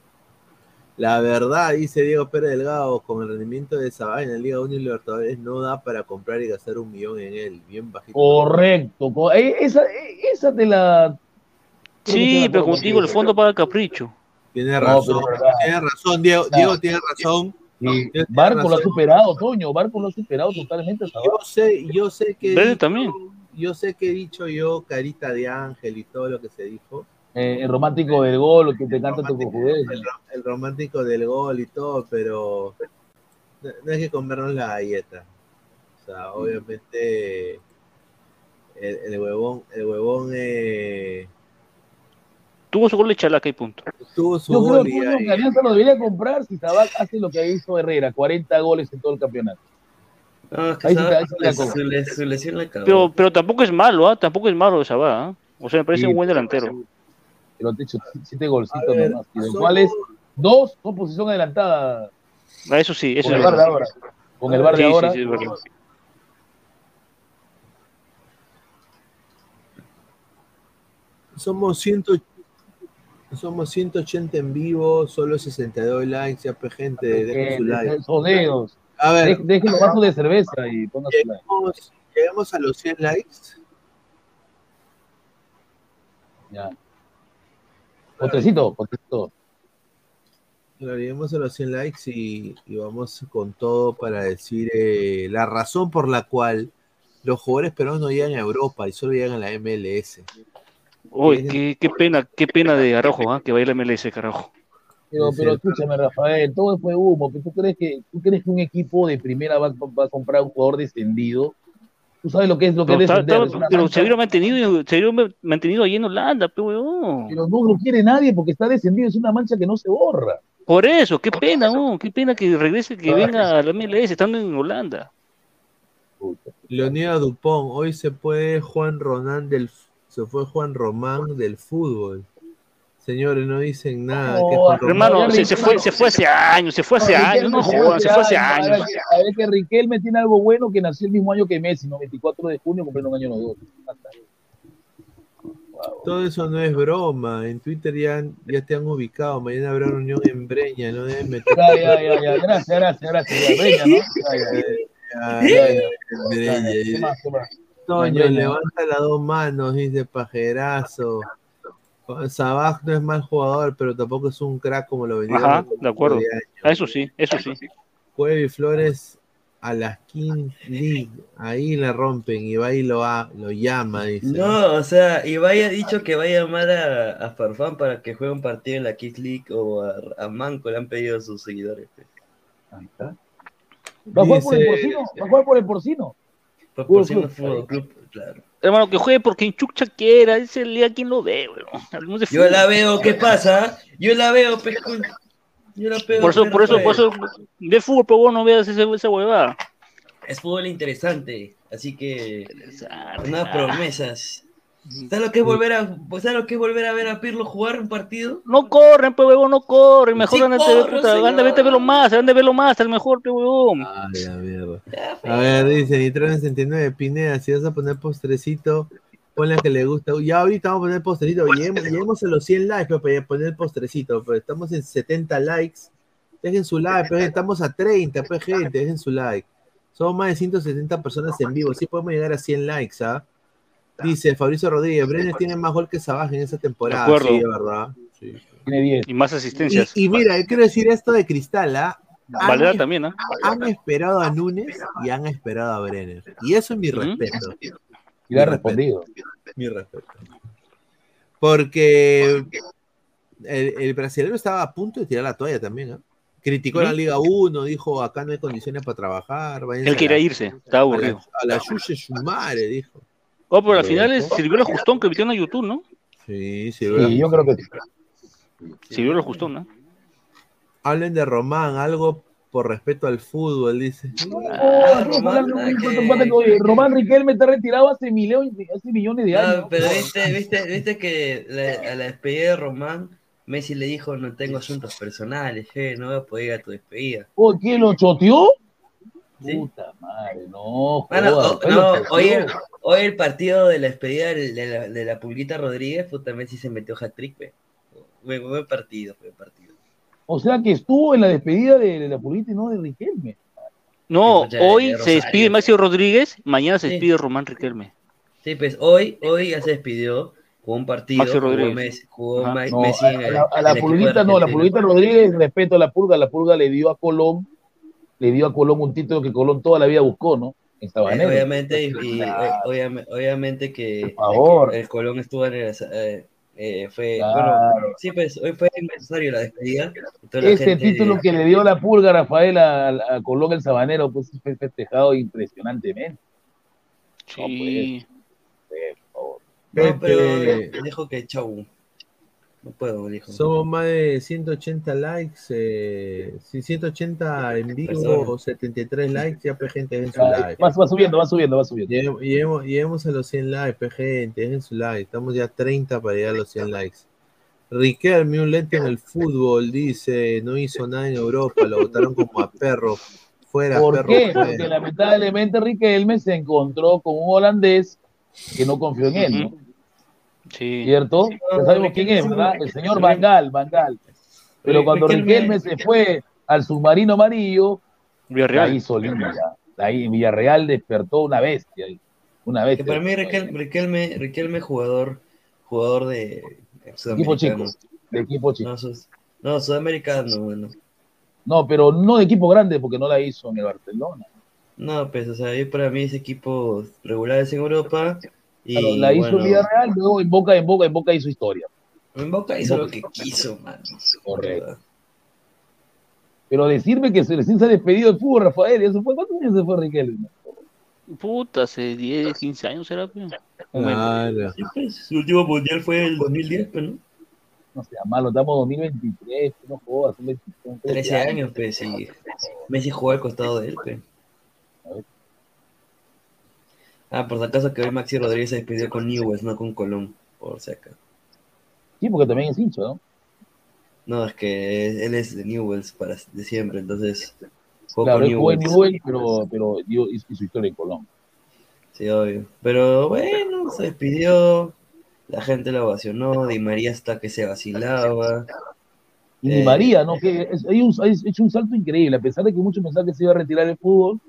La verdad, dice Diego Pérez Delgado, con el rendimiento de Sabaj en la Liga 1 y Libertadores no da para comprar y gastar un millón en él, bien bajito. Correcto. co- eh, Esa, eh, esa te la. Sí, pero digo, el fondo paga capricho. Tiene razón, tiene razón, Diego. Diego tiene razón. Barco lo ha superado, Toño. Barco lo ha superado totalmente. Yo sé, yo sé que he Verde dicho- también. yo sé que he dicho yo, carita de ángel y todo lo que se dijo. Eh, el romántico del gol, que te canta tu el, ro- el romántico del gol y todo, pero no, no hay que comernos la galleta. O sea, obviamente el, el huevón, el huevón eh, Tuvo su gol de chalaca y punto. tuvo su Yo creo gol y que Alianza lo debería comprar si Sabaj hace lo que hizo Herrera, 40 goles en todo el campeonato. No, es que Ahí sí sí la su, su le- su lesión la acabó. Pero, pero tampoco es malo, ¿ah? Tampoco es malo esa va, ¿ah? O sea, me parece Sí, un buen delantero. Pero te he hecho siete golcitos ver, nomás, y de somos- cuales dos son posición adelantada Ah, Eso sí, eso con es el bar de verdad. ahora. Con el bar de Sí, sí, ahora. sí, es verdad. somos 100 somos 180 en vivo, solo 62 likes, ya pe, gente, dejen su like. A ver, Dejen dejen los vasos de cerveza y pongan su like. llegamos, a los 100 likes. Ya. Potrecito, potrecito. Llegamos a los 100 likes y, y vamos con todo para decir eh, la razón por la cual los jugadores peruanos no llegan a Europa y solo llegan a la MLS. Uy, qué, qué pena, qué pena de Araujo, ¿ah? que vaya la MLS, carajo. Pero, pero escúchame, Rafael, todo fue humo. ¿Tú crees que, tú crees que un equipo de primera va, va a comprar un jugador descendido? ¿Tú sabes lo que es lo que Pero, es está- pero mancha. se hubiera mantenido, se hubiera mantenido ahí en Holanda, pero weón. Pero no lo quiere nadie porque está descendido, es una mancha que no se borra. Por eso, qué pena, ¿no? Qué pena que regrese, que venga a la MLS estando en Holanda. Leonidas Dupont, hoy se puede Juan Ronan del se fue Juan Román del fútbol. Señores, no dicen nada. que Juan Román- Hermano, se, se fue, se fue hace años, se fue hace años, no jodan, se fue hace años. A ver que Riquelme tiene algo bueno que nació el mismo año que Messi, ¿no? 24 de junio, cumpliendo un año los dos. Todo eso no es broma. En Twitter ya, ya te han ubicado. Mañana habrá reunión en Breña. No deben meter. Ya, ya, ya, ya. Gracias, gracias, gracias. Breña, ¿no? *laughs* Ya, ya, ya. Ya, Ya, ya. Breña, ¿Qué más, qué más? Toño, levanta las dos manos, dice Pajerazo. Sabaj no es mal jugador, pero tampoco es un crack como lo venía. Ajá, de acuerdo. Ah, Eso sí, eso sí. Cuevi Flores a la King League. Ahí la rompen y va y lo, ha- lo llama, dice. No, o sea, Ibai ha dicho que va a llamar a, a Farfán para que juegue un partido en la Kids League o a, a Manco, le han pedido sus seguidores. Ahí está. ¿Va a jugar por el porcino? ¿Va a jugar por el porcino? Fútbol Club. Claro. Hermano, que juegue porque en Chucha quiera, ese día quien lo ve, weón. De Yo la veo, ¿qué pasa? Yo la veo, pescu. Yo la veo. Por eso, por eso, por eso, de fútbol, pero vos no veas ese- esa huevada. Es fútbol interesante, así que. Interesante, Unas ah. promesas. ¿Sabes lo que es volver a, pues, ¿sabes lo que es volver a ver a Pirlo jugar un partido? No corren, pe huevón, no corren. Mejor Sí anda a ver, corro, puta, señor. anda, vete a verlo más, anda a verlo más, el mejor, pe huevón. Ay, la mierda. A ver, dice Nitrón 69, Pineda, si vas a poner postrecito, ponle que le gusta. Ya ahorita vamos a poner postrecito. Lleguemos, a los 100 likes pues, para poner el postrecito. Pero estamos en 70 likes. Dejen su like, pues, estamos a 30, pues, gente, dejen su like. Somos más de 170 personas en vivo. Sí podemos llegar a 100 likes, ¿ah? Dice Fabricio Rodríguez, Brenner tiene más gol que Sabaj en esa temporada. De acuerdo. Sí, de verdad. Sí. Tiene 10. Y más asistencias. Y, y mira, yo quiero decir esto de Cristal, ¿ah? Valera también, ¿ah? Han esperado a Núñez y han esperado a Brenner. Y eso es mi respeto. Y le ha Mi respeto. respondido. Mi respeto. Porque el, el brasileño estaba a punto de tirar la toalla también, ¿ah? Criticó la. Liga 1, dijo acá no hay condiciones para trabajar. Él quería irse, estaba A aburrido. la, a la Yuye Sumare, dijo. Oh, pero al final es- sirvió el Justón que metieron a YouTube, ¿no? Sí, Sí, yo creo que. Sirvió el Justón, ¿no? Hablen de Román, algo por respeto al fútbol, dice. Oh, Román, Riquelme está retirado hace millones, hace millones de años. No, pero viste, viste, viste que la- a la despedida de Román, Messi le dijo, no tengo asuntos personales, je, no voy a poder ir a tu despedida. ¿Por qué lo choteó? ¿Sí? Puta madre, no, Mano, joda, o- pues no, hoy, el, hoy el partido de la despedida de la, de la Pulguita Rodríguez, puta, Messi se metió hat-trick. Buen, buen partido, buen partido. O sea que estuvo en la despedida de, de la Pulita y no de Riquelme. No, hoy de se despide Maxi Rodríguez, mañana se Sí. despide Román Riquelme. Sí, pues hoy, hoy ya se despidió, jugó un partido, jugó Rodríguez. Messi, jugó Ajá. Ma- No, Messi a, en a el, la, a Pulguita no, la. Pulguita Rodríguez, respeto a la Pulga, la Pulga le dio a Colón, le dio a Colón un título que Colón toda la vida buscó, ¿no? En Eh, Sabanero. obviamente, y, y, eh, Claro. obviamente que Por favor. el Colón estuvo en el, eh, eh, fue, Claro. bueno, sí, pues hoy fue necesario la despedida. Ese gente- título que le dio la Pulga Rafael a, a Colón el Sabanero, pues fue festejado impresionantemente. Sí. No, pero Gente, dijo que chau. No puedo, dijo. Somos más de 180 likes, eh, sí, 180 en vivo, Personas. 73 likes, ya pues gente, dejen su Va, like. va subiendo, va subiendo, va subiendo. Lleguemos, a los 100 likes, pues gente, dejen su like. Estamos ya 30 para llegar a los 100 likes. Riquelme, un lento en el fútbol, dice, no hizo nada en Europa, lo votaron como a perro. Fuera, ¿Por perro, qué? fuera. Porque lamentablemente Riquelme se encontró con un holandés que no confió en él, ¿no? Sí. ¿Cierto? Ya sabemos quién es, ¿verdad? El señor Bangal, Bangal. Pero cuando Riquelme se fue al submarino amarillo, Villarreal. ahí solito ya. Ahí Villarreal despertó una bestia. Una Que bestia. para mí Riquel- Riquelme, Riquelme jugador jugador de Equipo chico. De equipo chico. No, sus- no, sudamericano, bueno. No, pero no de equipo grande porque no la hizo en el Barcelona. No, pues, o sea, yo para mí es equipos regulares en Europa. Y Claro, la hizo bueno, en Villarreal, luego en Boca, en Boca, en Boca hizo historia. En Boca hizo lo que quiso, mano. Correcto. Pero decirme que se recién se ha despedido del fútbol, Rafael, ¿y eso fue cuántos años se fue Riquelme? Puta, hace 10, 15 años será. pe. Claro. Pues, su último mundial fue el 2010, pues, ¿no? No sea malo, estamos en 2023, no jodas, son 20 son 13 años, pues, y Messi jugó al costado de él, pues. Ah, por si acaso que hoy Maxi Rodríguez se despidió con Newell's, no con Colón, por si acaso. Sí, porque también es hincha, ¿no? No, es que él es de Newell's para de siempre, entonces Claro, con él jugó en Newell's. Newell, pero, pero dio, hizo historia en Colón. Sí, obvio. Pero bueno, se despidió, la gente lo ovacionó, Di María hasta que se vacilaba. Y Di Eh, María, ¿no? Que es- hay un, ha hecho un salto increíble, a pesar de que muchos pensaban que se iba a retirar el fútbol,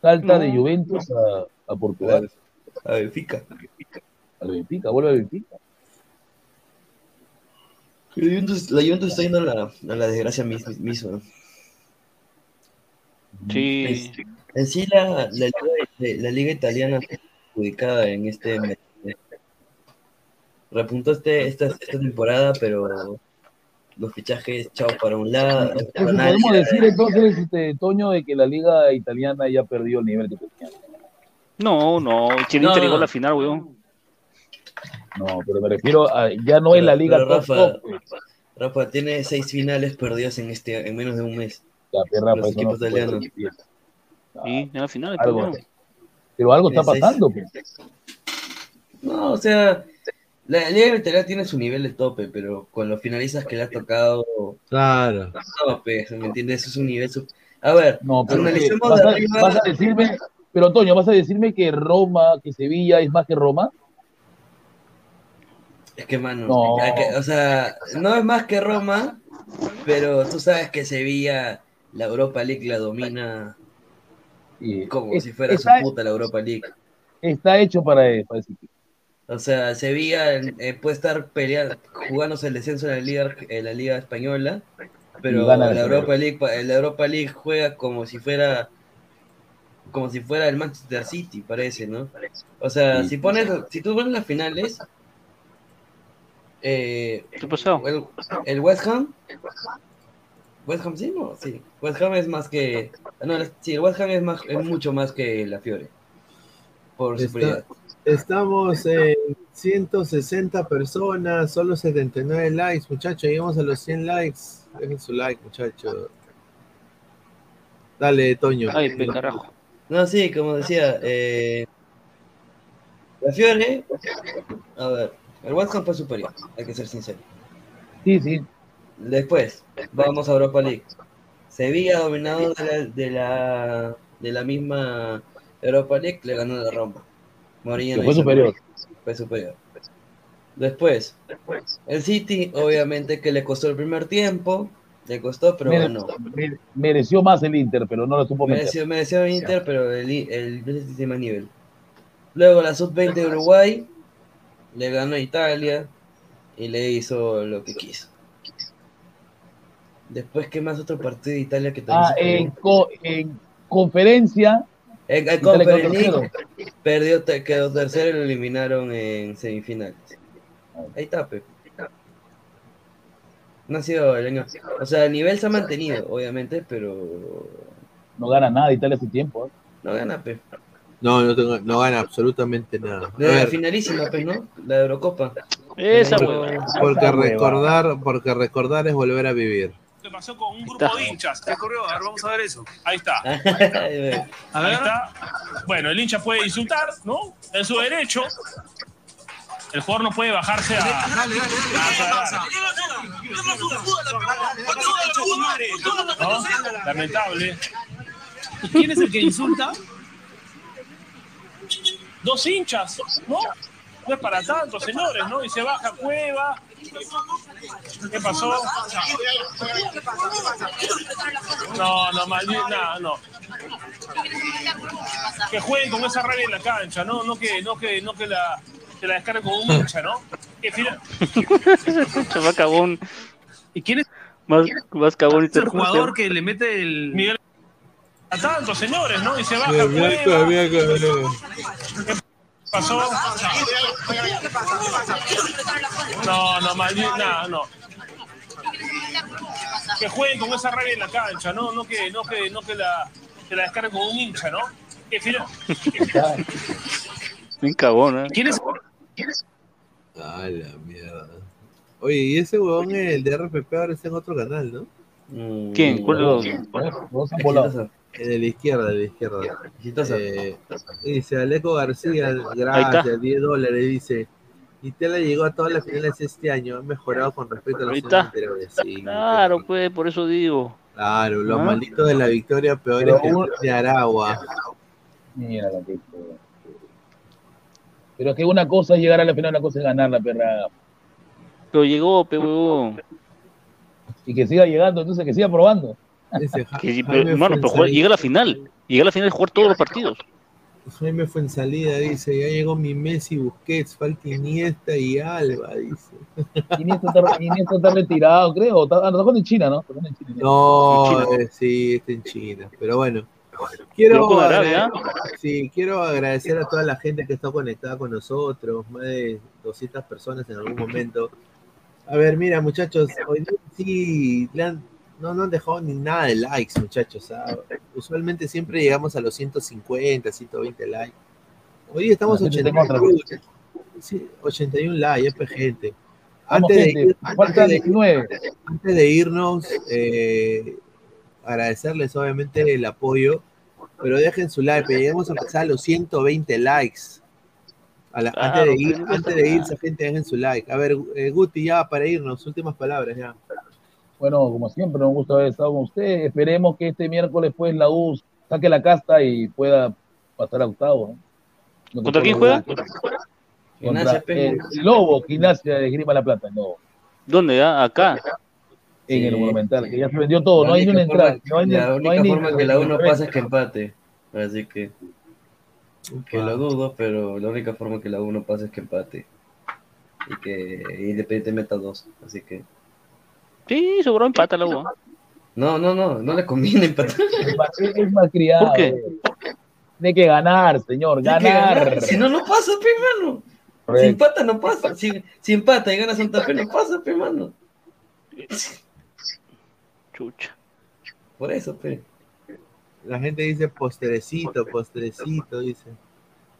salta de No. Juventus a, a Portugal. A Benfica. Al Benfica, vuelve a Benfica. La Juventus, la Juventus está yendo a la, a la desgracia mis- misma. Sí. En sí, la, la, liga, la liga italiana fue perjudicada en este. Repuntó este, esta, esta temporada, pero los fichajes, chao para un lado. Nadie. podemos decir entonces, este, Toño, de que la liga italiana ya perdió el nivel que tenía. No, no, el No, Inter llegó a la final, weón. No, pero me refiero a, ya no es la liga Pero top, Rafa, top. Rafa tiene seis finales perdidas en este en menos de un mes. Ya, pero Rafa, los equipos italianos. Sí, en la final. Algo, weón. pero algo está pasando, pues. No, o sea, la liga italiana tiene su nivel de tope, pero con los finalistas que le ha tocado, Claro. no, pues, ¿me entiendes? Eso es un nivel. sub- A ver, No, pero analicemos vas, de arriba. vas a decirme, pero Toño, vas a decirme que Roma, que Sevilla es más que Roma. Es que, mano, No. que, o sea, no es más que Roma, pero tú sabes que Sevilla, la Europa League la domina como es- si fuera está- su puta la Europa League. Está hecho para, equipo. O sea, Sevilla eh, puede estar peleando, jugándose el descenso en la liga, en la liga española, pero la Europa League, la Europa League juega como si fuera como si fuera el Manchester City, parece, ¿no? O sea, Sí. si pones, si tú pones las finales, eh, ¿Qué pasó? El, el West Ham, West Ham sí, no, sí, West Ham es más que, no, sí, el West Ham es más, es mucho más que la Fiore, por Está- superioridad. estamos en 160 personas, solo 79 likes, muchachos. Llegamos a los 100 likes. Dejen su like, muchachos. Dale, Toño. Ay, pe carajo. No, sí, como decía, eh, la Fiore, a ver, el West Ham fue superior, hay que ser sincero. Sí, sí. Después, vamos a Europa League. Sevilla, dominado de la, de la, de la misma Europa League, le ganó la Roma. Mourinho fue superior. Fue superior. Después, el City, obviamente que le costó el primer tiempo, le costó, pero Mere- mere- mereció más el Inter, pero no lo supo meter. Mereció, mereció el Inter, pero el, el Betis tiene más nivel. Luego la sub-20 de Uruguay le ganó a Italia y le hizo lo que quiso. Después, ¿qué más otro partido de Italia que también Ah, se en, co- en conferencia. En, en League perdió, quedó tercero y lo eliminaron en semifinales. Ahí está, pe. No ha sido el año. O sea, el nivel se ha mantenido, obviamente, pero No gana nada Italia hace tiempo. ¿eh? no gana, pe. No, no, tengo- no gana absolutamente nada. De la finalísima, pe, ¿no? La Eurocopa. Esa Pero- hueva. porque recordar, porque recordar es volver a vivir. ¿Qué pasó con un grupo de hinchas? ¿Qué ocurrió? A ver, vamos a ver eso. Ahí está. Ahí Ahí está. Bueno, el hincha puede insultar, ¿no? Es su derecho. El jugador no puede bajarse a. Dale, dale, Lamentable. ¿Y quién es el que insulta? Dos hinchas, ¿no? No es para tanto, señores, ¿no? Y se baja Cueva. ¿Qué pasó? No, no, mal, no, no. Que jueguen con esa rabia en la cancha, no, no que, no que, no que la, se la descarga con un hincha, ¿no? Que fina- *laughs* Chaval cagón. ¿Y quién es Más, más cagón y el jugador que le mete el Miguel a tantos señores, ¿no? Y se baja Mira, Cueva. mira, mira. ¿Qué pasó? No, no, mal, no, no. Que jueguen con esa rabia en la cancha, no, no que, no que, no que la, que la descarguen con un hincha, ¿no? Que fina- Bien cagón, ¿eh? ¿Quién es? A la mierda. Oye, y ese huevón, el de RPP, ahora está en otro canal, ¿no? ¿Quién? ¿Cuál El de la izquierda, de la izquierda. Eh, dice Aleco García, gracias, 10 dólares, dice. Y Tela llegó a todas las finales este año, ha mejorado con respecto a los años anteriores. Sí, Claro, pues, por eso digo. claro, los Ah. malditos de la victoria peores que de Aragua. Mira la que Pero es que una cosa es llegar a la final, una cosa es ganar la perra. Pero llegó, pe huevón. Y que siga llegando, entonces que siga probando. Que pero, hermano, pero juega- llega a la final. Llega a la final de jugar todos los partidos. Jaime fue en salida, dice, ya llegó mi Messi, Busquets, falta Iniesta y Alba, dice. Iniesta está, Iniesta está retirado, creo. Está, ah, está en China, ¿no? Está en China. No, eh, sí, está en China. Pero bueno, quiero, Pero con Arabia. agra- sí, quiero agradecer a toda la gente que está conectada con nosotros, más de 200 personas en algún momento. A ver, mira, muchachos, hoy día sí no, no han dejado ni nada de likes, muchachos. ah. Usualmente siempre llegamos a los 150, 120 likes. Hoy estamos La gente 81, tenga sí, 81 likes, pues, gente. Vamos, Antes de, gente, ir- falta antes de- 19. antes de irnos, eh, agradecerles obviamente el apoyo, pero dejen su like, pero lleguemos a pasar a los 120 likes. A la- Claro, antes, de ir, antes de irse, gente, dejen su like. A ver, eh, Guti, ya para irnos, últimas palabras ya. Bueno, como siempre, un gusto haber estado con ustedes. Esperemos que este miércoles, pues, la U saque la casta y pueda pasar a octavo. ¿no? ¿Contra quién juega? Gimnasia, Contra pe. el Lobo, Gimnasia de Grima La Plata, no. ¿Dónde? ah? Acá. En el Sí. Monumental, que ya se vendió todo, no hay ni una entrada. No hay ni, la no única ni- forma que la uno ni- pasa es que empate. Así que. Que lo dudo, pero la única forma que la uno pasa es que empate. Y que Independiente meta dos. Así que. Sí, sobró empata la U. No, no, no, no le conviene empatar. *laughs* Es, es malcriado. ¿Por qué? Tiene que ganar, señor, ganar. ganar. Si no, no pasa, pe, mano. Si empata, no pasa. Si, si empata y gana Santa Fe, no pasa, pe, mano. Chucha. Por eso, pe. La gente dice postrecito, postrecito, dice.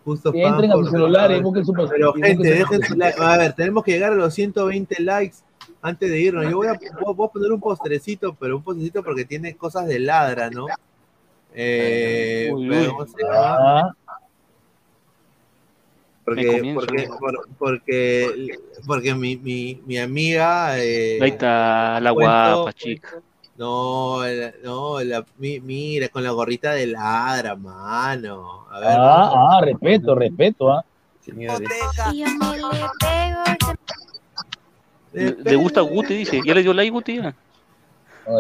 Justo Que entren a sus celulares busquen su Pero gente, dejen su like. A ver, tenemos que llegar a los 120 likes antes de irnos. Yo voy a, voy a poner un postrecito, pero un postrecito porque tiene cosas de ladra, ¿no? Eh, Uy, pero uy. ¿cómo se llama? Me Porque, porque, porque, porque mi, mi, mi amiga. eh, Ahí está la cuento- guapa, chica. No, la- no, la, mi- mira, con la gorrita de ladra, mano. A ver, ah, ah, respeto, respeto, ah. Señores. Le, le gusta Guti, dice. ¿Ya le dio like Guti? ya?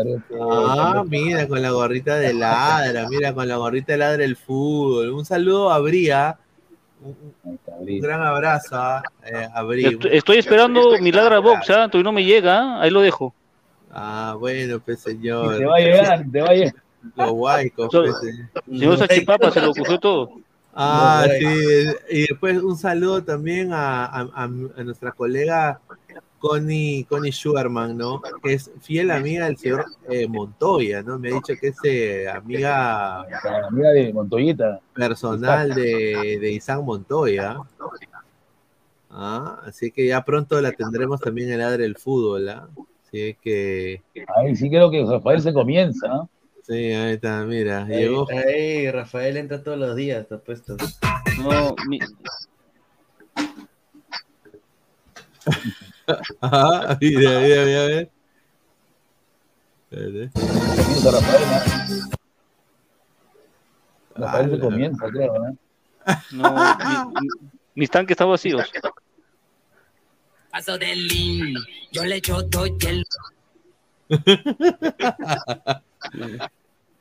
Este, Ah, mira, con la gorrita de ladra, mira, con la gorrita de ladra el fútbol. Un saludo a Bría, un, gran abrazo eh, a Bría. Estoy, estoy esperando mi ladra box, ¿ah? Todavía no me llega, ¿ah? ahí lo dejo. Ah, bueno, pues Y señor. te va a llegar, te va a llegar. Los guaicos, So- pues, señor. Señor Sachipapa se lo cogió todo. Ah, No, sí. Y después un saludo también a, a- a- a nuestra colega Connie, Connie Sugarman, ¿no? Que es fiel amiga del señor eh, Montoya, ¿no? Me ha dicho que es eh, amiga La amiga de Montoyita. personal de, de Isaac Montoya. Ah, así que ya pronto la tendremos también en Ladre del Fútbol, ¿ah? Así que, Ahí sí creo que Rafael se comienza, ¿no? sí, ahí está, mira, Ahí, llegó. ahí, Rafael entra todos los días, está puesto. No, mi- *laughs* Ajá, mira, mira, mira, mira. Espérate. Comienza Rafael, ¿no? Rafael se Ala. comienza, creo, ¿no? no, mi- mi- mis tanques están vacíos. Paso del link, yo le echo todo el *laughs*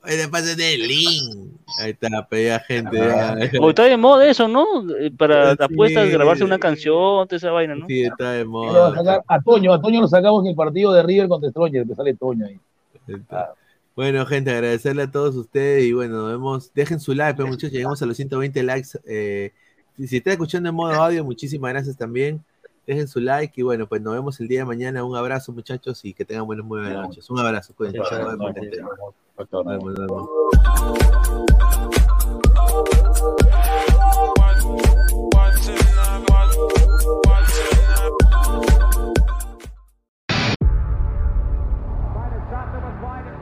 Oye, pasen el link. Ahí está, pedía gente. Ah. ya. *laughs* O está de moda eso, ¿no? Eh, Para Sí. apuestas, grabarse una canción, toda esa vaina, ¿no? Sí, está de moda. sacar a Toño, a Toño lo sacamos en el partido de River contra Stronger, que sale Toño ahí. Bueno, gente, agradecerle a todos ustedes y bueno, nos vemos. Dejen su like, pues, muchachos, llegamos a los 120 likes. eh, si, si están escuchando en modo audio, muchísimas gracias también. Dejen su like y bueno, pues nos vemos el día de mañana. Un abrazo, muchachos, y que tengan buenas, muy buenas noches. Un abrazo, cuídense. Nos vemos, gente. Nos vemos, nos vemos.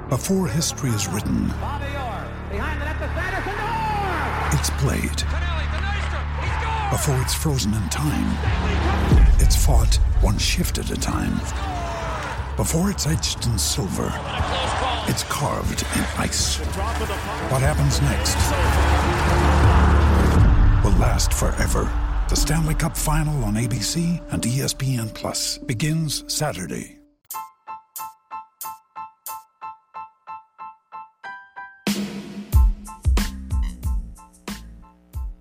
Before history is written, it's played. Before it's frozen in time, it's fought one shift at a time. Before it's etched in silver, it's carved in ice. What happens next will last forever. The Stanley Cup Final on ABC and ESPN Plus begins Saturday.